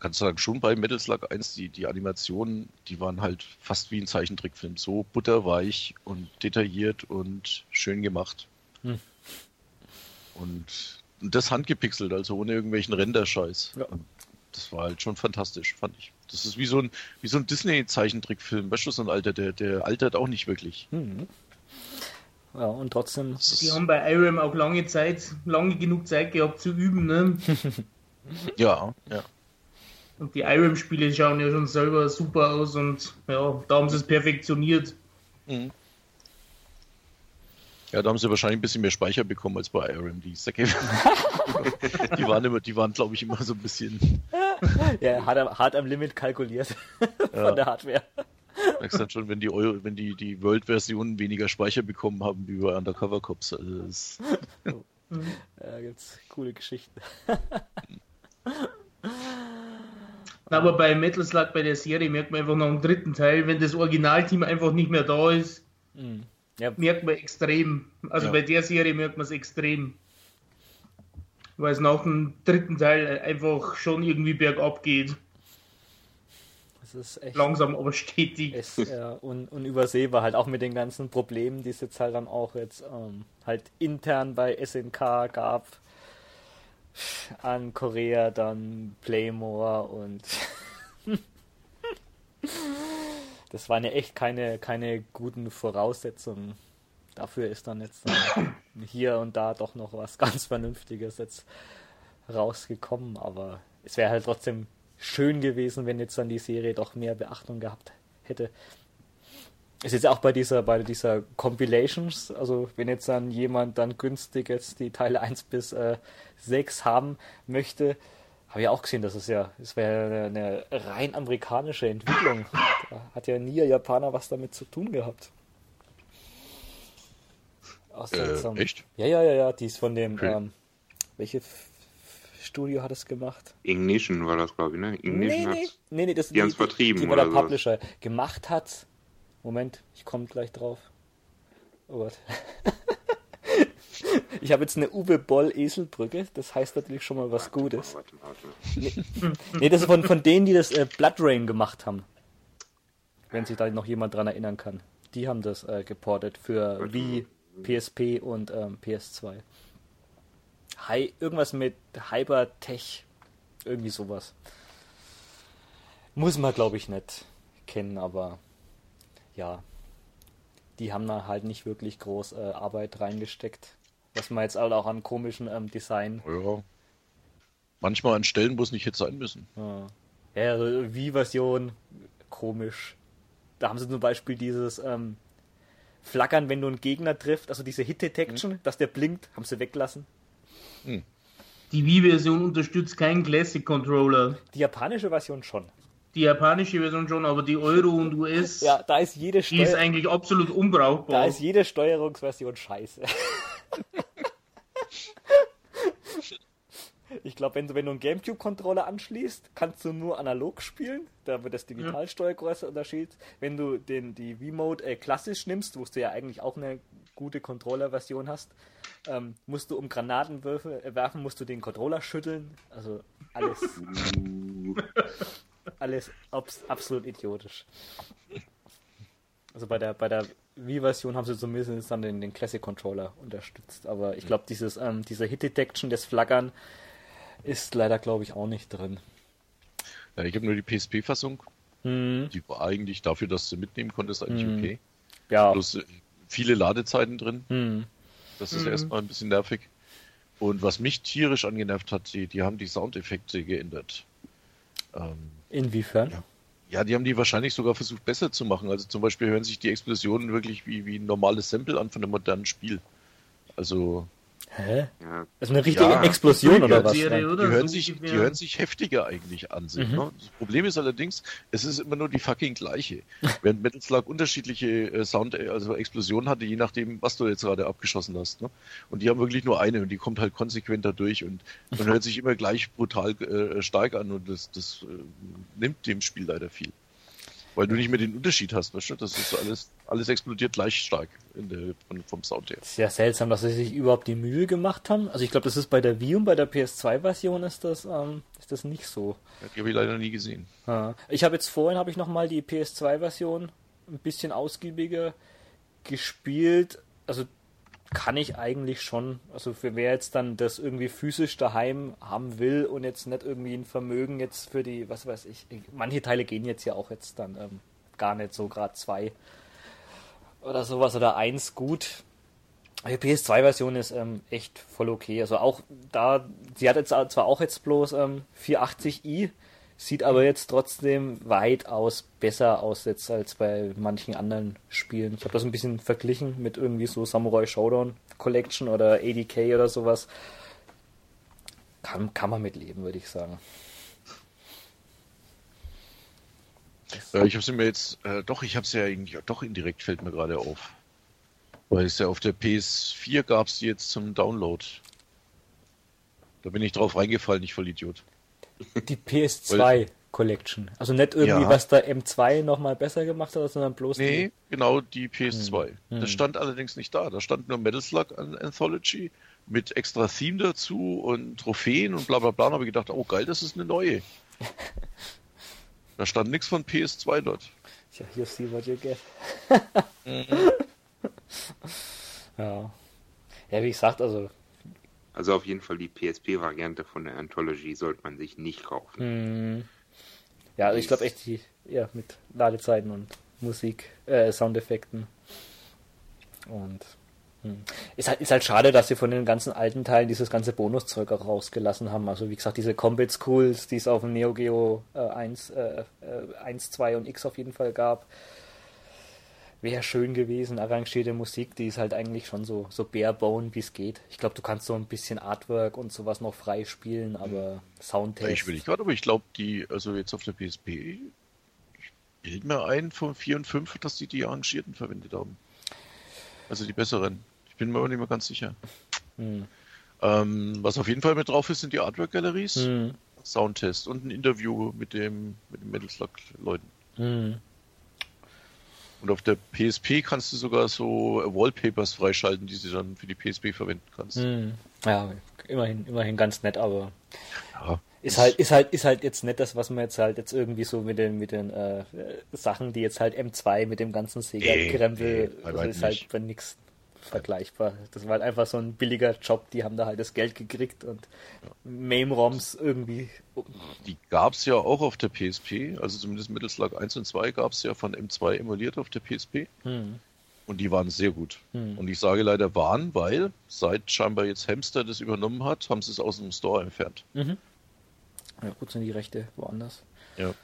kannst du sagen, schon bei Metal Slug 1, die, die Animationen, die waren halt fast wie ein Zeichentrickfilm. So butterweich und detailliert und schön gemacht. Hm. Und, das handgepixelt, also ohne irgendwelchen Renderscheiß. Ja. Das war halt schon fantastisch, fand ich. Das ist wie so ein, wie so ein Disney-Zeichentrickfilm. Weißt du, so ein Alter, der, der altert auch nicht wirklich. Mhm. Ja, und trotzdem Die haben bei IRAM auch lange Zeit, lange genug Zeit gehabt zu üben, ne? ja, ja. Und die IRAM-Spiele schauen ja schon selber super aus und ja, da haben sie es perfektioniert. Mhm. Ja, da haben sie wahrscheinlich ein bisschen mehr Speicher bekommen als bei IRM. Die waren immer, die waren, glaube ich, immer so ein bisschen. ja, hart, am, hart am Limit kalkuliert Ja. von der Hardware. Merkst dann schon, wenn die Euro, wenn die, die World-Versionen weniger Speicher bekommen haben wie bei Undercover Cops. Also das, Da gibt's coole Geschichten. Aber bei Metal Slug, bei der Serie, merkt man einfach nach dem dritten Teil, wenn das Originalteam einfach nicht mehr da ist, Mhm. Ja, merkt man extrem. Also Ja. bei der Serie merkt man es extrem. Weil es nach dem dritten Teil einfach schon irgendwie bergab geht. das ist echt Langsam, aber stetig. ist, ja, un, unübersehbar, halt auch mit den ganzen Problemen, die es jetzt halt dann auch jetzt ähm, halt intern bei SNK gab. An Korea, dann Playmore und das waren ja echt keine, keine guten Voraussetzungen. Dafür ist dann jetzt dann hier und da doch noch was ganz Vernünftiges jetzt rausgekommen, aber es wäre halt trotzdem schön gewesen, wenn jetzt dann die Serie doch mehr Beachtung gehabt hätte. Ist jetzt auch bei dieser, bei dieser Compilations, also wenn jetzt dann jemand dann günstig jetzt die Teile 1 bis äh, 6 haben möchte, habe ich auch gesehen, dass es ja, es wäre eine, eine rein amerikanische Entwicklung. Da hat ja nie ein Japaner was damit zu tun gehabt. Äh, echt? Ja, ja, ja, ja, die ist von dem, Okay. ähm, welche F- Studio hat es gemacht? Ignition war das, glaube ich, ne? Ignition Nee, nee, nee, nee, das Die haben's vertrieben die, die bei der oder sowas. Publisher gemacht hat. Moment, ich komme gleich drauf. Oh Gott. ich habe jetzt eine Uwe Boll Eselbrücke, das heißt natürlich schon mal was Gutes. Warte, warte. Nee, das ist von, von denen, die das äh, Blood Rain gemacht haben. Wenn sich da noch jemand dran erinnern kann. Die haben das äh, geportet für Wii, PSP und ähm, PS2. Hi, irgendwas mit Hypertech. Irgendwie sowas. Muss man, glaube ich, nicht kennen, aber ja. Die haben da halt nicht wirklich groß äh, Arbeit reingesteckt. Was man jetzt halt auch an komischen ähm, Design Ja. Manchmal an Stellen, wo es nicht hätte sein müssen. Ja, ja also Wie-Version, komisch. Da haben sie zum Beispiel dieses ähm, Flackern, wenn du einen Gegner trifft, also diese Hit-Detection, dass der blinkt, haben sie weggelassen. Die Wii-Version unterstützt keinen Classic-Controller. Die japanische Version schon. Die japanische Version schon, aber die Euro und US, Ja, da ist jede, die ist Steuer eigentlich absolut da unbrauchbar. ist jede Steuerungsversion scheiße. Ich glaube, wenn du, wenn du einen Gamecube-Controller anschließt, kannst du nur analog spielen. Da wird das Digitalsteuer größer Unterschied. Wenn du den, die V-Mode äh, klassisch nimmst, wo du ja eigentlich auch eine gute Controller-Version hast, ähm, musst du um Granatenwürfe äh, werfen, musst du den Controller schütteln. Also alles, alles abs absolut idiotisch. Also bei der, bei der Wii-Version haben sie zumindest dann den, den Classic-Controller unterstützt. Aber ich glaube, dieses, ähm, diese Hit-Detection, das Flaggern, ist leider, glaube ich, auch nicht drin. Ja, ich habe nur die PSP-Fassung. Hm, Die war eigentlich dafür, dass du mitnehmen konntest, eigentlich Mhm. okay. ja. Bloß äh, viele Ladezeiten drin. Hm. Das ist Mhm. erstmal ein bisschen nervig. Und was mich tierisch angenervt hat, die, die haben die Soundeffekte geändert. Ähm, Inwiefern? Ja. Ja, die haben die wahrscheinlich sogar versucht besser zu machen. Also zum Beispiel hören sich die Explosionen wirklich wie, wie ein normales Sample an von einem modernen Spiel. Also Hä? Ja, Das ist eine richtige Ja, Explosion oder was? Serie, oder? die hören, So sich, die hören sich heftiger eigentlich an sich. Mhm. Ne? Das Problem ist allerdings, es ist immer nur die fucking gleiche. Während Metal Slug unterschiedliche äh, Sound, äh, also Explosionen hatte, je nachdem, was du jetzt gerade abgeschossen hast. Ne? Und die haben wirklich nur eine und die kommt halt konsequent da durch und, und hört sich immer gleich brutal äh, stark an und das, das äh, nimmt dem Spiel leider viel. Weil du nicht mehr den Unterschied hast, weißt du? Das ist alles, alles explodiert gleich stark in der, von, vom Sound her. Ja seltsam, dass sie sich überhaupt die Mühe gemacht haben. Also ich glaube, das ist bei der Wii und bei der PS2-Version ist das, ähm, ist das nicht so. Die habe ich leider nie gesehen. Ja. Ich habe jetzt vorhin habe ich noch mal die PS2-Version ein bisschen ausgiebiger gespielt. Also kann ich eigentlich schon. Also für wer jetzt dann das irgendwie physisch daheim haben will und jetzt nicht irgendwie ein Vermögen jetzt für die, was weiß ich. Manche Teile gehen jetzt ja auch jetzt dann ähm, gar nicht so gerade zwei oder sowas oder eins gut. Die PS2-Version ist ähm, echt voll okay. Also auch da, sie hat jetzt zwar auch jetzt bloß ähm, 480i, sieht aber jetzt trotzdem weitaus besser aus jetzt als bei manchen anderen Spielen. Ich habe das ein bisschen verglichen mit irgendwie so Samurai Showdown Collection oder ADK oder sowas. Kann, kann man mitleben, würde ich sagen. Äh, ich habe sie mir jetzt, äh, doch, ich habe sie ja eigentlich, doch indirekt fällt mir gerade auf. Weil es ja auf der PS4 gab es die jetzt zum Download. Da bin ich drauf reingefallen, ich voll Idiot. Die PS2 Collection. Also nicht irgendwie, Ja. was der M2 nochmal besser gemacht hat, sondern bloß Nee, genau die PS2. Hm. Das stand allerdings nicht da. Da stand nur Metal Slug an Anthology mit extra Theme dazu und Trophäen und bla bla bla. Da habe ich gedacht, oh geil, das ist eine neue. Da stand nichts von PS2 dort. die. Tja, you see what you get. ja. Ja, wie gesagt, also also auf jeden Fall die PSP-Variante von der Anthology sollte man sich nicht kaufen. Hm. Ja, also ich glaube echt, die, ja, mit Ladezeiten und Musik, äh, Soundeffekten. Und hm. ist, halt, ist halt schade, dass sie von den ganzen alten Teilen dieses ganze Bonuszeug auch rausgelassen haben. Also wie gesagt, diese Combat Schools, die es auf dem Neo Geo äh, 1, äh, äh, 1, 2 und X auf jeden Fall gab. Wäre schön gewesen, arrangierte Musik, die ist halt eigentlich schon so, so barebone, wie es geht. Ich glaube, du kannst so ein bisschen Artwork und sowas noch frei spielen, aber Soundtest. Ich will nicht gerade, aber ich glaube, die, also jetzt auf der PSP, ich bild mir ein von 4 und 5, dass die die Arrangierten verwendet haben. Also die besseren. Ich bin mir aber nicht mehr ganz sicher. Hm. Ähm, was auf jeden Fall mit drauf ist, sind die Artwork-Galeries, Hm. Soundtest und ein Interview mit dem mit den Metal Slug-Leuten. Hm. Und auf der PSP kannst du sogar so Wallpapers freischalten, die du dann für die PSP verwenden kannst. Hm. Ja, immerhin, immerhin ganz nett, aber Ja, ist halt, ist halt, ist halt jetzt nicht das, was man jetzt halt jetzt irgendwie so mit den, mit den äh, Sachen, die jetzt halt M2 mit dem ganzen Sega-Krempel, nee, bei also ist halt bei nichts vergleichbar. Das war halt einfach so ein billiger Job, die haben da halt das Geld gekriegt und MAME-ROMs irgendwie. die gab es ja auch auf der PSP, also zumindest Metal Slug 1 und 2 gab es ja von M2 emuliert auf der PSP. Hm. Und die waren sehr gut. Hm. Und ich sage leider waren, weil seit scheinbar jetzt Hamster das übernommen hat, haben sie es aus dem Store entfernt. Mhm. Ja, gut sind die Rechte woanders. Ja.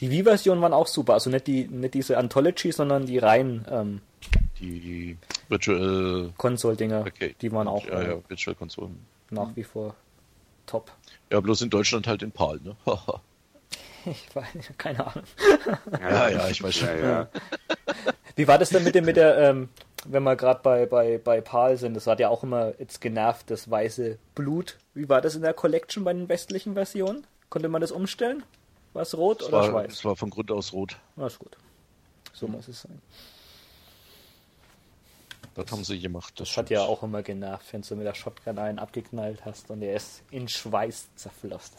Die Wii-Versionen waren auch super, also nicht die, nicht diese Anthology, sondern die reinen ähm, Die Virtual Konsol-Dinger, Arcade. die waren auch ja, äh, ja, Virtual Konsolen. nach wie vor top. Ja, bloß in Deutschland halt in PAL, ne? Ich weiß, keine Ahnung. Ja, ja, ich weiß schon. Ja, ja. Wie war das denn mit dem, mit der, ähm, wenn wir gerade bei, bei, bei PAL sind, das hat ja auch immer jetzt genervt, das weiße Blut. Wie war das in der Collection bei den westlichen Versionen? Konnte man das umstellen? War es rot Es oder war, schwarz? es war von Grund aus rot. Na, ist gut. So muss es sein. Das haben sie gemacht. Das hat ja auch immer genervt, wenn du mit der Shotgun einen abgeknallt hast und der ist in Schweiß zerflossen.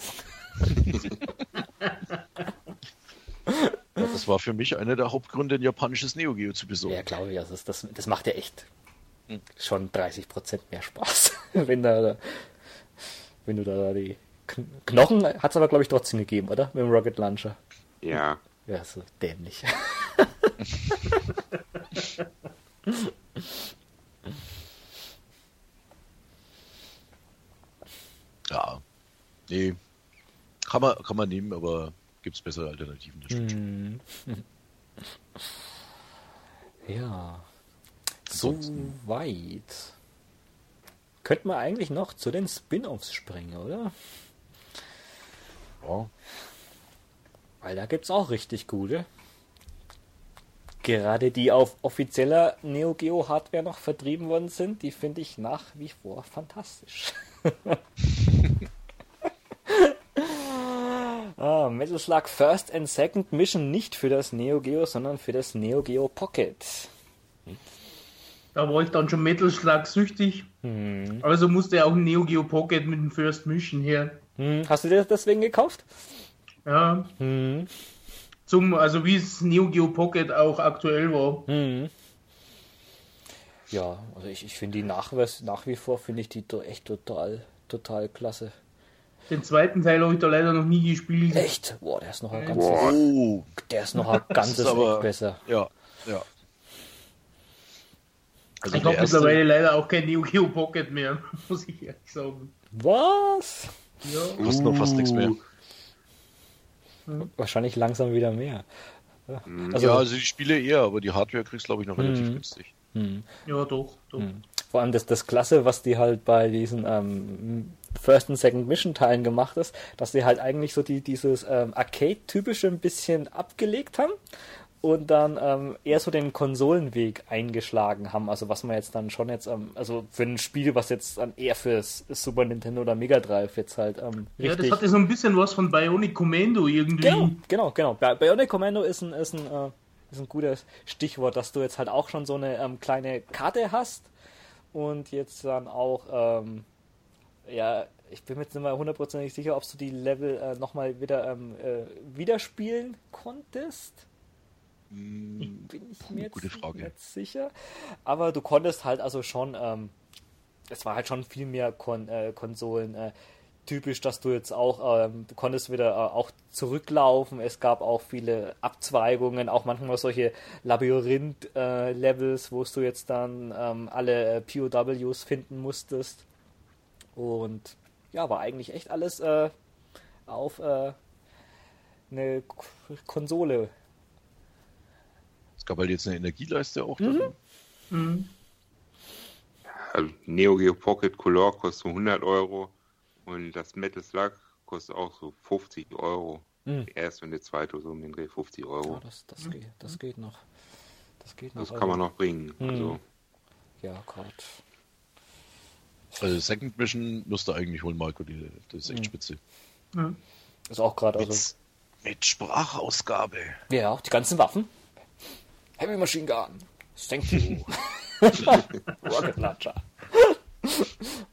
Ja, das war für mich einer der Hauptgründe, ein japanisches Neo Geo zu besorgen. Ja, glaube ich, also das, das, das macht ja echt Hm. schon 30% mehr Spaß. wenn, da, wenn du da die Kn Knochen hat es aber, glaube ich, trotzdem gegeben, oder? Mit dem Rocket Launcher. ja. Ja, so dämlich. Ja. Nee. Kann man, kann man nehmen, aber gibt es bessere Alternativen. Das stimmt hm. Ja. So weit. Könnte man eigentlich noch zu den Spin-offs springen, oder? Ja. Weil da gibt es auch richtig gute. Gerade die auf offizieller Neo Geo Hardware noch vertrieben worden sind, die finde ich nach wie vor fantastisch. ah, Metal Slug First and Second Mission nicht für das Neo Geo, sondern für das Neo Geo Pocket. Da war ich dann schon Metal Slug süchtig. Hm. Also musste ja auch ein Neo Geo Pocket mit dem First Mission her. Hm. Hast du dir das deswegen gekauft? Ja. Hm. Zum, also wie es Neo Geo Pocket auch aktuell war. Hm. Ja, also ich, ich finde die nach, nach wie vor finde ich die echt total, total klasse. Den zweiten Teil habe ich da leider noch nie gespielt. Echt? Boah, der ist noch ein ganzes, Boah. Der ist noch ein ganzes aber- besser. ja, ja. Also ich habe erste, mittlerweile leider auch kein Neo Geo Pocket mehr, muss ich ehrlich sagen. Was? Ja. kostet noch fast nichts mehr. Wahrscheinlich langsam wieder mehr. Also, ja, also die Spiele eher, aber die Hardware kriegst glaube ich noch relativ Mhm. günstig. hm. Ja, doch, doch. Vor allem das, das Klasse, was die halt bei diesen ähm, First und Second Mission Teilen gemacht ist, dass sie halt eigentlich so die, dieses ähm, Arcade-typische ein bisschen abgelegt haben und dann ähm, eher so den Konsolenweg eingeschlagen haben. Also was man jetzt dann schon jetzt, ähm, also für ein Spiel, was jetzt dann eher fürs Super Nintendo oder Mega Drive jetzt halt ähm, Ja, das richtig... hatte so ein bisschen was von Bionic Commando irgendwie. Genau, genau, genau. Bi- Bionic Commando ist ein, ist ein, äh, ist ein gutes Stichwort, dass du jetzt halt auch schon so eine ähm, kleine Karte hast und jetzt dann auch, ähm, ja, ich bin mir jetzt nicht mal hundertprozentig sicher, ob du die Level äh, nochmal wieder ähm, äh, wieder spielen konntest. Hm, Bin ich mir jetzt gute Frage. nicht sicher. Aber du konntest halt also schon, ähm, es war halt schon viel mehr Kon äh, Konsolen äh, typisch, dass du jetzt auch, ähm, du konntest wieder äh, auch zurücklaufen. Es gab auch viele Abzweigungen, auch manchmal solche Labyrinth-Levels, wo du jetzt dann ähm, alle äh, POWs finden musstest. Und ja, war eigentlich echt alles äh, auf äh, eine Konsole gab halt jetzt eine Energieleiste auch drin. Mhm. Also Neo Geo Pocket Color kostet so 100 Euro und das Metal Slug kostet auch so 50 Euro. Mhm. Erste und der zweite so um den Dreh 50 Euro. Ja, das, das, geht, das geht noch. Das geht noch. Das kann man noch bringen. Mhm. Also, Ja, Gott. Also Second Mission musst du eigentlich holen, Marco, die, das ist echt Mhm. spitze. Mhm. Ist auch gerade, also. Mit, mit Sprachausgabe. Ja, die ganzen Waffen. Heavy Machine Gun. Thank you. Rocket Launcher.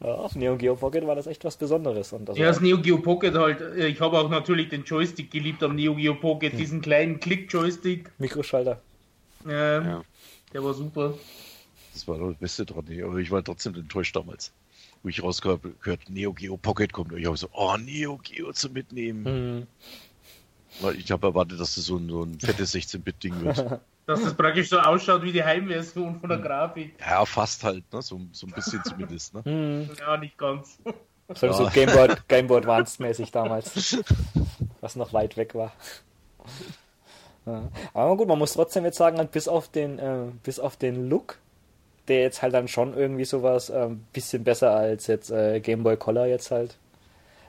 ja, auf Neo Geo Pocket war das echt was Besonderes. Und also Ja, das Neo Geo Pocket halt. äh, Ich habe auch natürlich den Joystick geliebt am Neo Geo Pocket, diesen kleinen Klick-Joystick. Mikroschalter. Ähm, ja. Der war super. Das war doch das Beste dran. Aber ich war trotzdem enttäuscht damals. Wo ich rausgehört gehört, Neo Geo Pocket kommt. Und ich habe so, oh, Neo Geo zum Mitnehmen. Hm. Weil ich habe erwartet, dass das so ein, so ein fettes 16-Bit-Ding wird. Dass das praktisch so ausschaut wie die Heimversion von der Grafik. ja, fast halt, ne? so, so ein bisschen zumindest. Ne? Hm. Ja, nicht ganz. So, so Ja. Gameboard, Gameboard Advanced mäßig damals. Was noch weit weg war. Ja. Aber gut, man muss trotzdem jetzt sagen, halt, bis auf den, äh, bis auf den Look, der jetzt halt dann schon irgendwie sowas ähm, bisschen besser als jetzt äh, Game Boy Color jetzt halt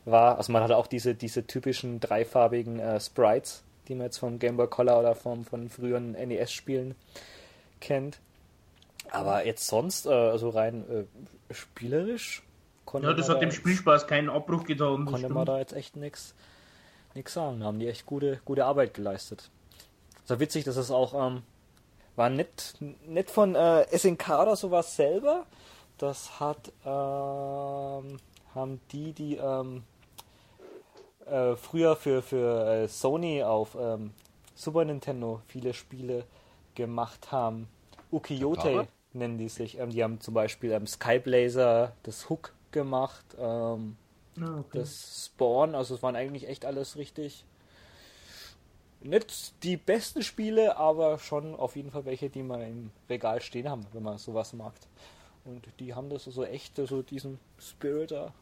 war. Also man hatte auch diese, diese typischen dreifarbigen äh, Sprites, die man jetzt vom Game Boy Color oder vom, von früheren NES-Spielen kennt. Aber jetzt sonst, äh, also rein äh, spielerisch, konnte Ja, das man hat da dem Spielspaß keinen Abbruch getan. konnte man stimmt. da jetzt echt nichts nix sagen. Da haben die echt gute, gute Arbeit geleistet. So witzig, dass es auch ähm, war nicht, nicht von äh, SNK oder sowas selber. Das hat ähm, haben die, die ähm, äh, früher für, für äh, Sony auf ähm, Super Nintendo viele Spiele gemacht haben. Ukiyote nennen die sich. Ähm, die haben zum Beispiel ähm, Skyblazer, das Hook gemacht. Ähm, Ja, okay. das Spawn, also es waren eigentlich echt alles richtig. Nicht die besten Spiele, aber schon auf jeden Fall welche, die man im Regal stehen haben, wenn man sowas mag. Und die haben das so echt, so diesen Spirit da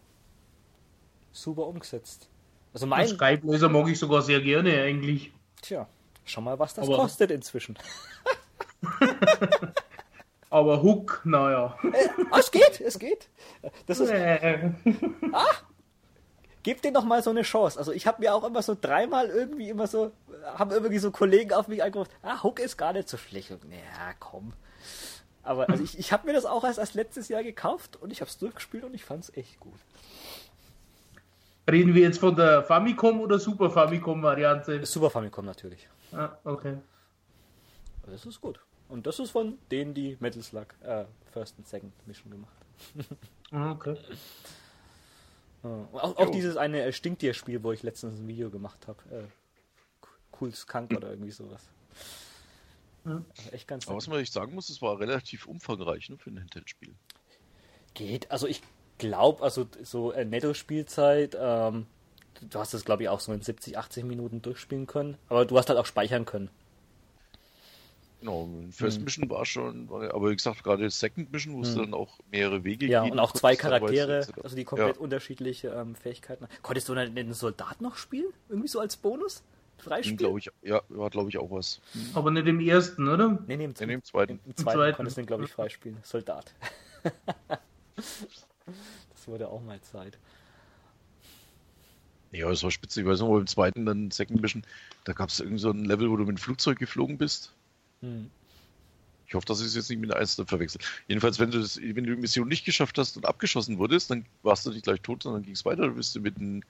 super umgesetzt. Also mein, Skype-Laser mag ich sogar sehr gerne eigentlich. tja, schau mal, was das Aber- kostet inzwischen. Aber Hook, naja. Ah, es geht, es geht. Das ist, Äh, Gebt denen doch mal so eine Chance. Also ich habe mir auch immer so dreimal irgendwie immer so, haben irgendwie so Kollegen auf mich angerufen, ah, Hook ist gar nicht so schlecht. Und, ja, komm. Aber also ich, ich habe mir das auch erst, erst letztes Jahr gekauft und ich habe es durchgespielt und ich fand es echt gut. Reden wir jetzt von der Famicom oder Super Famicom-Variante? Super Famicom natürlich. Ah, okay. Das ist gut. Und das ist von denen, die Metal Slug äh, First und Second Mission gemacht haben. Ah, okay. Und Auch, auch dieses eine äh, Stinktier-Spiel, wo ich letztens ein Video gemacht habe. Äh, cool Skunk oder irgendwie sowas. Ja. Also echt ganz Aber was man echt sagen muss, es war relativ umfangreich ne, für ein Handheld-Spiel. Geht. Also ich glaube, also so äh, Netto-Spielzeit, ähm, du hast das glaube ich auch so in 70, 80 Minuten durchspielen können. Aber du hast halt auch speichern können. Genau, First Mission war schon, aber wie gesagt, gerade Second Mission, wo es dann auch mehrere Wege Hm. Ja, gehen und auch zwei Charaktere, also die komplett Ja. unterschiedliche ähm, Fähigkeiten. Konntest du dann den Soldat noch spielen? Irgendwie so als Bonus? Freispiel? glaube ich, ja, war glaube ich auch was. Aber nicht im ersten, oder? Nee, nee, im, In dem zweiten. Im zweiten, zweiten. konntest du den, glaube ich, freispielen. Soldat. das wurde auch mal Zeit. Ja, das war spitze. Ich weiß noch, beim zweiten, dann Second Mission, da gab es irgend so ein Level, wo du mit dem Flugzeug geflogen bist. Hm. Ich hoffe, dass ich es jetzt nicht mit der Eis verwechselt. Jedenfalls, wenn du, das, wenn du die Mission nicht geschafft hast und abgeschossen wurdest, dann warst du nicht gleich tot, sondern ging es weiter. Du bist mit dem,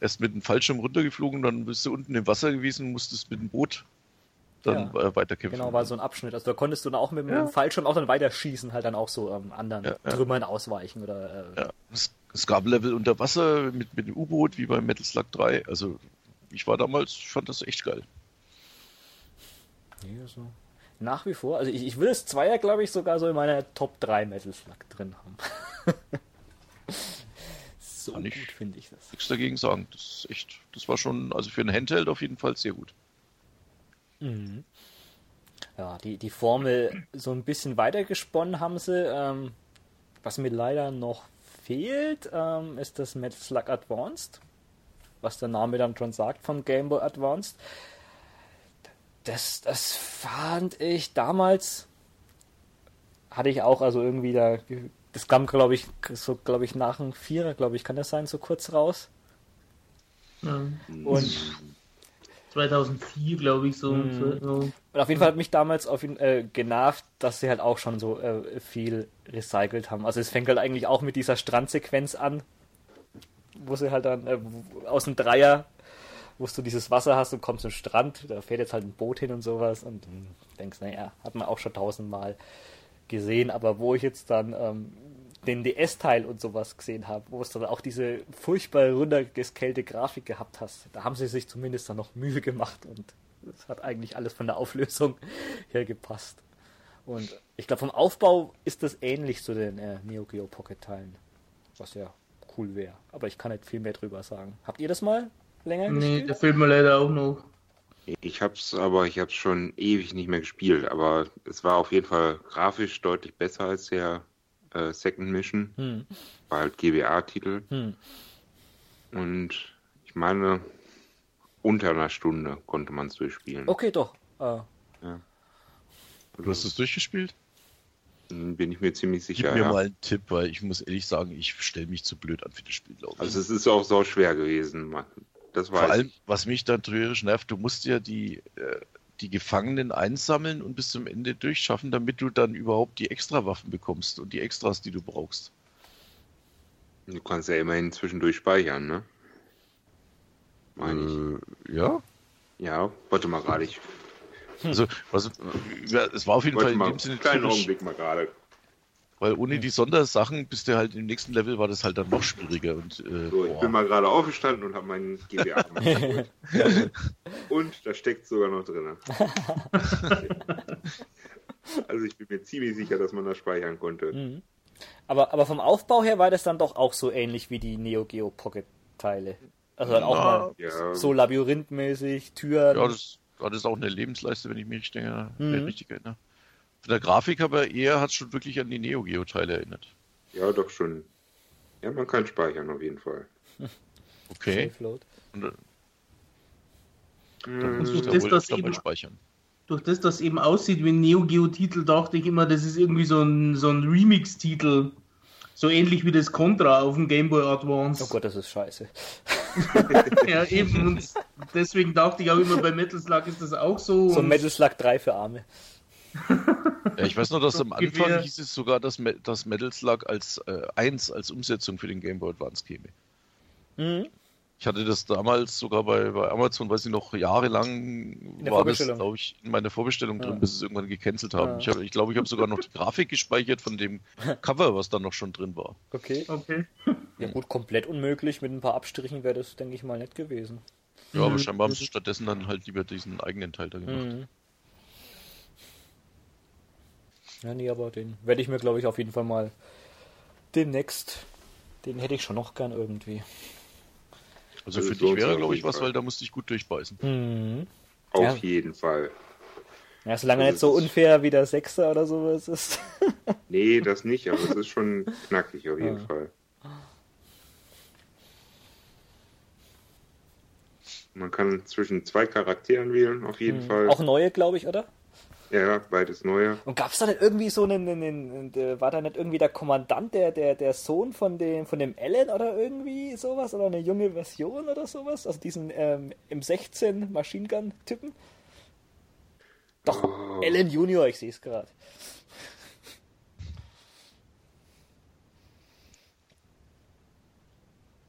erst mit dem Fallschirm runtergeflogen, dann bist du unten im Wasser gewesen und musstest mit dem Boot dann Ja. äh, weiterkämpfen. Genau, war so ein Abschnitt. Also da konntest du dann auch mit dem Ja. Fallschirm auch dann weiterschießen, halt dann auch so ähm, anderen Ja, ja. Trümmern ausweichen oder äh, Ja, es, es gab Level unter Wasser mit, mit dem U-Boot, wie bei Metal Slug 3. Also, ich war damals, ich fand das echt geil. nee, so. Nach wie vor, also ich, ich will das Zweier, glaube ich, sogar so in meiner Top 3 Metal Slug drin haben. so Kann gut ich- finde ich das. Nichts dagegen sagen. Das ist echt, das war schon, also für ein Handheld auf jeden Fall sehr gut. Mhm. Ja, die, die Formel so ein bisschen weitergesponnen haben sie. Ähm, was mir leider noch fehlt, ähm, ist das Metal Slug Advanced. Was der Name dann schon sagt vom Game Boy Advanced. Das, das fand ich damals. Hatte ich auch, also irgendwie da. Das kam, glaube ich, so, glaube ich, nach dem Vierer, glaube ich, kann das sein, so kurz raus. Ja. Und 2004, glaube ich, so. Mhm. ungefähr, ja. Und auf jeden Fall hat mich damals auf ihn, äh, genervt, dass sie halt auch schon so äh, viel recycelt haben. Also es fängt halt eigentlich auch mit dieser Strandsequenz an, wo sie halt dann äh, aus dem Dreier, wo du dieses Wasser hast und kommst zum Strand, da fährt jetzt halt ein Boot hin und sowas und hm, denkst, naja, hat man auch schon tausendmal gesehen, aber wo ich jetzt dann ähm, den DS-Teil und sowas gesehen habe, wo es dann auch diese furchtbar runtergescalte Grafik gehabt hast, da haben sie sich zumindest dann noch Mühe gemacht und es hat eigentlich alles von der Auflösung her gepasst. Und ich glaube, vom Aufbau ist das ähnlich zu den äh, Neo Geo Pocket-Teilen, was ja cool wäre. Aber ich kann nicht viel mehr drüber sagen. Habt ihr das mal länger Nee, gespielt? der fehlt mir leider auch noch. Ich hab's aber, ich hab's schon ewig nicht mehr gespielt, aber es war auf jeden Fall grafisch deutlich besser als der äh, Second Mission. Hm. War halt GBA-Titel. Hm. Und ich meine, unter einer Stunde konnte man es durchspielen. Okay, doch. Äh, Du hast es durchgespielt? Bin ich mir ziemlich Gib sicher. mir ja. mal einen Tipp, weil ich muss ehrlich sagen, ich stelle mich zu blöd an für das Spiel, glaube ich. Also es ist auch so schwer gewesen. Das Vor weiß allem, ich. was mich dann trügerisch nervt, du musst ja die, äh, die Gefangenen einsammeln und bis zum Ende durchschaffen, damit du dann überhaupt die Extrawaffen bekommst und die Extras, die du brauchst. Du kannst ja immerhin zwischendurch speichern, ne? Meine ich. Äh, ja. Ja, warte mal gerade. Ich Also, was, ja, es war auf jeden Fall wollte in mal dem Sinne einen kleinen Augenblick mal gerade. Weil ohne die Sondersachen bist du halt im nächsten Level war das halt dann noch schwieriger und äh, So, ich boah. bin mal gerade aufgestanden und habe meinen GBA geholt. Und da steckt sogar noch drin. Also ich bin mir ziemlich sicher, dass man das speichern konnte. Mhm. aber, aber vom Aufbau her war das dann doch auch so ähnlich wie die Neo Geo Pocket-Teile. Also dann auch Na, mal Ja, so labyrinthmäßig, Türen. ja, das, das ist auch eine Lebensleiste, wenn ich mich äh, Mhm. richtig erinnere. Von der Grafik aber eher hat es schon wirklich an die Neo Geo Teile erinnert. ja, doch schon. Ja, man kann speichern auf jeden Fall. Okay. Und, äh, dann muss ich Durch da das, wohl mal eben- speichern. Durch das, das eben aussieht wie ein Neo Geo-Titel, dachte ich immer, das ist irgendwie so ein, so ein Remix-Titel. So ähnlich wie das Contra auf dem Game Boy Advance. Oh Gott, das ist scheiße. Ja, eben. Und deswegen dachte ich auch immer, bei Metal Slug ist das auch so. So Metal Slug 3 für Arme. Ja, ich weiß noch, dass am Anfang hieß es sogar, dass, Me dass Metal Slug als äh, 1 als Umsetzung für den Game Boy Advance käme. Mhm. Ich hatte das damals sogar bei, bei Amazon, weiß ich noch, jahrelang war das, glaube ich, in meiner Vorbestellung Ja. drin, bis es irgendwann gecancelt haben. Ja. Ich glaube, ich, glaub, ich habe sogar noch die Grafik gespeichert von dem Cover, was da noch schon drin war. Okay. Okay. Ja gut, komplett unmöglich. Mit ein paar Abstrichen wäre das, denke ich mal, nicht gewesen. Ja, aber Mhm. scheinbar haben sie stattdessen dann halt lieber diesen eigenen Teil da gemacht. Mhm. Ja, nee, aber den werde ich mir, glaube ich, auf jeden Fall mal demnächst. Den hätte ich schon noch gern irgendwie. Also Also für dich wäre, glaube ich, was, Fall. weil da musste ich gut durchbeißen. Mhm. Auf Ja. jeden Fall. Ja, solange Also nicht so unfair wie der Sechser oder sowas ist. Nee, das nicht, aber es ist schon knackig auf jeden Ja. Fall. Man kann zwischen zwei Charakteren wählen, auf jeden Fall. Mhm. Auch neue, glaube ich, oder? Ja, beides neue. Und gab es da nicht irgendwie so einen, einen, einen war da nicht irgendwie der Kommandant, der, der, der Sohn von dem, von dem Allen oder irgendwie sowas? Oder eine junge Version oder sowas? Also diesen ähm, M16 Machine Gun-Typen? Doch, Oh. Allen Junior, ich sehe es gerade.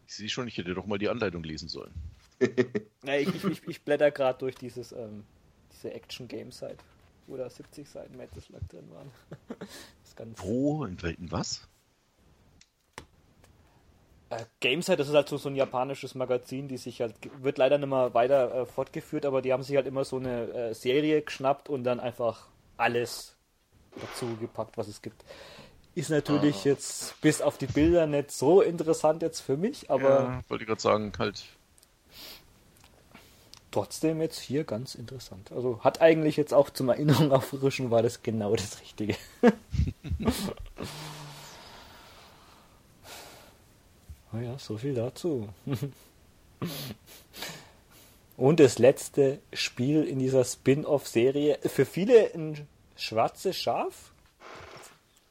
Ich sehe schon, ich hätte doch mal die Anleitung lesen sollen. Ja, ich, ich, ich, blätter gerade durch dieses, ähm, diese Action-Game-Site, wo da 70 Seiten Metal Slug drin waren. Das ist ganz, Wo? In, in was? Äh, das ist halt so, so ein japanisches Magazin, die sich halt, wird leider nicht mehr weiter äh, fortgeführt, aber die haben sich halt immer so eine äh, Serie geschnappt und dann einfach alles dazu gepackt, was es gibt. Ist natürlich jetzt bis auf die Bilder nicht so interessant jetzt für mich, aber ja, wollte ich gerade sagen, halt. Trotzdem jetzt hier ganz interessant. Also hat eigentlich jetzt auch zum Erinnerung auffrischen, war das genau das Richtige. oh ja, so viel dazu. Und das letzte Spiel in dieser Spin-off-Serie. Für viele ein schwarzes Schaf.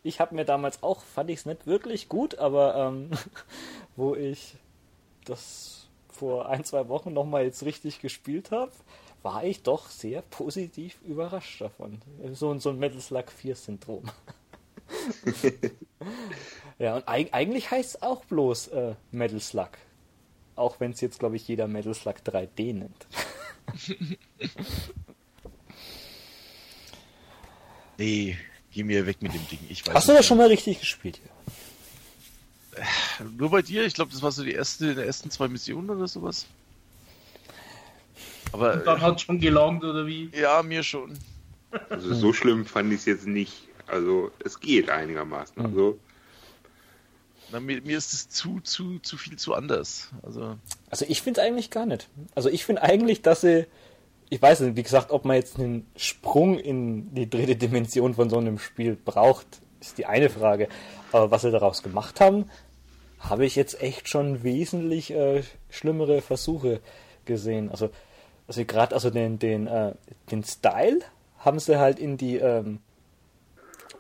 Ich habe mir damals auch, fand ich es nicht wirklich gut, aber ähm, wo ich das vor ein, zwei Wochen nochmal jetzt richtig gespielt habe, war ich doch sehr positiv überrascht davon. So, so ein Metal Slug 4 Syndrom. ja, und eig eigentlich heißt es auch bloß äh, Metal Slug. Auch wenn es jetzt, glaube ich, jeder Metal Slug 3D nennt. Nee, geh mir weg mit dem Ding. Ich weiß Hast du das schon mal richtig gespielt? mehr. Nur bei dir? Ich glaube, das war so die erste, die ersten zwei Missionen oder sowas. Aber Dann hat schon gelangt, oder wie? ja, mir schon. Also so schlimm fand ich es jetzt nicht. Also es geht einigermaßen. Also Na, mir, mir ist es zu, zu, zu viel zu anders. Also, Also ich finde es eigentlich gar nicht. Also ich finde eigentlich, dass sie, ich weiß nicht, wie gesagt, ob man jetzt einen Sprung in die dritte Dimension von so einem Spiel braucht, ist die eine Frage. Aber was sie daraus gemacht haben, habe ich jetzt echt schon wesentlich äh, schlimmere Versuche gesehen. Also, also gerade also den, den, äh, den Style haben sie halt in die ähm,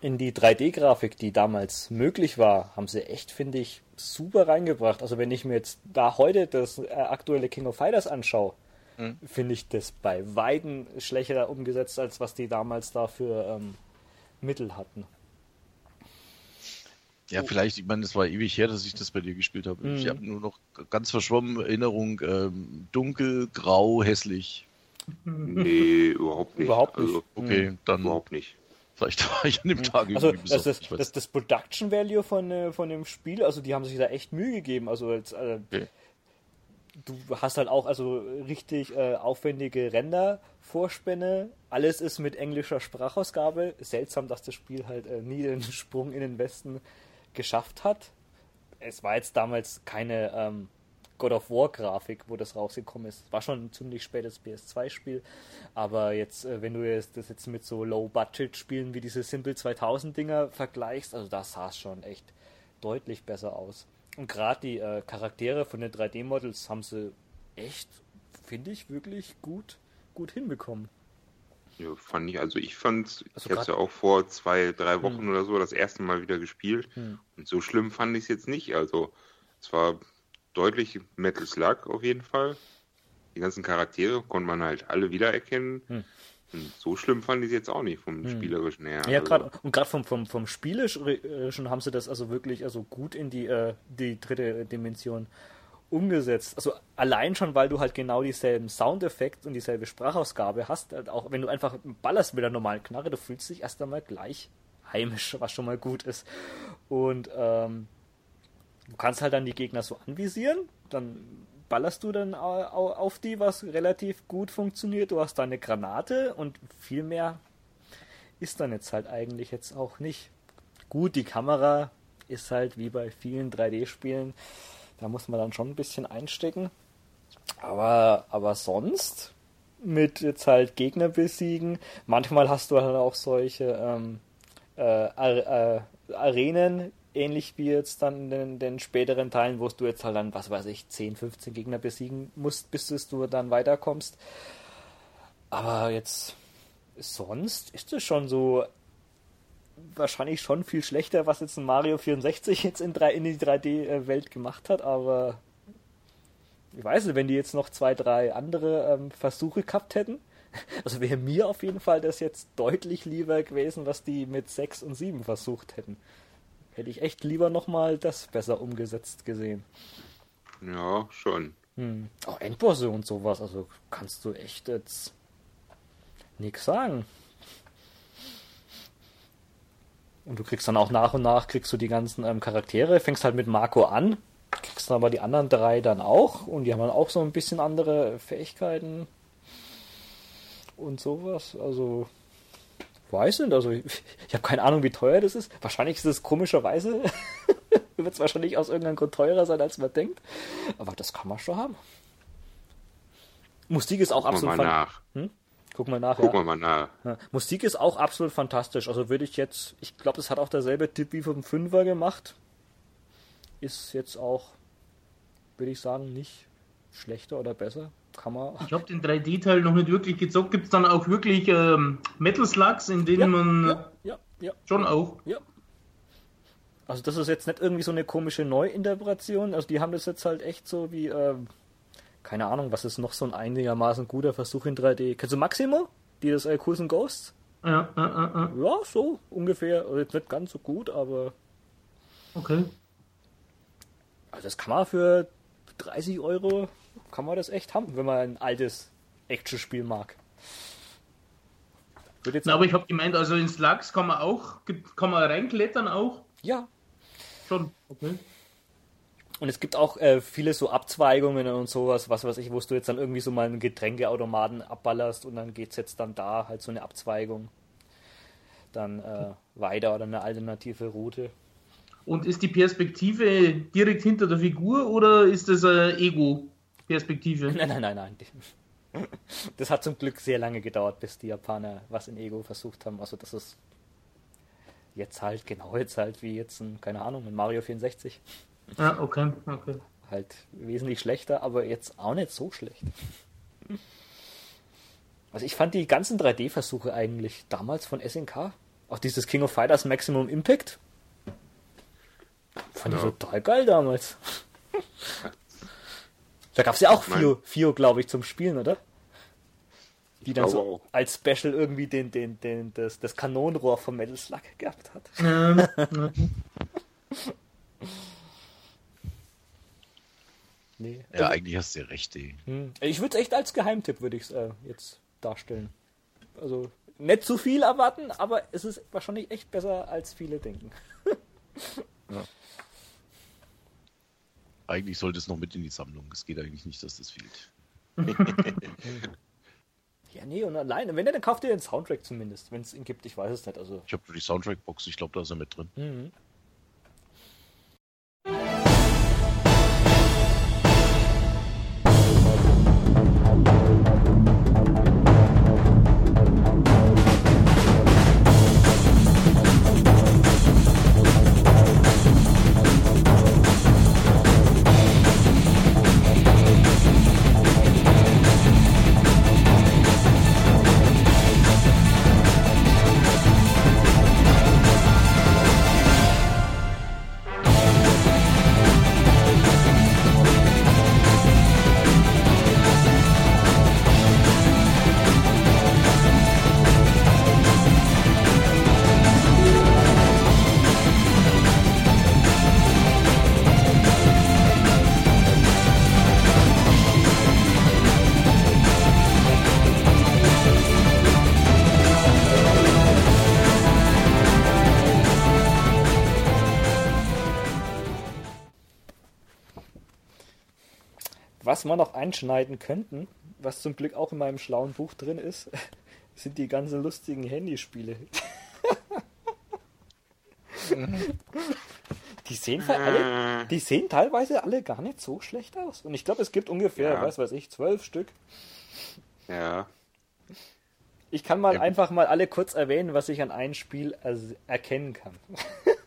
in die 3D-Grafik, die damals möglich war, haben sie echt, finde ich, super reingebracht. Also wenn ich mir jetzt da heute das äh, aktuelle King of Fighters anschaue, Mhm. finde ich das bei Weiden schlechter umgesetzt, als was die damals da für ähm, Mittel hatten. Ja, vielleicht, ich meine, es war ewig her, dass ich das bei dir gespielt habe. Ich Mhm. habe nur noch ganz verschwommen Erinnerung, ähm, dunkel, grau, hässlich. nee, überhaupt nicht. Überhaupt nicht. Also, Okay, dann überhaupt nicht. vielleicht war ich an dem Tag Also irgendwie das, besoffen, das, ich weiß das, das Production Value von, äh, von dem Spiel, also die haben sich da echt Mühe gegeben. Also als, äh, Okay. du hast halt auch also richtig äh, aufwendige Render-Vorspänne. Alles ist mit englischer Sprachausgabe. Seltsam, dass das Spiel halt äh, nie den Sprung in den Westen geschafft hat. Es war jetzt damals keine ähm, God of War Grafik, wo das rausgekommen ist. War schon ein ziemlich spätes PS2 Spiel, aber jetzt, äh, wenn du jetzt das jetzt mit so Low-Budget-Spielen wie diese Simple 2000 Dinger vergleichst, also da sah es schon echt deutlich besser aus. Und gerade die äh, Charaktere von den 3D-Models haben sie echt, finde ich, wirklich gut, gut hinbekommen. Ja, fand ich, also ich fand, Also ich habe es ja auch vor zwei, drei Wochen Hm. oder so das erste Mal wieder gespielt. Hm. Und so schlimm fand ich es jetzt nicht. Also es war deutlich Metal Slug auf jeden Fall. Die ganzen Charaktere konnte man halt alle wiedererkennen. Hm. Und so schlimm fand ich es jetzt auch nicht vom Hm. spielerischen her. Ja, also, gerade und gerade vom, vom, vom Spielerischen haben sie das also wirklich also gut in die, äh, die dritte Dimension umgesetzt. Also allein schon, weil du halt genau dieselben Soundeffekte und dieselbe Sprachausgabe hast, halt auch wenn du einfach ballerst mit der normalen Knarre, du fühlst dich erst einmal gleich heimisch, was schon mal gut ist. Und ähm, du kannst halt dann die Gegner so anvisieren, dann ballerst du dann au- au- auf die, was relativ gut funktioniert. Du hast deine Granate und viel mehr ist dann jetzt halt eigentlich jetzt auch nicht. Gut, die Kamera ist halt wie bei vielen 3D-Spielen, da muss man dann schon ein bisschen einstecken. Aber, aber sonst mit jetzt halt Gegner besiegen. Manchmal hast du halt auch solche ähm, äh, Ar äh, Arenen, ähnlich wie jetzt dann in den, den späteren Teilen, wo du jetzt halt dann, was weiß ich, 10, 15 Gegner besiegen musst, bis du dann weiterkommst. Aber jetzt sonst ist es schon so wahrscheinlich schon viel schlechter, was jetzt ein Mario 64 jetzt in, drei, in die 3D-Welt gemacht hat, aber ich weiß nicht, wenn die jetzt noch zwei, drei andere ähm, Versuche gehabt hätten, also wäre mir auf jeden Fall das jetzt deutlich lieber gewesen, was die mit 6 und 7 versucht hätten. Hätte ich echt lieber nochmal das besser umgesetzt gesehen. Ja, schon. Hm. Auch Endbosse und sowas, also kannst du echt jetzt nix sagen. Und du kriegst dann auch nach und nach, kriegst du die ganzen ähm, Charaktere, fängst halt mit Marco an, kriegst dann aber die anderen drei dann auch und die haben dann auch so ein bisschen andere Fähigkeiten und sowas. Also, weiß nicht, also ich, ich habe keine Ahnung, wie teuer das ist. Wahrscheinlich ist es komischerweise, wird es wahrscheinlich aus irgendeinem Grund teurer sein, als man denkt. Aber das kann man schon haben. Musik ist auch wir absolut mal nach. Guck mal nach, Gucken ja. wir mal nach. ja. Musik ist auch absolut fantastisch. Also würde ich jetzt, ich glaube, das hat auch derselbe Typ wie vom Fünfer gemacht. Ist jetzt auch, würde ich sagen, nicht schlechter oder besser. Kann man. Ich habe den 3D-Teil noch nicht wirklich gezockt. Gibt es dann auch wirklich ähm, Metal Slugs, in denen Ja, man ja, ja, ja, schon auch. ja. Also das ist jetzt nicht irgendwie so eine komische Neuinterpretation. Also die haben das jetzt halt echt so wie, ähm, keine Ahnung, was ist noch so ein einigermaßen guter Versuch in 3D. Kennst du Maximo? Die das äh, Cool's and Ghosts? Ja, ja, ja, ja. Ja, so ungefähr. Also jetzt nicht ganz so gut, aber Okay. Also das kann man für 30 Euro, kann man das echt haben, wenn man ein altes Action-Spiel mag. Na, aber ich habe gemeint, also in Slugs kann man auch, kann man reinklettern auch. ja. Schon. Okay. Und es gibt auch äh, viele so Abzweigungen und sowas, was weiß ich, wo du jetzt dann irgendwie so mal einen Getränkeautomaten abballerst und dann geht's jetzt dann da halt so eine Abzweigung. Dann äh, weiter oder eine alternative Route. Und ist die Perspektive direkt hinter der Figur oder ist das eine Ego-Perspektive? Nein, nein, nein, nein. Das hat zum Glück sehr lange gedauert, bis die Japaner was in Ego versucht haben. Also das ist jetzt halt genau jetzt halt wie jetzt ein, keine Ahnung, ein Mario 64. Ja, okay, okay. Halt wesentlich schlechter, aber jetzt auch nicht so schlecht. Also ich fand die ganzen 3D-Versuche eigentlich damals von SNK, auch dieses King of Fighters Maximum Impact, fand ich Ja. total geil damals. Da gab es ja auch Fio, Fio glaube ich, zum Spielen, oder? Die dann so auch. als Special irgendwie den, den, den, das, das Kanonenrohr vom Metal Slug gehabt hat. Ähm, ja. Nee. Ja, also- eigentlich hast du ja recht, ey. Hm. Ich würde es echt als Geheimtipp, würde ich es äh, jetzt darstellen. Also nicht zu viel erwarten, aber es ist wahrscheinlich echt besser, als viele denken. Eigentlich sollte es noch mit in die Sammlung. Es geht eigentlich nicht, dass das fehlt. Ja, nee, und alleine, wenn ihr, dann kauft ihr den Soundtrack zumindest, wenn es ihn gibt, ich weiß es nicht. Also, Ich habe die Soundtrack-Box, ich glaube, da ist er mit drin. mhm. Was wir noch einschneiden könnten, was zum Glück auch in meinem schlauen Buch drin ist, sind die ganzen lustigen Handyspiele. die sehen alle, die sehen teilweise alle gar nicht so schlecht aus. Und ich glaube, es gibt ungefähr, Ja. was weiß ich, zwölf Stück. Ja. Ich kann mal Ja. einfach mal alle kurz erwähnen, was ich an einem Spiel er erkennen kann.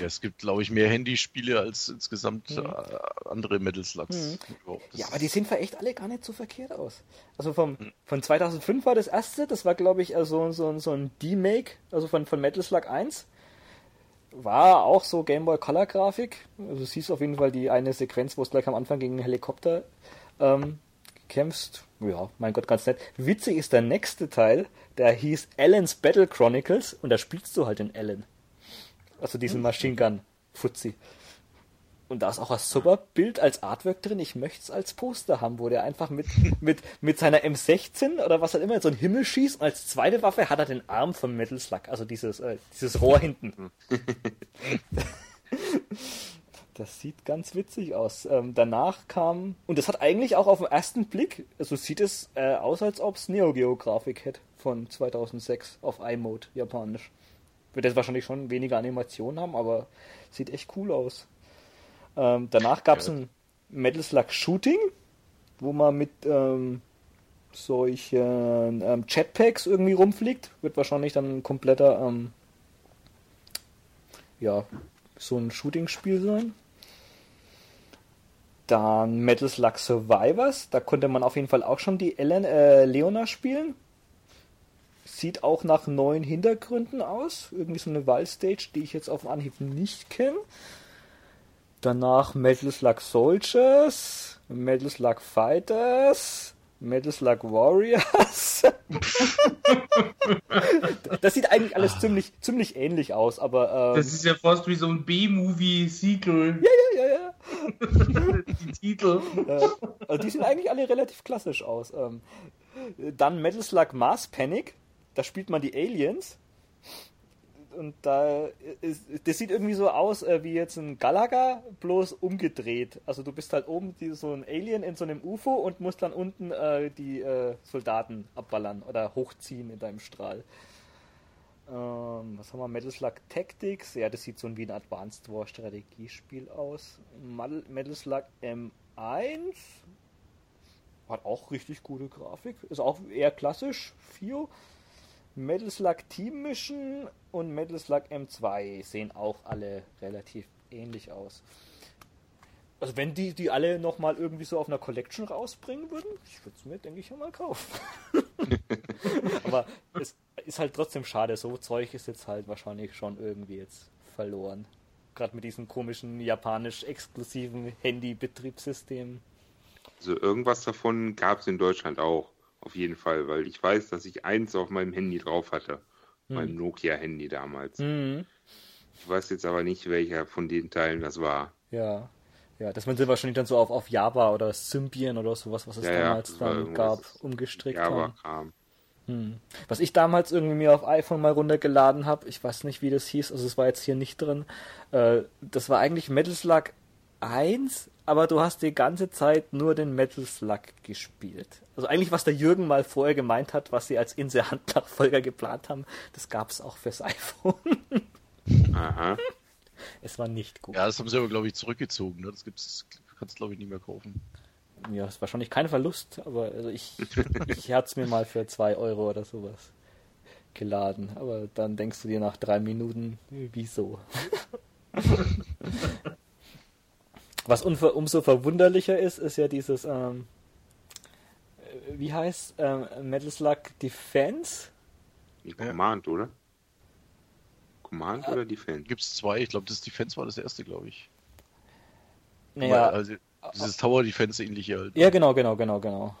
Ja, es gibt, glaube ich, mehr Handyspiele als insgesamt Mhm. äh, andere Metal Slugs. überhaupt. Das Ja, aber die sehen für echt alle gar nicht so verkehrt aus. Also vom, von 2005 war das erste, das war glaube ich also so, so ein D-Make, also von, von Metal Slug 1. War auch so Game Boy Color Grafik. Also du siehst auf jeden Fall die eine Sequenz, wo es gleich am Anfang gegen einen Helikopter ähm, kämpfst. Ja, mein Gott, ganz nett. Witzig ist der nächste Teil, der hieß Alan's Battle Chronicles und da spielst du halt in Alan. Also diesen Machine Gun Fuzzi. Und da ist auch ein super Bild als Artwork drin. Ich möchte es als Poster haben, wo der einfach mit, mit, mit seiner M16 oder was auch immer in so einen Himmel schießt. Und als zweite Waffe hat er den Arm vom Metal Slug, also dieses, äh, dieses Rohr hinten. Das sieht ganz witzig aus. Ähm, danach kam, und das hat eigentlich auch auf den ersten Blick, also sieht es äh, aus, als ob es Neo Geo Grafik hätte von 2006 auf iMode, japanisch. Wird jetzt wahrscheinlich schon weniger Animationen haben, aber sieht echt cool aus. Ähm, danach gab es Ja. ein Metal Slug Shooting, wo man mit ähm, solchen ähm, Jetpacks irgendwie rumfliegt. Wird wahrscheinlich dann ein kompletter, ähm, ja, so ein Shooting-Spiel sein. Dann Metal Slug Survivors, da konnte man auf jeden Fall auch schon die Ellen, äh, Leona spielen. Sieht auch nach neuen Hintergründen aus. Irgendwie so eine Wallstage, die ich jetzt auf Anhieb nicht kenne. Danach Metal Slug Soldiers, Metal Slug Fighters, Metal Slug Warriors. das sieht eigentlich alles ziemlich, ziemlich ähnlich aus, aber ähm, Das ist ja fast wie so ein B-Movie-Sequel. ja, ja, ja. Die Titel. Äh, also die sehen eigentlich alle relativ klassisch aus. Ähm, dann Metal Slug Mars Panic, da spielt man die Aliens. Und da ist, das sieht irgendwie so aus äh, wie jetzt ein Galaga, bloß umgedreht. Also du bist halt oben die, so ein Alien in so einem UFO und musst dann unten äh, die äh, Soldaten abballern oder hochziehen in deinem Strahl. Ähm, was haben wir? Metal Slug Tactics. Ja, das sieht so wie ein Advanced War Strategiespiel aus. Metal Slug M1. Hat auch richtig gute Grafik. Ist auch eher klassisch. Fio. Metal Slug Team Mission und Metal Slug M2 sehen auch alle relativ ähnlich aus. Also wenn die die alle nochmal irgendwie so auf einer Collection rausbringen würden, ich würde es mir, denke ich, ja mal kaufen. Aber es ist halt trotzdem schade, so Zeug ist jetzt halt wahrscheinlich schon irgendwie jetzt verloren. Gerade mit diesem komischen japanisch exklusiven Handy-Betriebssystem. Also irgendwas davon gab es in Deutschland auch. Auf jeden Fall, weil ich weiß, dass ich eins auf meinem Handy drauf hatte. Meinem Nokia-Handy damals. Mhm. Ich weiß jetzt aber nicht, welcher von den Teilen das war. Ja. Ja, dass man sie wahrscheinlich dann so auf, auf Java oder Symbian oder sowas, was es Ja, ja, damals das war dann gab, umgestrickt haben. Java-Kram. Was ich damals irgendwie mir auf iPhone mal runtergeladen habe, ich weiß nicht, wie das hieß, also es war jetzt hier nicht drin, äh, das war eigentlich Metal Slug 1, aber du hast die ganze Zeit nur den Metal Slug gespielt. Also eigentlich, was der Jürgen mal vorher gemeint hat, was sie als Insel-Handnachfolger geplant haben, das gab es auch fürs iPhone. Aha. es war nicht gut. Ja, das haben sie aber, glaube ich, zurückgezogen. Ne? Das gibt's, kannst glaube ich, nicht mehr kaufen. Ja, ist wahrscheinlich kein Verlust, aber also ich, ich hatte es mir mal für 2 Euro oder sowas geladen. Aber dann denkst du dir nach drei Minuten, wieso? Was umso verwunderlicher ist, ist ja dieses, ähm, äh, wie heißt ähm, Metal Slug Defense? Command, oder? Command oder Defense? Gibt's zwei. Ich glaube, das Defense war das erste, glaube ich. Naja, also, dieses Tower Defense ähnliche halt. Ja, genau, genau, genau, genau.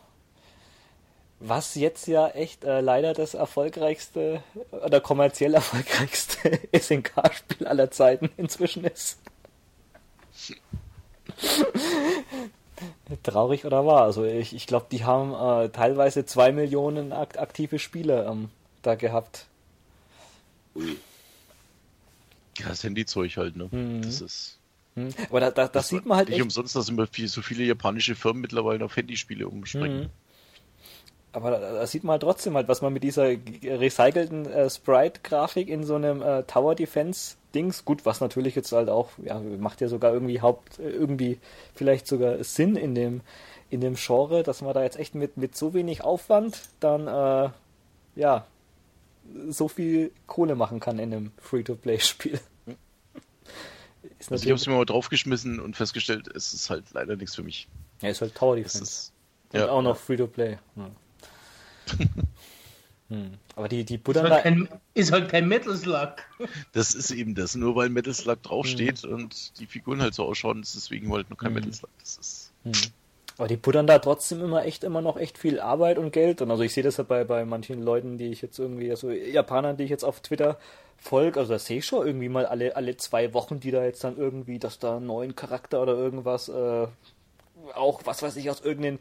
Was jetzt ja echt äh, leider das erfolgreichste oder kommerziell erfolgreichste SNK-Spiel aller Zeiten inzwischen ist. Traurig oder wahr? Also ich, ich glaube, die haben äh, teilweise zwei Millionen akt aktive Spieler ähm, da gehabt. Ui. Ja, das Handyzeug halt, ne? Mhm. Das ist. Hm. Aber da, da, das, das sieht man halt nicht echt... umsonst, dass immer viel, so viele japanische Firmen mittlerweile auf Handyspiele umspringen. Mhm. Aber da, da, sieht man halt trotzdem halt, was man mit dieser recycelten äh, Sprite-Grafik in so einem äh, Tower Defense-Dings, gut, was natürlich jetzt halt auch, ja, macht ja sogar irgendwie Haupt, irgendwie vielleicht sogar Sinn in dem, in dem Genre, dass man da jetzt echt mit, mit so wenig Aufwand dann, äh, ja, so viel Kohle machen kann in einem Free-to-Play-Spiel. also ich habe es mir mal draufgeschmissen und festgestellt, es ist halt leider nichts für mich. Ja, ist halt Tower Defense. Ist, und ja, auch noch Free-to-Play. Ja. hm. Aber die, die Buddha. Ist, halt kein, ist halt kein Metal Slug. Das ist eben das. Nur weil Metal Slug draufsteht hm. und die Figuren halt so ausschauen, ist deswegen halt noch kein hm. Metal Slug. Das ist. Hm. Aber die buttern da trotzdem immer echt immer noch echt viel Arbeit und Geld. Und also ich sehe das ja bei, bei manchen Leuten, die ich jetzt irgendwie, also Japanern, die ich jetzt auf Twitter folge, also das sehe ich schon irgendwie mal alle, alle zwei Wochen, die da jetzt dann irgendwie, dass da einen neuen Charakter oder irgendwas, äh, auch was weiß ich, aus irgendeinem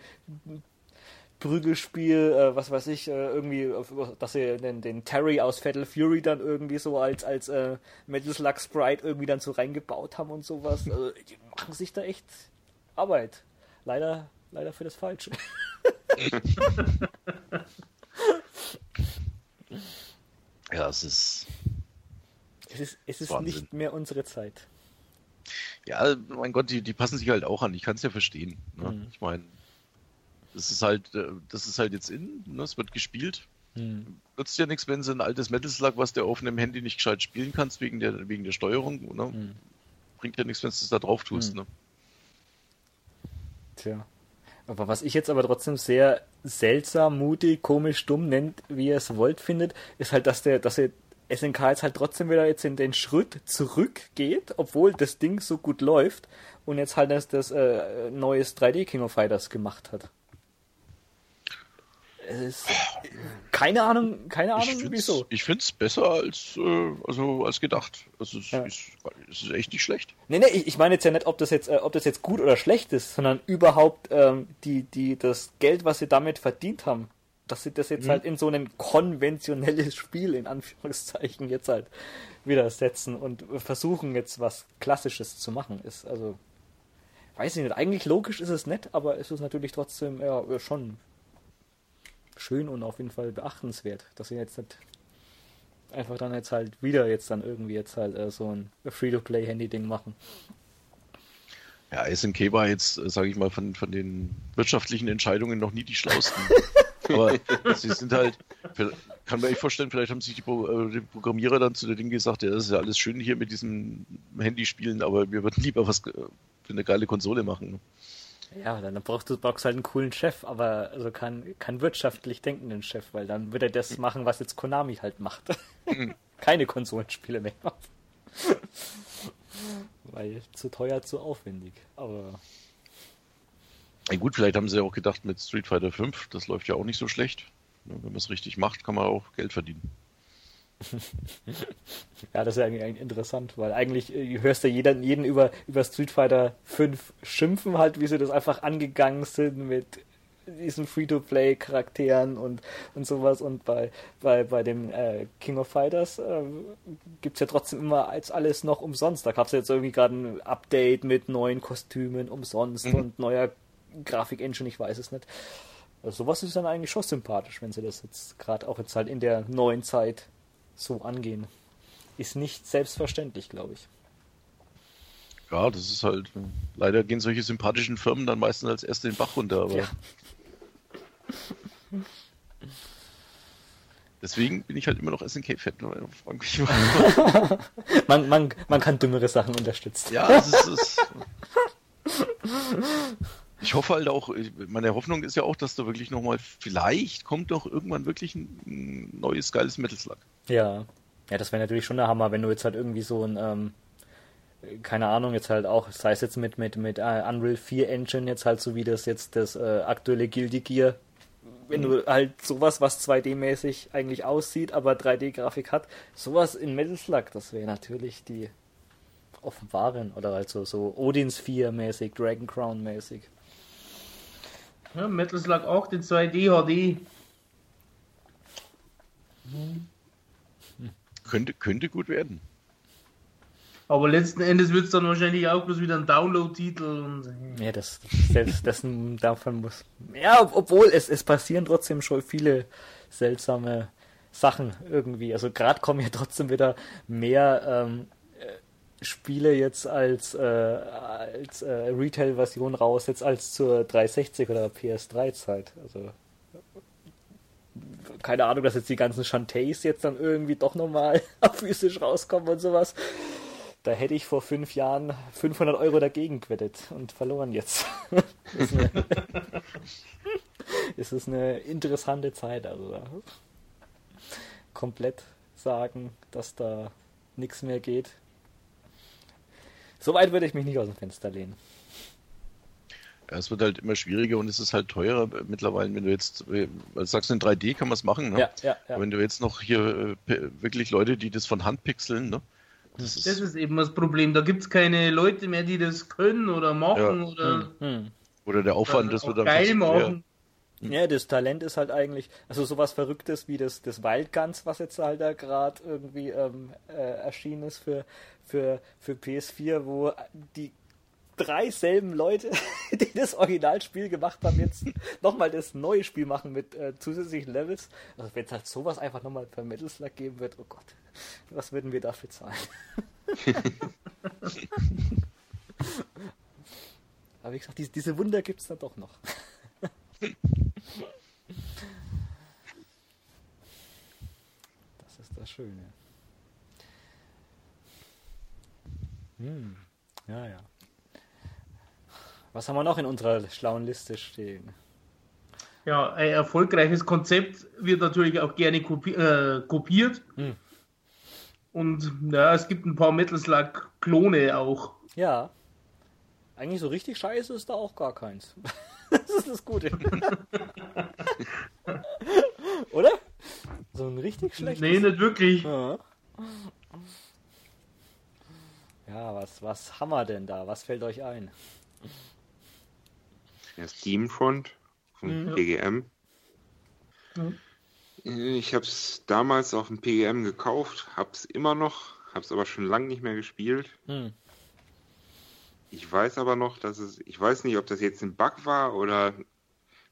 Prügelspiel, äh, was weiß ich, äh, irgendwie, dass sie den, den Terry aus Fatal Fury dann irgendwie so als, als äh, Metal Slug Sprite irgendwie dann so reingebaut haben und sowas. Also, die machen sich da echt Arbeit leider, leider für das Falsche. ja, es ist. Es ist, es ist nicht mehr unsere Zeit. Ja, mein Gott, die, die passen sich halt auch an. Ich kann es ja verstehen. Ne? Mhm. Ich meine, das ist halt, äh, das ist halt jetzt in, ne? es wird gespielt. Mhm. Nutzt ja nichts, wenn sie ein altes Metal Slug, was du auf einem Handy nicht gescheit spielen kannst, wegen der, wegen der Steuerung. Ne? Mhm. Bringt ja nichts, wenn du es da drauf tust. Mhm. Ne? Tja. Aber was ich jetzt aber trotzdem sehr seltsam, mutig, komisch, dumm nennt, wie ihr es wollt, findet, ist halt, dass der, dass der SNK jetzt halt trotzdem wieder jetzt in den Schritt zurückgeht, obwohl das Ding so gut läuft und jetzt halt das, das äh, neues 3D King of Fighters gemacht hat. Es ist, keine Ahnung, keine Ahnung, ich wieso. Ich finde es besser als, äh, also als gedacht. Also es, ja. ist, es ist echt nicht schlecht. Nee, nee, ich, ich meine jetzt ja nicht, ob das jetzt, äh, ob das jetzt gut oder schlecht ist, sondern überhaupt ähm, die, die, das Geld, was sie damit verdient haben, dass sie das jetzt mhm. halt in so ein konventionelles Spiel, in Anführungszeichen, jetzt halt wieder setzen und versuchen jetzt was Klassisches zu machen, ist also, weiß ich nicht, eigentlich logisch ist es nett, aber es ist natürlich trotzdem ja, schon schön und auf jeden Fall beachtenswert, dass sie jetzt nicht einfach dann jetzt halt wieder jetzt dann irgendwie jetzt halt äh, so ein Free-to-Play-Handy-Ding machen. Ja, SNK war jetzt, äh, sage ich mal, von, von den wirtschaftlichen Entscheidungen noch nie die schlausten. Aber sie sind halt, kann man echt vorstellen, vielleicht haben sich die, Pro, äh, die Programmierer dann zu der Ding gesagt, ja, das ist ja alles schön hier mit diesem Handyspielen, aber wir würden lieber was äh, für eine geile Konsole machen. Ja, dann brauchst du brauchst halt einen coolen Chef, aber also keinen, keinen wirtschaftlich denkenden Chef, weil dann würde er das machen, was jetzt Konami halt macht. Mhm. Keine Konsolenspiele mehr. weil zu teuer, zu aufwendig. Aber. Ja, gut, vielleicht haben sie ja auch gedacht mit Street Fighter 5, das läuft ja auch nicht so schlecht. Wenn man es richtig macht, kann man auch Geld verdienen. ja, das ist ja eigentlich interessant, weil eigentlich äh, hörst du jeden, jeden über, über Street Fighter 5 schimpfen, halt, wie sie das einfach angegangen sind mit diesen Free-to-Play-Charakteren und, und sowas. Und bei, bei, bei dem äh, King of Fighters äh, gibt es ja trotzdem immer als alles noch umsonst. Da gab es jetzt irgendwie gerade ein Update mit neuen Kostümen umsonst mhm. und neuer Grafik-Engine, ich weiß es nicht. Also sowas ist dann eigentlich schon sympathisch, wenn sie das jetzt gerade auch jetzt halt in der neuen Zeit so angehen. Ist nicht selbstverständlich, glaube ich. Ja, das ist halt. Leider gehen solche sympathischen Firmen dann meistens als erste den Bach runter, aber. Ja. Deswegen bin ich halt immer noch SNK-Fan. man, man, man kann dümmere Sachen unterstützen. Ja, es ist, es Ich hoffe halt auch, meine Hoffnung ist ja auch, dass da wirklich nochmal, vielleicht kommt doch irgendwann wirklich ein neues geiles Metal Slug. Ja. Ja, das wäre natürlich schon der Hammer, wenn du jetzt halt irgendwie so ein, ähm, keine Ahnung, jetzt halt auch, sei es jetzt mit, mit, mit uh, Unreal 4 Engine, jetzt halt so wie das jetzt das äh, aktuelle Guilty Gear, wenn mhm. du halt sowas, was 2D-mäßig eigentlich aussieht, aber 3D-Grafik hat, sowas in Metal Slug, das wäre natürlich die offenbaren oder halt so, so Odins 4 mäßig, Dragon Crown mäßig. Ja, Metal Slug auch, den 2D HD. Mhm. Könnte, könnte gut werden. Aber letzten Endes wird es dann wahrscheinlich auch bloß wieder ein Download-Titel und. Ja, das, das, das davon muss. Ja, obwohl es, es passieren trotzdem schon viele seltsame Sachen irgendwie. Also gerade kommen ja trotzdem wieder mehr ähm, äh, Spiele jetzt als, äh, als äh, Retail-Version raus, jetzt als zur 360 oder PS3-Zeit. Also keine Ahnung, dass jetzt die ganzen Shantays jetzt dann irgendwie doch nochmal physisch rauskommen und sowas. Da hätte ich vor fünf Jahren 500 Euro dagegen gewettet und verloren jetzt. ist, eine, ist eine interessante Zeit. Also komplett sagen, dass da nichts mehr geht. Soweit würde ich mich nicht aus dem Fenster lehnen. Ja, es wird halt immer schwieriger und es ist halt teurer mittlerweile, wenn du jetzt, also sagst in 3D kann man es machen, ne? Ja, ja, ja. wenn du jetzt noch hier äh, wirklich Leute, die das von Hand pixeln, ne? Das ist, das ist eben das Problem. Da gibt es keine Leute mehr, die das können oder machen ja. oder. Hm. Oder der Aufwand, das wird dann geil machen. Ja, das Talent ist halt eigentlich, also sowas Verrücktes wie das, das Wildguns, was jetzt halt da gerade irgendwie ähm, äh, erschienen ist für, für, für PS4, wo die drei selben Leute, die das Originalspiel gemacht haben, jetzt nochmal das neue Spiel machen mit äh, zusätzlichen Levels. Also wenn es halt sowas einfach nochmal per Metal Slug geben wird, oh Gott, was würden wir dafür zahlen? Aber wie gesagt, diese, diese Wunder gibt es dann doch noch. Das ist das Schöne. Hm. Ja, ja. Was haben wir noch in unserer schlauen Liste stehen? Ja, ein erfolgreiches Konzept wird natürlich auch gerne kopi äh, kopiert. Hm. Und ja, es gibt ein paar Metal Slug-Klone auch. Ja. Eigentlich so richtig scheiße ist da auch gar keins. das ist das Gute. Oder? So ein richtig schlechtes. Nee, nicht wirklich. Ja. ja, was, was haben wir denn da? Was fällt euch ein? Ja, Steamfront vom mhm. PGM. Mhm. Ich habe es damals auf dem PGM gekauft, habe es immer noch, habe es aber schon lange nicht mehr gespielt. Mhm. Ich weiß aber noch, dass es, ich weiß nicht, ob das jetzt ein Bug war oder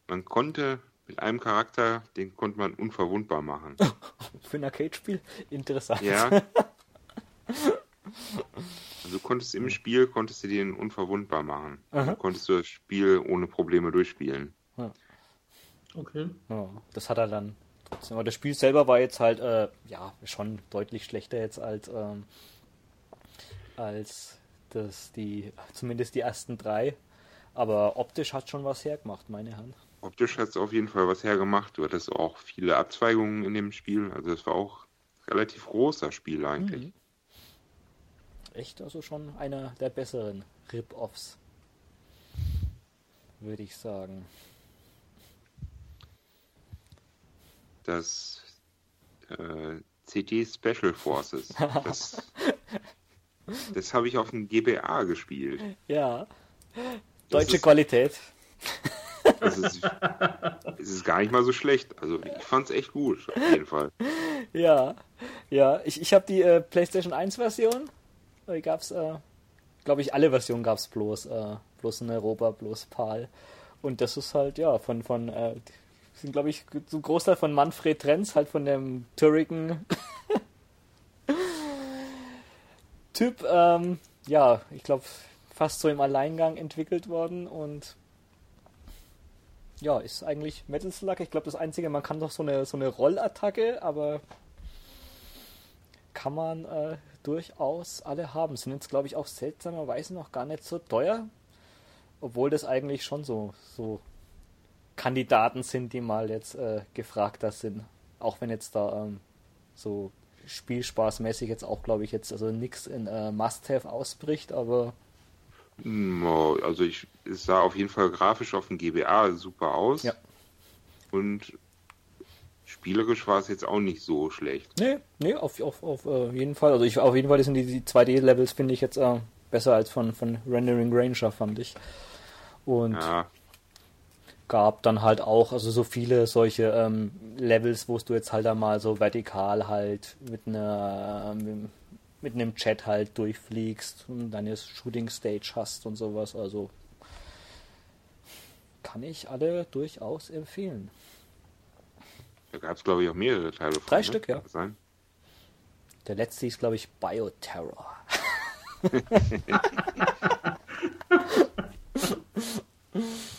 man konnte mit einem Charakter, den konnte man unverwundbar machen. Für ein Arcade-Spiel? Interessant. Ja. Also du konntest im Spiel, konntest du den unverwundbar machen. Aha. konntest du das Spiel ohne Probleme durchspielen. Ja. Okay. Ja, das hat er dann trotzdem. Aber das Spiel selber war jetzt halt, äh, ja, schon deutlich schlechter jetzt als, ähm, als das, die, zumindest die ersten drei. Aber optisch hat schon was hergemacht, meine Herren. Optisch hat es auf jeden Fall was hergemacht. Du hattest auch viele Abzweigungen in dem Spiel. Also es war auch relativ großer Spiel eigentlich. Mhm echt also schon einer der besseren Rip-Offs. Würde ich sagen. Das äh, CD Special Forces. Das, das habe ich auf dem GBA gespielt. Ja. Deutsche ist, Qualität. Das ist, es ist gar nicht mal so schlecht. Also ich fand es echt gut, auf jeden Fall. Ja, ja. Ich, ich habe die äh, PlayStation 1 Version äh, gab's, äh, glaube ich, alle Versionen gab es bloß, äh, bloß in Europa, bloß PAL. Und das ist halt, ja, von, von, äh, sind, glaube ich, so ein Großteil von Manfred Trenz, halt von dem Türigen Typ, ähm, ja, ich glaube, fast so im Alleingang entwickelt worden und ja, ist eigentlich Metal Slug. Ich glaube, das Einzige, man kann doch so eine, so eine Rollattacke, aber kann man äh, durchaus alle haben. Sind jetzt, glaube ich, auch seltsamerweise noch gar nicht so teuer. Obwohl das eigentlich schon so, so Kandidaten sind, die mal jetzt äh, gefragter sind. Auch wenn jetzt da ähm, so spielspaßmäßig jetzt auch, glaube ich, jetzt also nichts in äh, Must-Have ausbricht, aber. Hm, also ich, es sah auf jeden Fall grafisch auf dem GBA super aus. Ja. Und spielerisch war es jetzt auch nicht so schlecht. Nee, nee, auf, auf, auf uh, jeden Fall. Also ich auf jeden Fall sind die, die 2D-Levels, finde ich jetzt uh, besser als von, von Rendering Ranger, fand ich. Und ja. Gab dann halt auch, also so viele solche ähm, Levels, wo du jetzt halt einmal so vertikal halt mit einer ähm, mit einem Chat halt durchfliegst und deine Shooting Stage hast und sowas. Also kann ich alle durchaus empfehlen. Da gab es, glaube ich, auch mehrere Teile von. Drei ne? Stück, ja. Sein? Der letzte ist, glaube ich, Bioterror.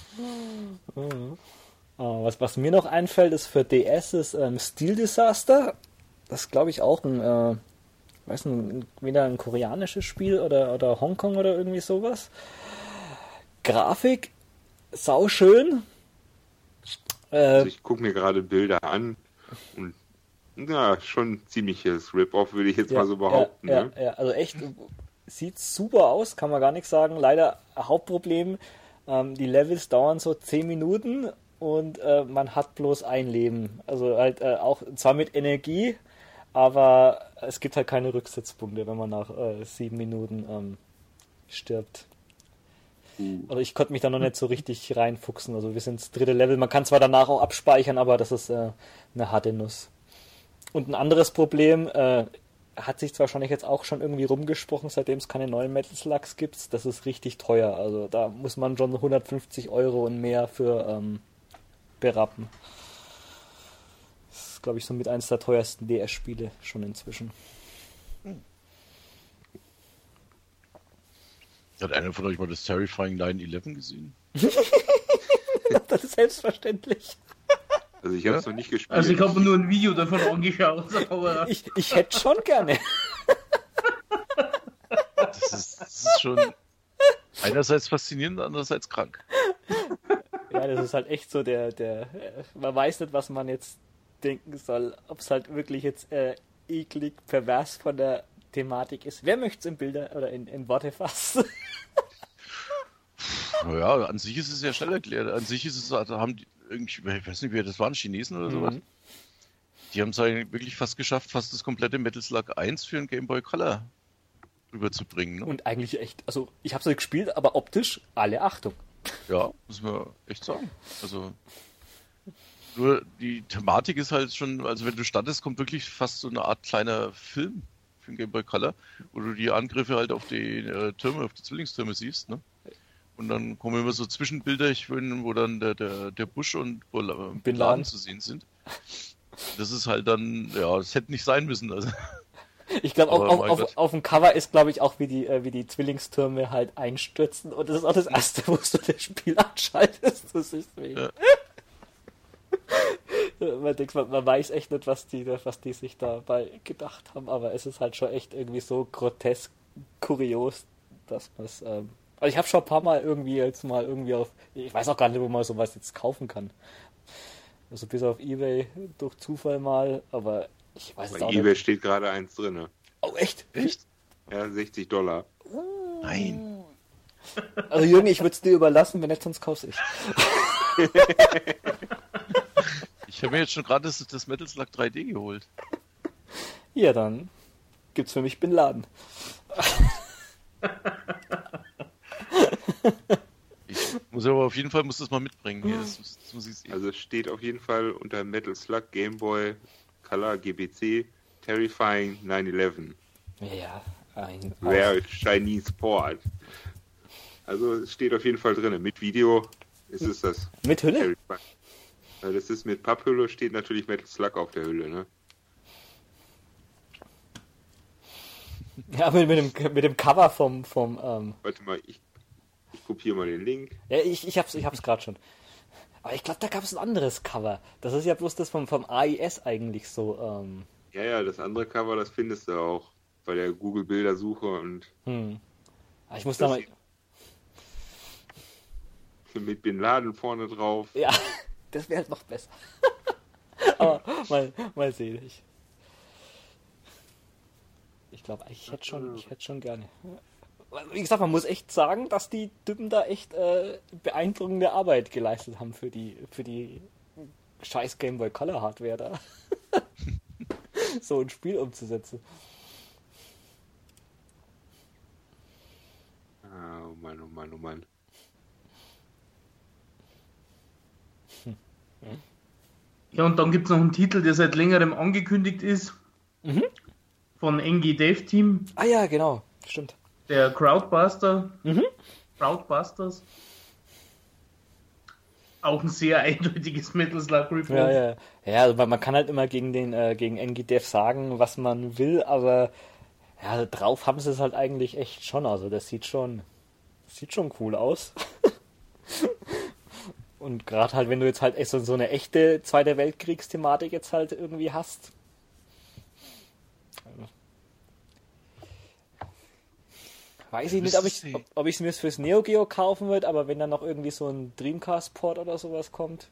Ah, was, was mir noch einfällt, ist für DS ist ähm, Steel Disaster. Das ist, glaube ich, auch ein, äh, weiß nicht, wieder ein koreanisches Spiel oder, oder Hongkong oder irgendwie sowas. Grafik, sauschön. Äh, Also ich gucke mir gerade Bilder an und ja, schon ziemliches Rip-Off, würde ich jetzt mal so behaupten. Ja, ne? ja, ja, also echt, sieht super aus, kann man gar nichts sagen. Leider Hauptproblem, ähm, die Levels dauern so 10 Minuten und äh, man hat bloß ein Leben. Also halt äh, auch zwar mit Energie, aber es gibt halt keine Rücksitzpunkte, wenn man nach äh, 7 Minuten ähm, stirbt. Also ich konnte mich da noch nicht so richtig reinfuchsen. Also wir sind das dritte Level. Man kann zwar danach auch abspeichern, aber das ist äh, eine harte Nuss. Und ein anderes Problem, äh, hat sich zwar wahrscheinlich jetzt auch schon irgendwie rumgesprochen, seitdem es keine neuen Metal Slugs gibt, das ist richtig teuer. Also da muss man schon 150 Euro und mehr für ähm, berappen. Das ist, glaube ich, somit eines der teuersten DS-Spiele schon inzwischen. Hat einer von euch mal das Terrifying 9-11 gesehen? das ist selbstverständlich. Also ich habe es Ja? noch nicht gespielt. Also ich habe nur ein Video davon angeschaut, aber Ich, ich hätte schon gerne. Das ist, das ist schon einerseits faszinierend, andererseits krank. Ja, das ist halt echt so der, der, äh, man weiß nicht, was man jetzt denken soll, ob es halt wirklich jetzt äh, eklig, pervers von der Thematik ist. Wer möchte es in Bilder oder in, in Worte fassen? Naja, an sich ist es ja schnell erklärt. An sich ist es, also haben die irgendwie, ich weiß nicht, wer das waren, Chinesen oder sowas. Mhm. Die haben es eigentlich wirklich fast geschafft, fast das komplette Metal Slug 1 für einen Game Boy Color rüberzubringen. Ne? Und eigentlich echt, also ich habe es gespielt, aber optisch alle Achtung. Ja, muss man echt sagen. Also nur die Thematik ist halt schon, also wenn du startest, kommt wirklich fast so eine Art kleiner Film für den Game Boy Color, wo du die Angriffe halt auf die äh, Türme, auf die Zwillingstürme siehst, ne? Und dann kommen immer so Zwischenbilder, ich finde, wo dann der, der, der Busch und äh, Bin Laden. Zu sehen sind. Das ist halt dann, ja, das hätte nicht sein müssen. Also, Ich glaube, auf, auf, auf, dem Cover ist, glaube ich, auch wie die, äh, wie die Zwillingstürme halt einstürzen. Und das ist auch das erste, wo du das Spiel anschaltest. Das ist. Ja. man, denkt, man, man weiß echt nicht, was die, was die sich dabei gedacht haben, aber es ist halt schon echt irgendwie so grotesk, kurios, dass man es. Ähm, also ich habe schon ein paar Mal irgendwie jetzt mal irgendwie auf. Ich weiß auch gar nicht, wo man sowas jetzt kaufen kann. Also bis auf Ebay durch Zufall mal, aber ich weiß Bei es auch eBay nicht. steht gerade eins drin. ne? Oh, echt? echt? Ja, 60 Dollar. Nein. Also Jürgen, ich würde es dir überlassen, wenn nicht, sonst kauf's ich. Ich habe mir jetzt schon gerade das, das Metal Slug 3D geholt. Ja, dann gibt's für mich Bin Laden. Ich muss aber auf jeden Fall muss das mal mitbringen. Hier, das, das muss ich. Also es steht auf jeden Fall unter Metal Slug, Game Boy, Color, GBC, Terrifying 911. Ja, ein. Rare Chinese Port. Also es steht auf jeden Fall drin. Mit Video ist es das. Mit Hülle? Das ist mit Papphülle, steht natürlich Metal Slug auf der Hülle, ne? Ja, mit, mit, dem, mit dem Cover vom. vom ähm, Warte mal, ich kopiere mal den Link. ja, ich, ich hab's, ich hab's gerade schon. Aber ich glaube, da gab es ein anderes Cover. Das ist ja bloß das vom, vom AIS eigentlich so. Ähm, Ja, ja, das andere Cover, das findest du auch bei der Google Bildersuche und hm. Ah, Ich muss da mal. mit Bin Laden vorne drauf. Ja, das wäre halt noch besser. Aber mal, mal sehen. Ich, ich glaube, ich hätte schon, ich hätte schon gerne. Wie gesagt, man muss echt sagen, dass die Typen da echt äh, beeindruckende Arbeit geleistet haben für die, für die scheiß Game Boy Color Hardware da. so ein Spiel umzusetzen. Ah, oh Mann, oh Mann, oh Mann. Ja, und dann gibt es noch einen Titel, der seit längerem angekündigt ist. Mhm. von NG Dev Team. Ah ja, genau, stimmt. Der Crowdbuster. Mhm. Crowdbusters. Auch ein sehr eindeutiges Metal Slug Ripoff. Ja, ja. Ja, also man kann halt immer gegen den äh, gegen NG Dev sagen, was man will, aber ja, drauf haben sie es halt eigentlich echt schon. Also das sieht schon sieht schon cool aus. Und gerade halt, wenn du jetzt halt echt so, so eine echte Zweite Weltkriegsthematik jetzt halt irgendwie hast. Weiß ich nicht, ob ich ob, ob ich es mir fürs Neo Geo kaufen würde, aber wenn dann noch irgendwie so ein Dreamcast-Port oder sowas kommt,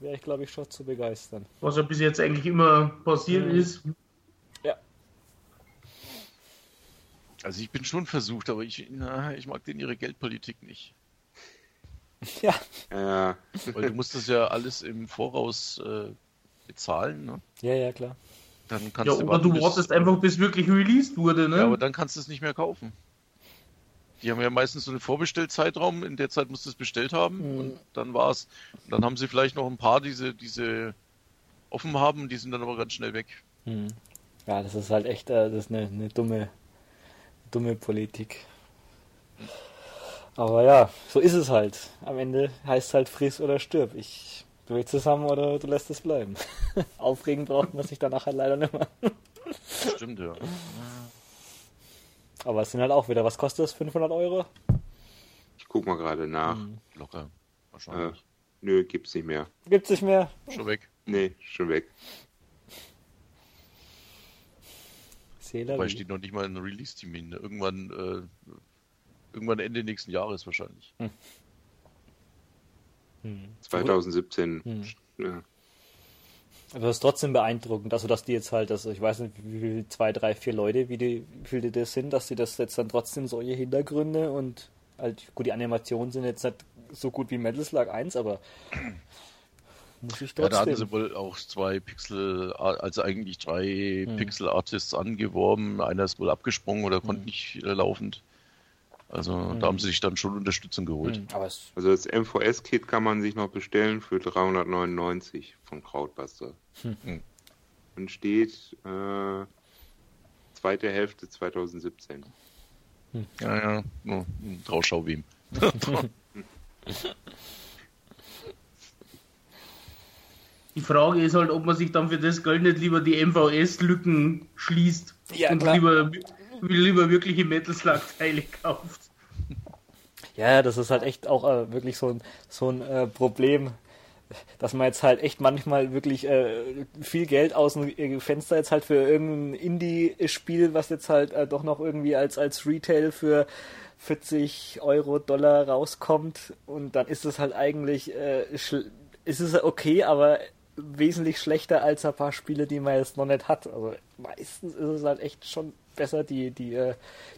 wäre ich glaube ich schon zu begeistern. Was ja bis jetzt eigentlich immer passiert mhm. ist. Ja. Also ich bin schon versucht, aber ich, na, ich mag den ihre Geldpolitik nicht. Ja. Ja. Weil du musst das ja alles im Voraus äh, bezahlen, ne? Ja, ja, klar. Dann kannst Ja, du oder du bis- wartest einfach, bis wirklich released wurde, ne? Ja, aber dann kannst du es nicht mehr kaufen. Die haben ja meistens so einen Vorbestellzeitraum, in der Zeit musst du es bestellt haben Mhm. und dann war's. Und dann haben sie vielleicht noch ein paar, diese, diese offen haben, die sind dann aber ganz schnell weg. Hm. Ja, das ist halt echt, äh, das ist eine, eine dumme, dumme Politik. Aber ja, so ist es halt. Am Ende heißt es halt friss oder stirb. Ich du willst es haben oder du lässt es bleiben. Aufregen braucht man sich danach halt leider nicht mehr. Stimmt, ja. Aber es sind halt auch wieder, was kostet das? 500 Euro? Ich guck mal gerade nach. Hm. Locker. Äh, Wahrscheinlich. nö, gibt's nicht mehr. Gibt's nicht mehr? Schon weg. Nee, schon weg. Dabei steht noch nicht mal ein Release-Termin. Irgendwann, äh, irgendwann Ende nächsten Jahres wahrscheinlich. Hm. 2017. Hm. Ja. Aber das ist trotzdem beeindruckend, also dass die jetzt halt, also ich weiß nicht, wie viel, zwei, drei, vier Leute, wie, die, wie viele das sind, dass die das jetzt dann trotzdem solche Hintergründe und halt, gut, die Animationen sind jetzt nicht so gut wie Metal Slug 1, aber muss ich Ja, da hatten trotzdem. sie wohl auch zwei Pixel, also eigentlich drei Hm. Pixel-Artists angeworben. Einer ist wohl abgesprungen oder konnte Hm. nicht äh, laufend. Also Hm. da haben sie sich dann schon Unterstützung geholt. Hm, aber es, Also das MVS-Kit kann man sich noch bestellen für 399 von Crowdbuster. Hm. Und steht äh, zweite Hälfte 2017. Ja, ja, nur ein Trauschau wem. Die Frage ist halt, ob man sich dann für das Geld nicht lieber die MVS-Lücken schließt Ja, und klar. lieber, lieber wirkliche Metal Slug-Teile kauft. ja, das ist halt echt auch äh, wirklich so ein, so ein äh, Problem, dass man jetzt halt echt manchmal wirklich äh, viel Geld aus dem äh, Fenster jetzt halt für irgendein Indie-Spiel, was jetzt halt äh, doch noch irgendwie als, als Retail für 40 Euro, Dollar rauskommt und dann ist es halt eigentlich, äh, ist es okay, aber wesentlich schlechter als ein paar Spiele, die man jetzt noch nicht hat. Also meistens ist es halt echt schon besser, die, die, äh,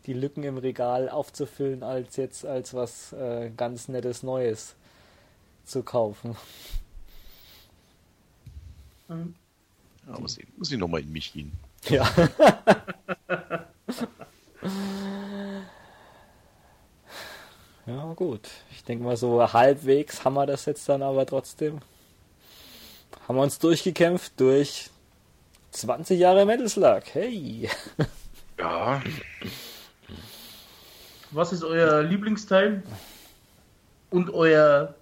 die Lücken im Regal aufzufüllen, als jetzt als was äh, ganz nettes Neues zu kaufen. Ja, muss ich, muss ich nochmal in mich gehen. Ja. ja, gut. Ich denke mal, so halbwegs haben wir das jetzt dann aber trotzdem. Haben wir uns durchgekämpft durch 20 Jahre Metal Slug. Hey! Ja, Was ist euer Lieblingsteil? Und euer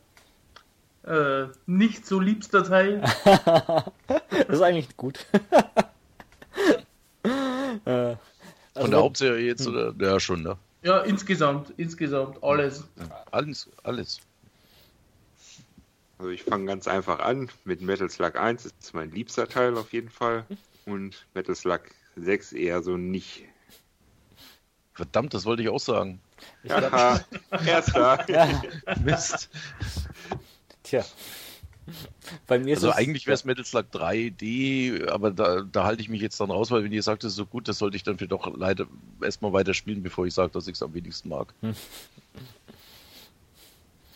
äh, nicht so liebster Teil? Das ist eigentlich gut. äh, von also der Hauptserie jetzt oder? Ja, schon, ne? Ja, insgesamt, insgesamt, alles. Alles, alles. Also ich fange ganz einfach an mit Metal Slug 1, das ist mein liebster Teil auf jeden Fall. Und Metal Slug 6 eher so nicht. Verdammt, das wollte ich auch sagen. ich Haha, erster. ja, Mist. tja. Bei mir ist Also es, eigentlich wäre es Metal Slug 3D, aber da, da halte ich mich jetzt dann raus, weil wenn ihr sagt, das ist so gut, das sollte ich dann vielleicht doch leider erstmal weiter spielen, bevor ich sage, dass ich es am wenigsten mag. Hm.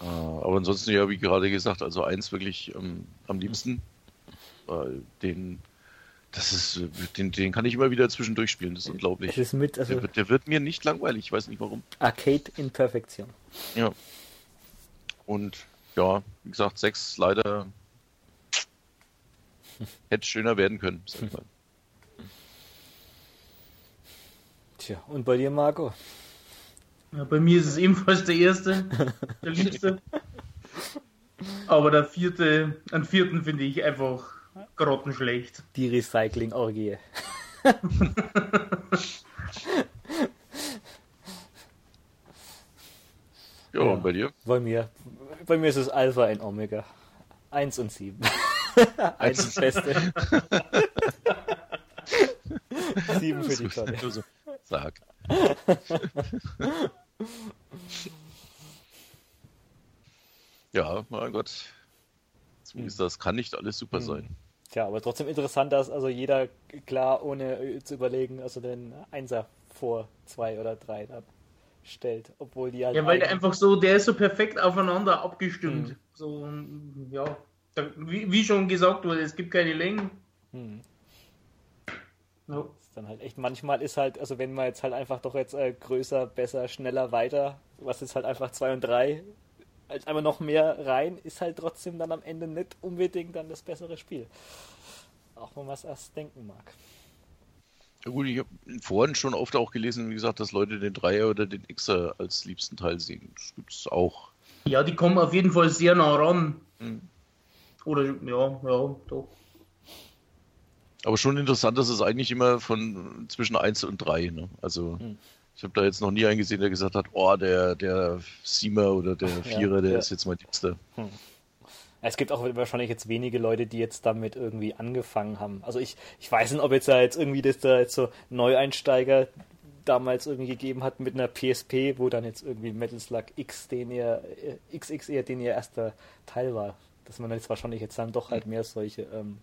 Äh, aber ansonsten, ja, wie gerade gesagt, also eins wirklich ähm, am liebsten. Weil den, das ist, äh, den, den kann ich immer wieder zwischendurch spielen, das ist unglaublich. ist mit, also Der wird, der wird mir nicht langweilig, ich weiß nicht warum. Arcade in Perfektion. Ja. Und ja, wie gesagt, sechs leider hätte schöner werden können, sag ich mal. Tja, und bei dir, Marco? Ja, bei mir ist es ebenfalls der erste, der liebste. Aber der vierte, einen vierten finde ich einfach grottenschlecht. Die Recycling-Orgie. Ja, und bei dir? Bei mir. Bei mir ist es Alpha in Omega. Eins und sieben. Eins das Beste. sieben für die Tonne. So Sag. ja, mein Gott. So ist das. Kann nicht alles super sein. Tja, aber trotzdem interessant, dass also jeder klar, ohne zu überlegen, also den Einser vor zwei oder drei da stellt, obwohl die halt Ja, weil der einfach so, der ist so perfekt aufeinander abgestimmt. Mhm. So, ja. Wie, wie schon gesagt wurde, es gibt keine Längen. Hm. Ja. ist dann halt echt manchmal ist halt, also wenn man jetzt halt einfach doch jetzt äh, größer, besser, schneller, weiter, was ist halt einfach zwei und drei, als einfach noch mehr rein, ist halt trotzdem dann am Ende nicht unbedingt dann das bessere Spiel. Auch wenn man es erst denken mag. Ja gut, ich habe vorhin schon oft auch gelesen, wie gesagt, dass Leute den Dreier oder den Xer als liebsten Teil sehen. Das gibt's auch. ja, die kommen auf jeden Fall sehr nah ran. Mhm. Oder, ja, ja, doch. Aber schon interessant, dass es eigentlich immer von zwischen 1 und 3. Ne? Also Hm. Ich habe da jetzt noch nie einen gesehen, der gesagt hat, oh, der, der Siemer oder der Ja, Vierer, der ja. ist jetzt mein Liebster. Es gibt auch wahrscheinlich jetzt wenige Leute, die jetzt damit irgendwie angefangen haben. Also ich, ich weiß nicht, ob jetzt da jetzt irgendwie das da jetzt so Neueinsteiger damals irgendwie gegeben hat mit einer PSP, wo dann jetzt irgendwie Metal Slug X, den ihr, äh, XX eher den ihr erster Teil war. Dass man jetzt wahrscheinlich jetzt dann doch halt mehr solche ähm,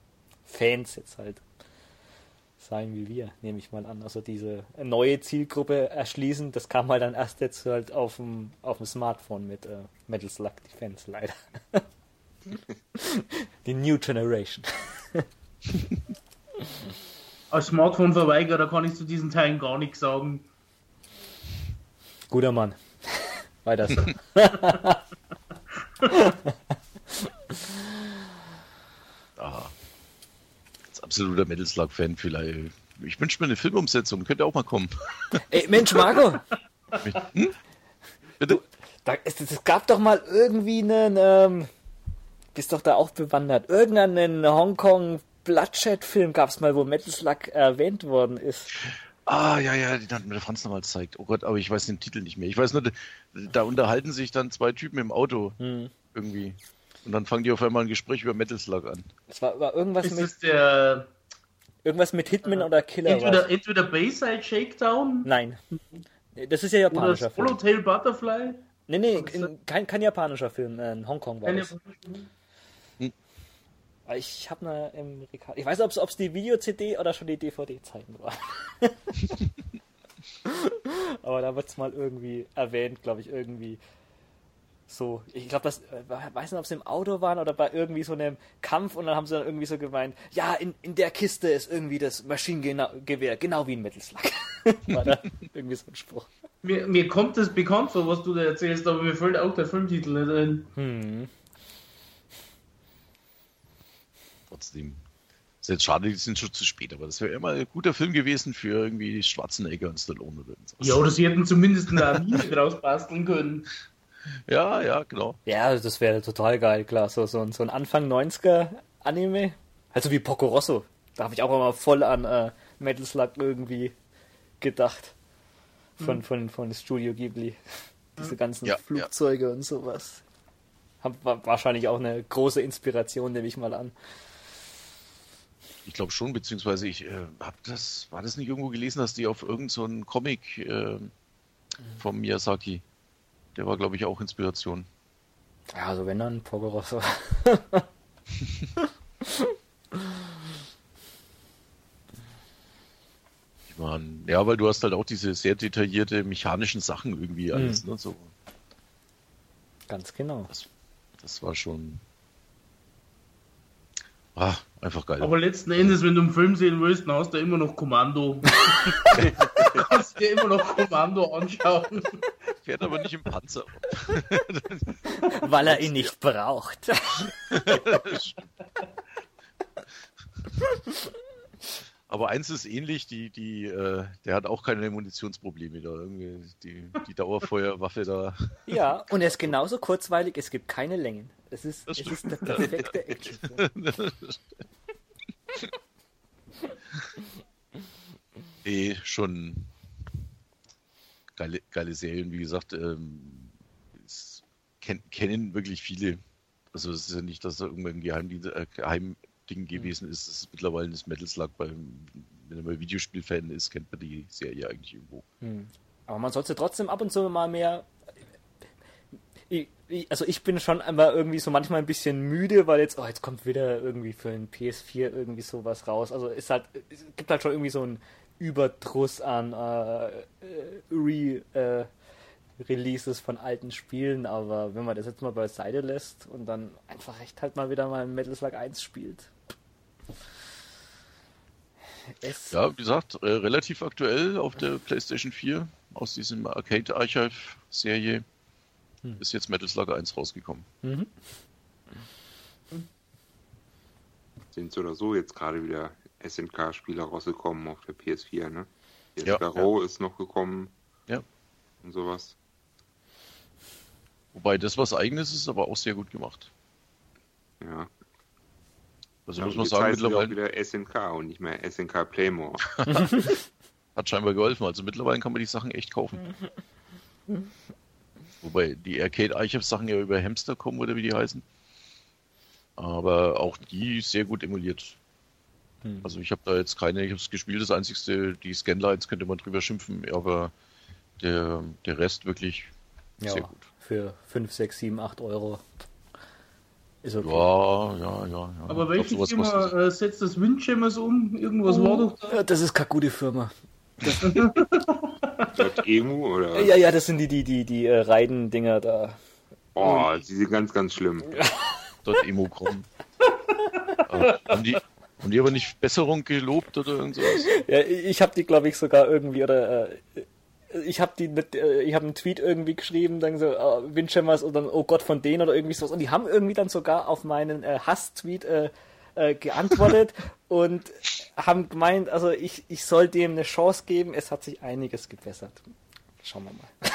Fans jetzt halt sein wie wir, nehme ich mal an. Also diese neue Zielgruppe erschließen, das kam halt dann erst jetzt halt auf dem, auf dem Smartphone mit äh, Metal Slug Defense leider. Die New Generation. Als Smartphone-Verweigerer kann ich zu diesen Teilen gar nichts sagen. Guter Mann. Weiter so. Aha. Absoluter Metal Slug-Fan vielleicht. Ich wünsche mir eine Filmumsetzung, könnte auch mal kommen. Ey, Mensch, Marco, Bitte? da, es, es gab doch mal irgendwie einen, ähm, bist doch da auch bewandert, irgendeinen Hongkong Bloodshed-Film gab es mal, wo Metal Slug erwähnt worden ist. Ah, ja, ja, den hat mir der Franz nochmal gezeigt. Oh Gott, aber ich weiß den Titel nicht mehr. Ich weiß nur, da unterhalten sich dann zwei Typen im Auto Hm. irgendwie. Und dann fangen die auf einmal ein Gespräch über Metal Slug an. Es war, war irgendwas, Ist mit, das der irgendwas mit Hitman oder Killer. entweder, entweder Bayside Shakedown Nein. Das ist ja oder japanischer Film. Swallowtail Butterfly? Nee, nee, in, kein, kein japanischer Film. äh, In Hongkong war Keine- das. Ich habe eine im Regal. Ich weiß nicht, ob es die Video-CD oder schon die DVD-Zeiten war. Aber da wird es mal irgendwie erwähnt, glaube ich, irgendwie so. Ich glaube, das, äh, weiß nicht, ob es im Auto waren oder bei irgendwie so einem Kampf und dann haben sie dann irgendwie so gemeint, ja, in, in der Kiste ist irgendwie das Maschinengewehr, genau wie ein Metal Slug. war da irgendwie so ein Spruch. Mir, mir kommt das bekannt vor, was du da erzählst, aber mir fällt auch der Filmtitel nicht ein. Hm. Trotzdem. Ist jetzt schade, die sind schon zu spät, aber das wäre immer ein guter Film gewesen für irgendwie Schwarzenegger und Stallone oder irgendwas. Ja, oder sie hätten zumindest eine Anime draus basteln können. Ja, ja, genau. Ja, das wäre total geil, klar. So, so, ein- so ein Anfang 90er Anime. Also wie Poco Rosso. Da habe ich auch immer voll an äh, Metal Slug irgendwie gedacht. Von, von, von Studio Ghibli. Diese ganzen Ja, Flugzeuge und sowas. Hab, war wahrscheinlich auch eine große Inspiration, nehme ich mal an. Ich glaube schon, beziehungsweise ich äh, habe das, war das nicht irgendwo gelesen, dass die auf irgendeinen so einen Comic äh, vom Miyazaki, der war glaube ich auch Inspiration. Ja, also wenn dann Poco Rosso. Ich meine, ja, weil du hast halt auch diese sehr detaillierte mechanischen Sachen irgendwie alles, ne? So, Ganz genau. das war schon ah, einfach geil. Aber letzten Endes, wenn du einen Film sehen willst, dann hast du immer noch Kommando. du kannst dir immer noch Kommando anschauen. Fährt aber nicht im Panzer. Weil er ihn nicht braucht. Aber eins ist ähnlich, die, die, äh, der hat auch keine Munitionsprobleme da. Irgendwie die, die Dauerfeuerwaffe da. Ja, und er ist genauso kurzweilig, es gibt keine Längen. Es ist, es ist der perfekte Action. eh, schon geile, geile Serien, wie gesagt, ähm, es ken, kennen wirklich viele. Also es ist ja nicht, dass da irgendein Geheimdienst, äh, Geheimding mhm. gewesen ist. Es ist mittlerweile das Metal Slug, beim, wenn mal Videospielfan ist, kennt man die Serie eigentlich irgendwo. Hm. Aber man sollte trotzdem ab und zu mal mehr. also ich bin schon einmal irgendwie so manchmal ein bisschen müde, weil jetzt, oh, jetzt kommt wieder irgendwie für ein PS4 irgendwie sowas raus. Also es halt, es gibt halt schon irgendwie so ein Überdruss an äh, äh, Re, äh, Releases von alten Spielen, aber wenn man das jetzt mal beiseite lässt und dann einfach echt halt mal wieder mal Metal Slug 1 spielt. Es ja, wie gesagt, äh, relativ aktuell auf der PlayStation 4 aus diesem Arcade Archive Serie hm. ist jetzt Metal Slug 1 rausgekommen. Mhm. Sind so oder so jetzt gerade wieder SNK-Spieler rausgekommen auf der PS4, ne? Jetzt ja, Sparrow ja. ist noch gekommen. Ja. Und sowas. Wobei das was eigenes ist, aber auch sehr gut gemacht. Ja. Also ja, muss man sagen, mittlerweile. wieder SNK und nicht mehr SNK Playmore. Hat scheinbar geholfen. Also mittlerweile kann man die Sachen echt kaufen. Wobei die Arcade Archive Sachen ja über Hamster kommen oder wie die heißen. Aber auch die sehr gut emuliert. Hm. Also ich habe da jetzt keine, ich habe es gespielt, das einzigste, die Scanlines könnte man drüber schimpfen, aber der, der Rest wirklich ja, sehr gut. Für 5, 6, 7, 8 Euro ist okay. Ja, ja, ja. ja. Aber welche glaub, Firma äh, setzt das Windjammers um? Irgendwas oh, war doch da? Das ist keine gute Firma. Emu oder? Ja, ja, das sind die, die, die, die äh, Reiden-Dinger da. Oh, die sind ganz, ganz schlimm. Dort Emo kommen. äh, haben die, haben die aber nicht Besserung gelobt oder irgendwas? Ja, ich habe die, glaube ich, sogar irgendwie, oder äh, ich habe die mit, äh, ich habe einen Tweet irgendwie geschrieben, dann so, uh, Windjammers und dann, oh Gott, von denen oder irgendwie sowas. Und die haben irgendwie dann sogar auf meinen äh, Hass-Tweet äh, äh, geantwortet und haben gemeint, also ich, ich soll dem eine Chance geben, es hat sich einiges gebessert. Schauen wir mal.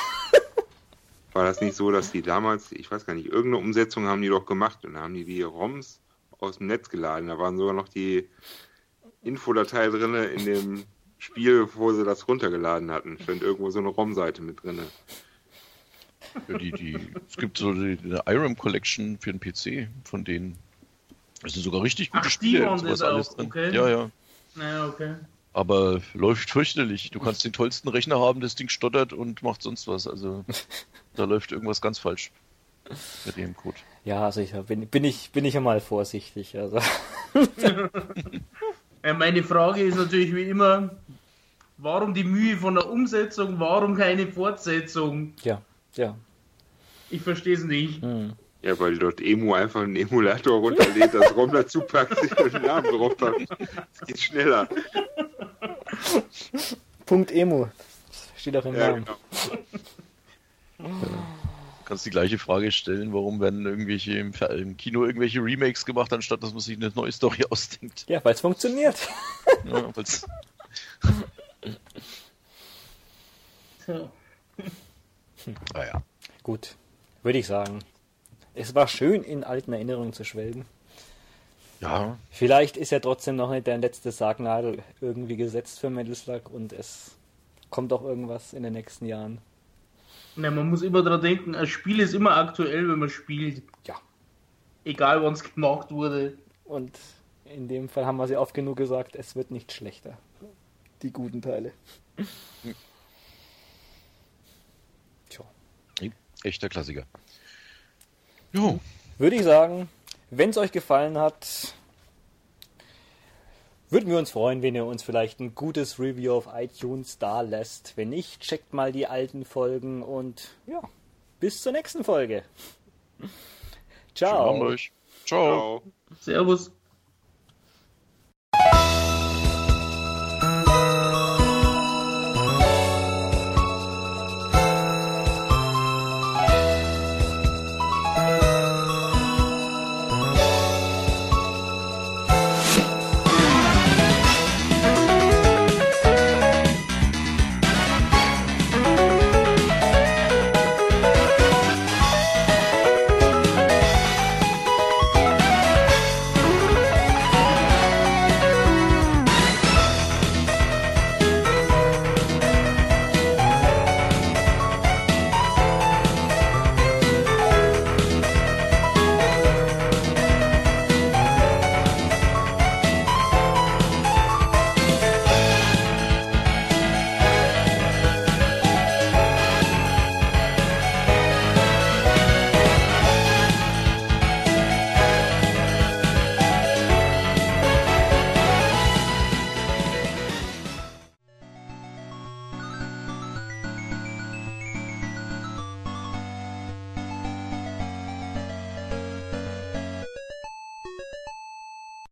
War das nicht so, dass die damals, ich weiß gar nicht, irgendeine Umsetzung haben die doch gemacht und da haben die die ROMs aus dem Netz geladen. Da waren sogar noch die Infodatei drin in dem Spiel, wo sie das runtergeladen hatten. Stand irgendwo so eine ROM-Seite mit drin. Die, die, es gibt so die, die IRAM Collection für den PC von denen. Das sind sogar richtig gute Ach, Spiele und sowas alles drin. Okay. Ja, ja. Naja, okay. Aber läuft fürchterlich. Du kannst den tollsten Rechner haben, das Ding stottert und macht sonst was. Also da läuft irgendwas ganz falsch mit dem Code. Ja, also ich bin, bin ich bin ich ja mal vorsichtig. Also. Meine Frage ist natürlich wie immer, warum die Mühe von der Umsetzung, warum keine Fortsetzung? Ja, ja. Ich verstehe es nicht. Hm. Ja, weil dort Emu einfach einen Emulator runterlädt, das ROM dazu packt, sich den Namen drauf packt. Es geht schneller. Punkt Emu. Steht auch im ja, Namen. Genau. Du kannst die gleiche Frage stellen, warum werden irgendwelche im, im, Kino irgendwelche Remakes gemacht, anstatt dass man sich eine neue Story ausdenkt. Ja, weil es funktioniert. Ja, weil's... so. Ah ja. Gut, würde ich sagen. Es war schön, in alten Erinnerungen zu schwelgen. Ja. Vielleicht ist ja trotzdem noch nicht der letzte Sargnadel irgendwie gesetzt für Metal Slug und es kommt auch irgendwas in den nächsten Jahren. Ja, man muss immer daran denken, ein Spiel ist immer aktuell, wenn man spielt. Ja. Egal wann es gemacht wurde. Und in dem Fall haben wir sie oft genug gesagt, es wird nicht schlechter. Die guten Teile. Tja. Echter Klassiker. Jo. Würde ich sagen, wenn es euch gefallen hat, würden wir uns freuen, wenn ihr uns vielleicht ein gutes Review auf iTunes da lässt. Wenn nicht, checkt mal die alten Folgen und ja, bis zur nächsten Folge. Ciao. Ciao. Ciao. Servus.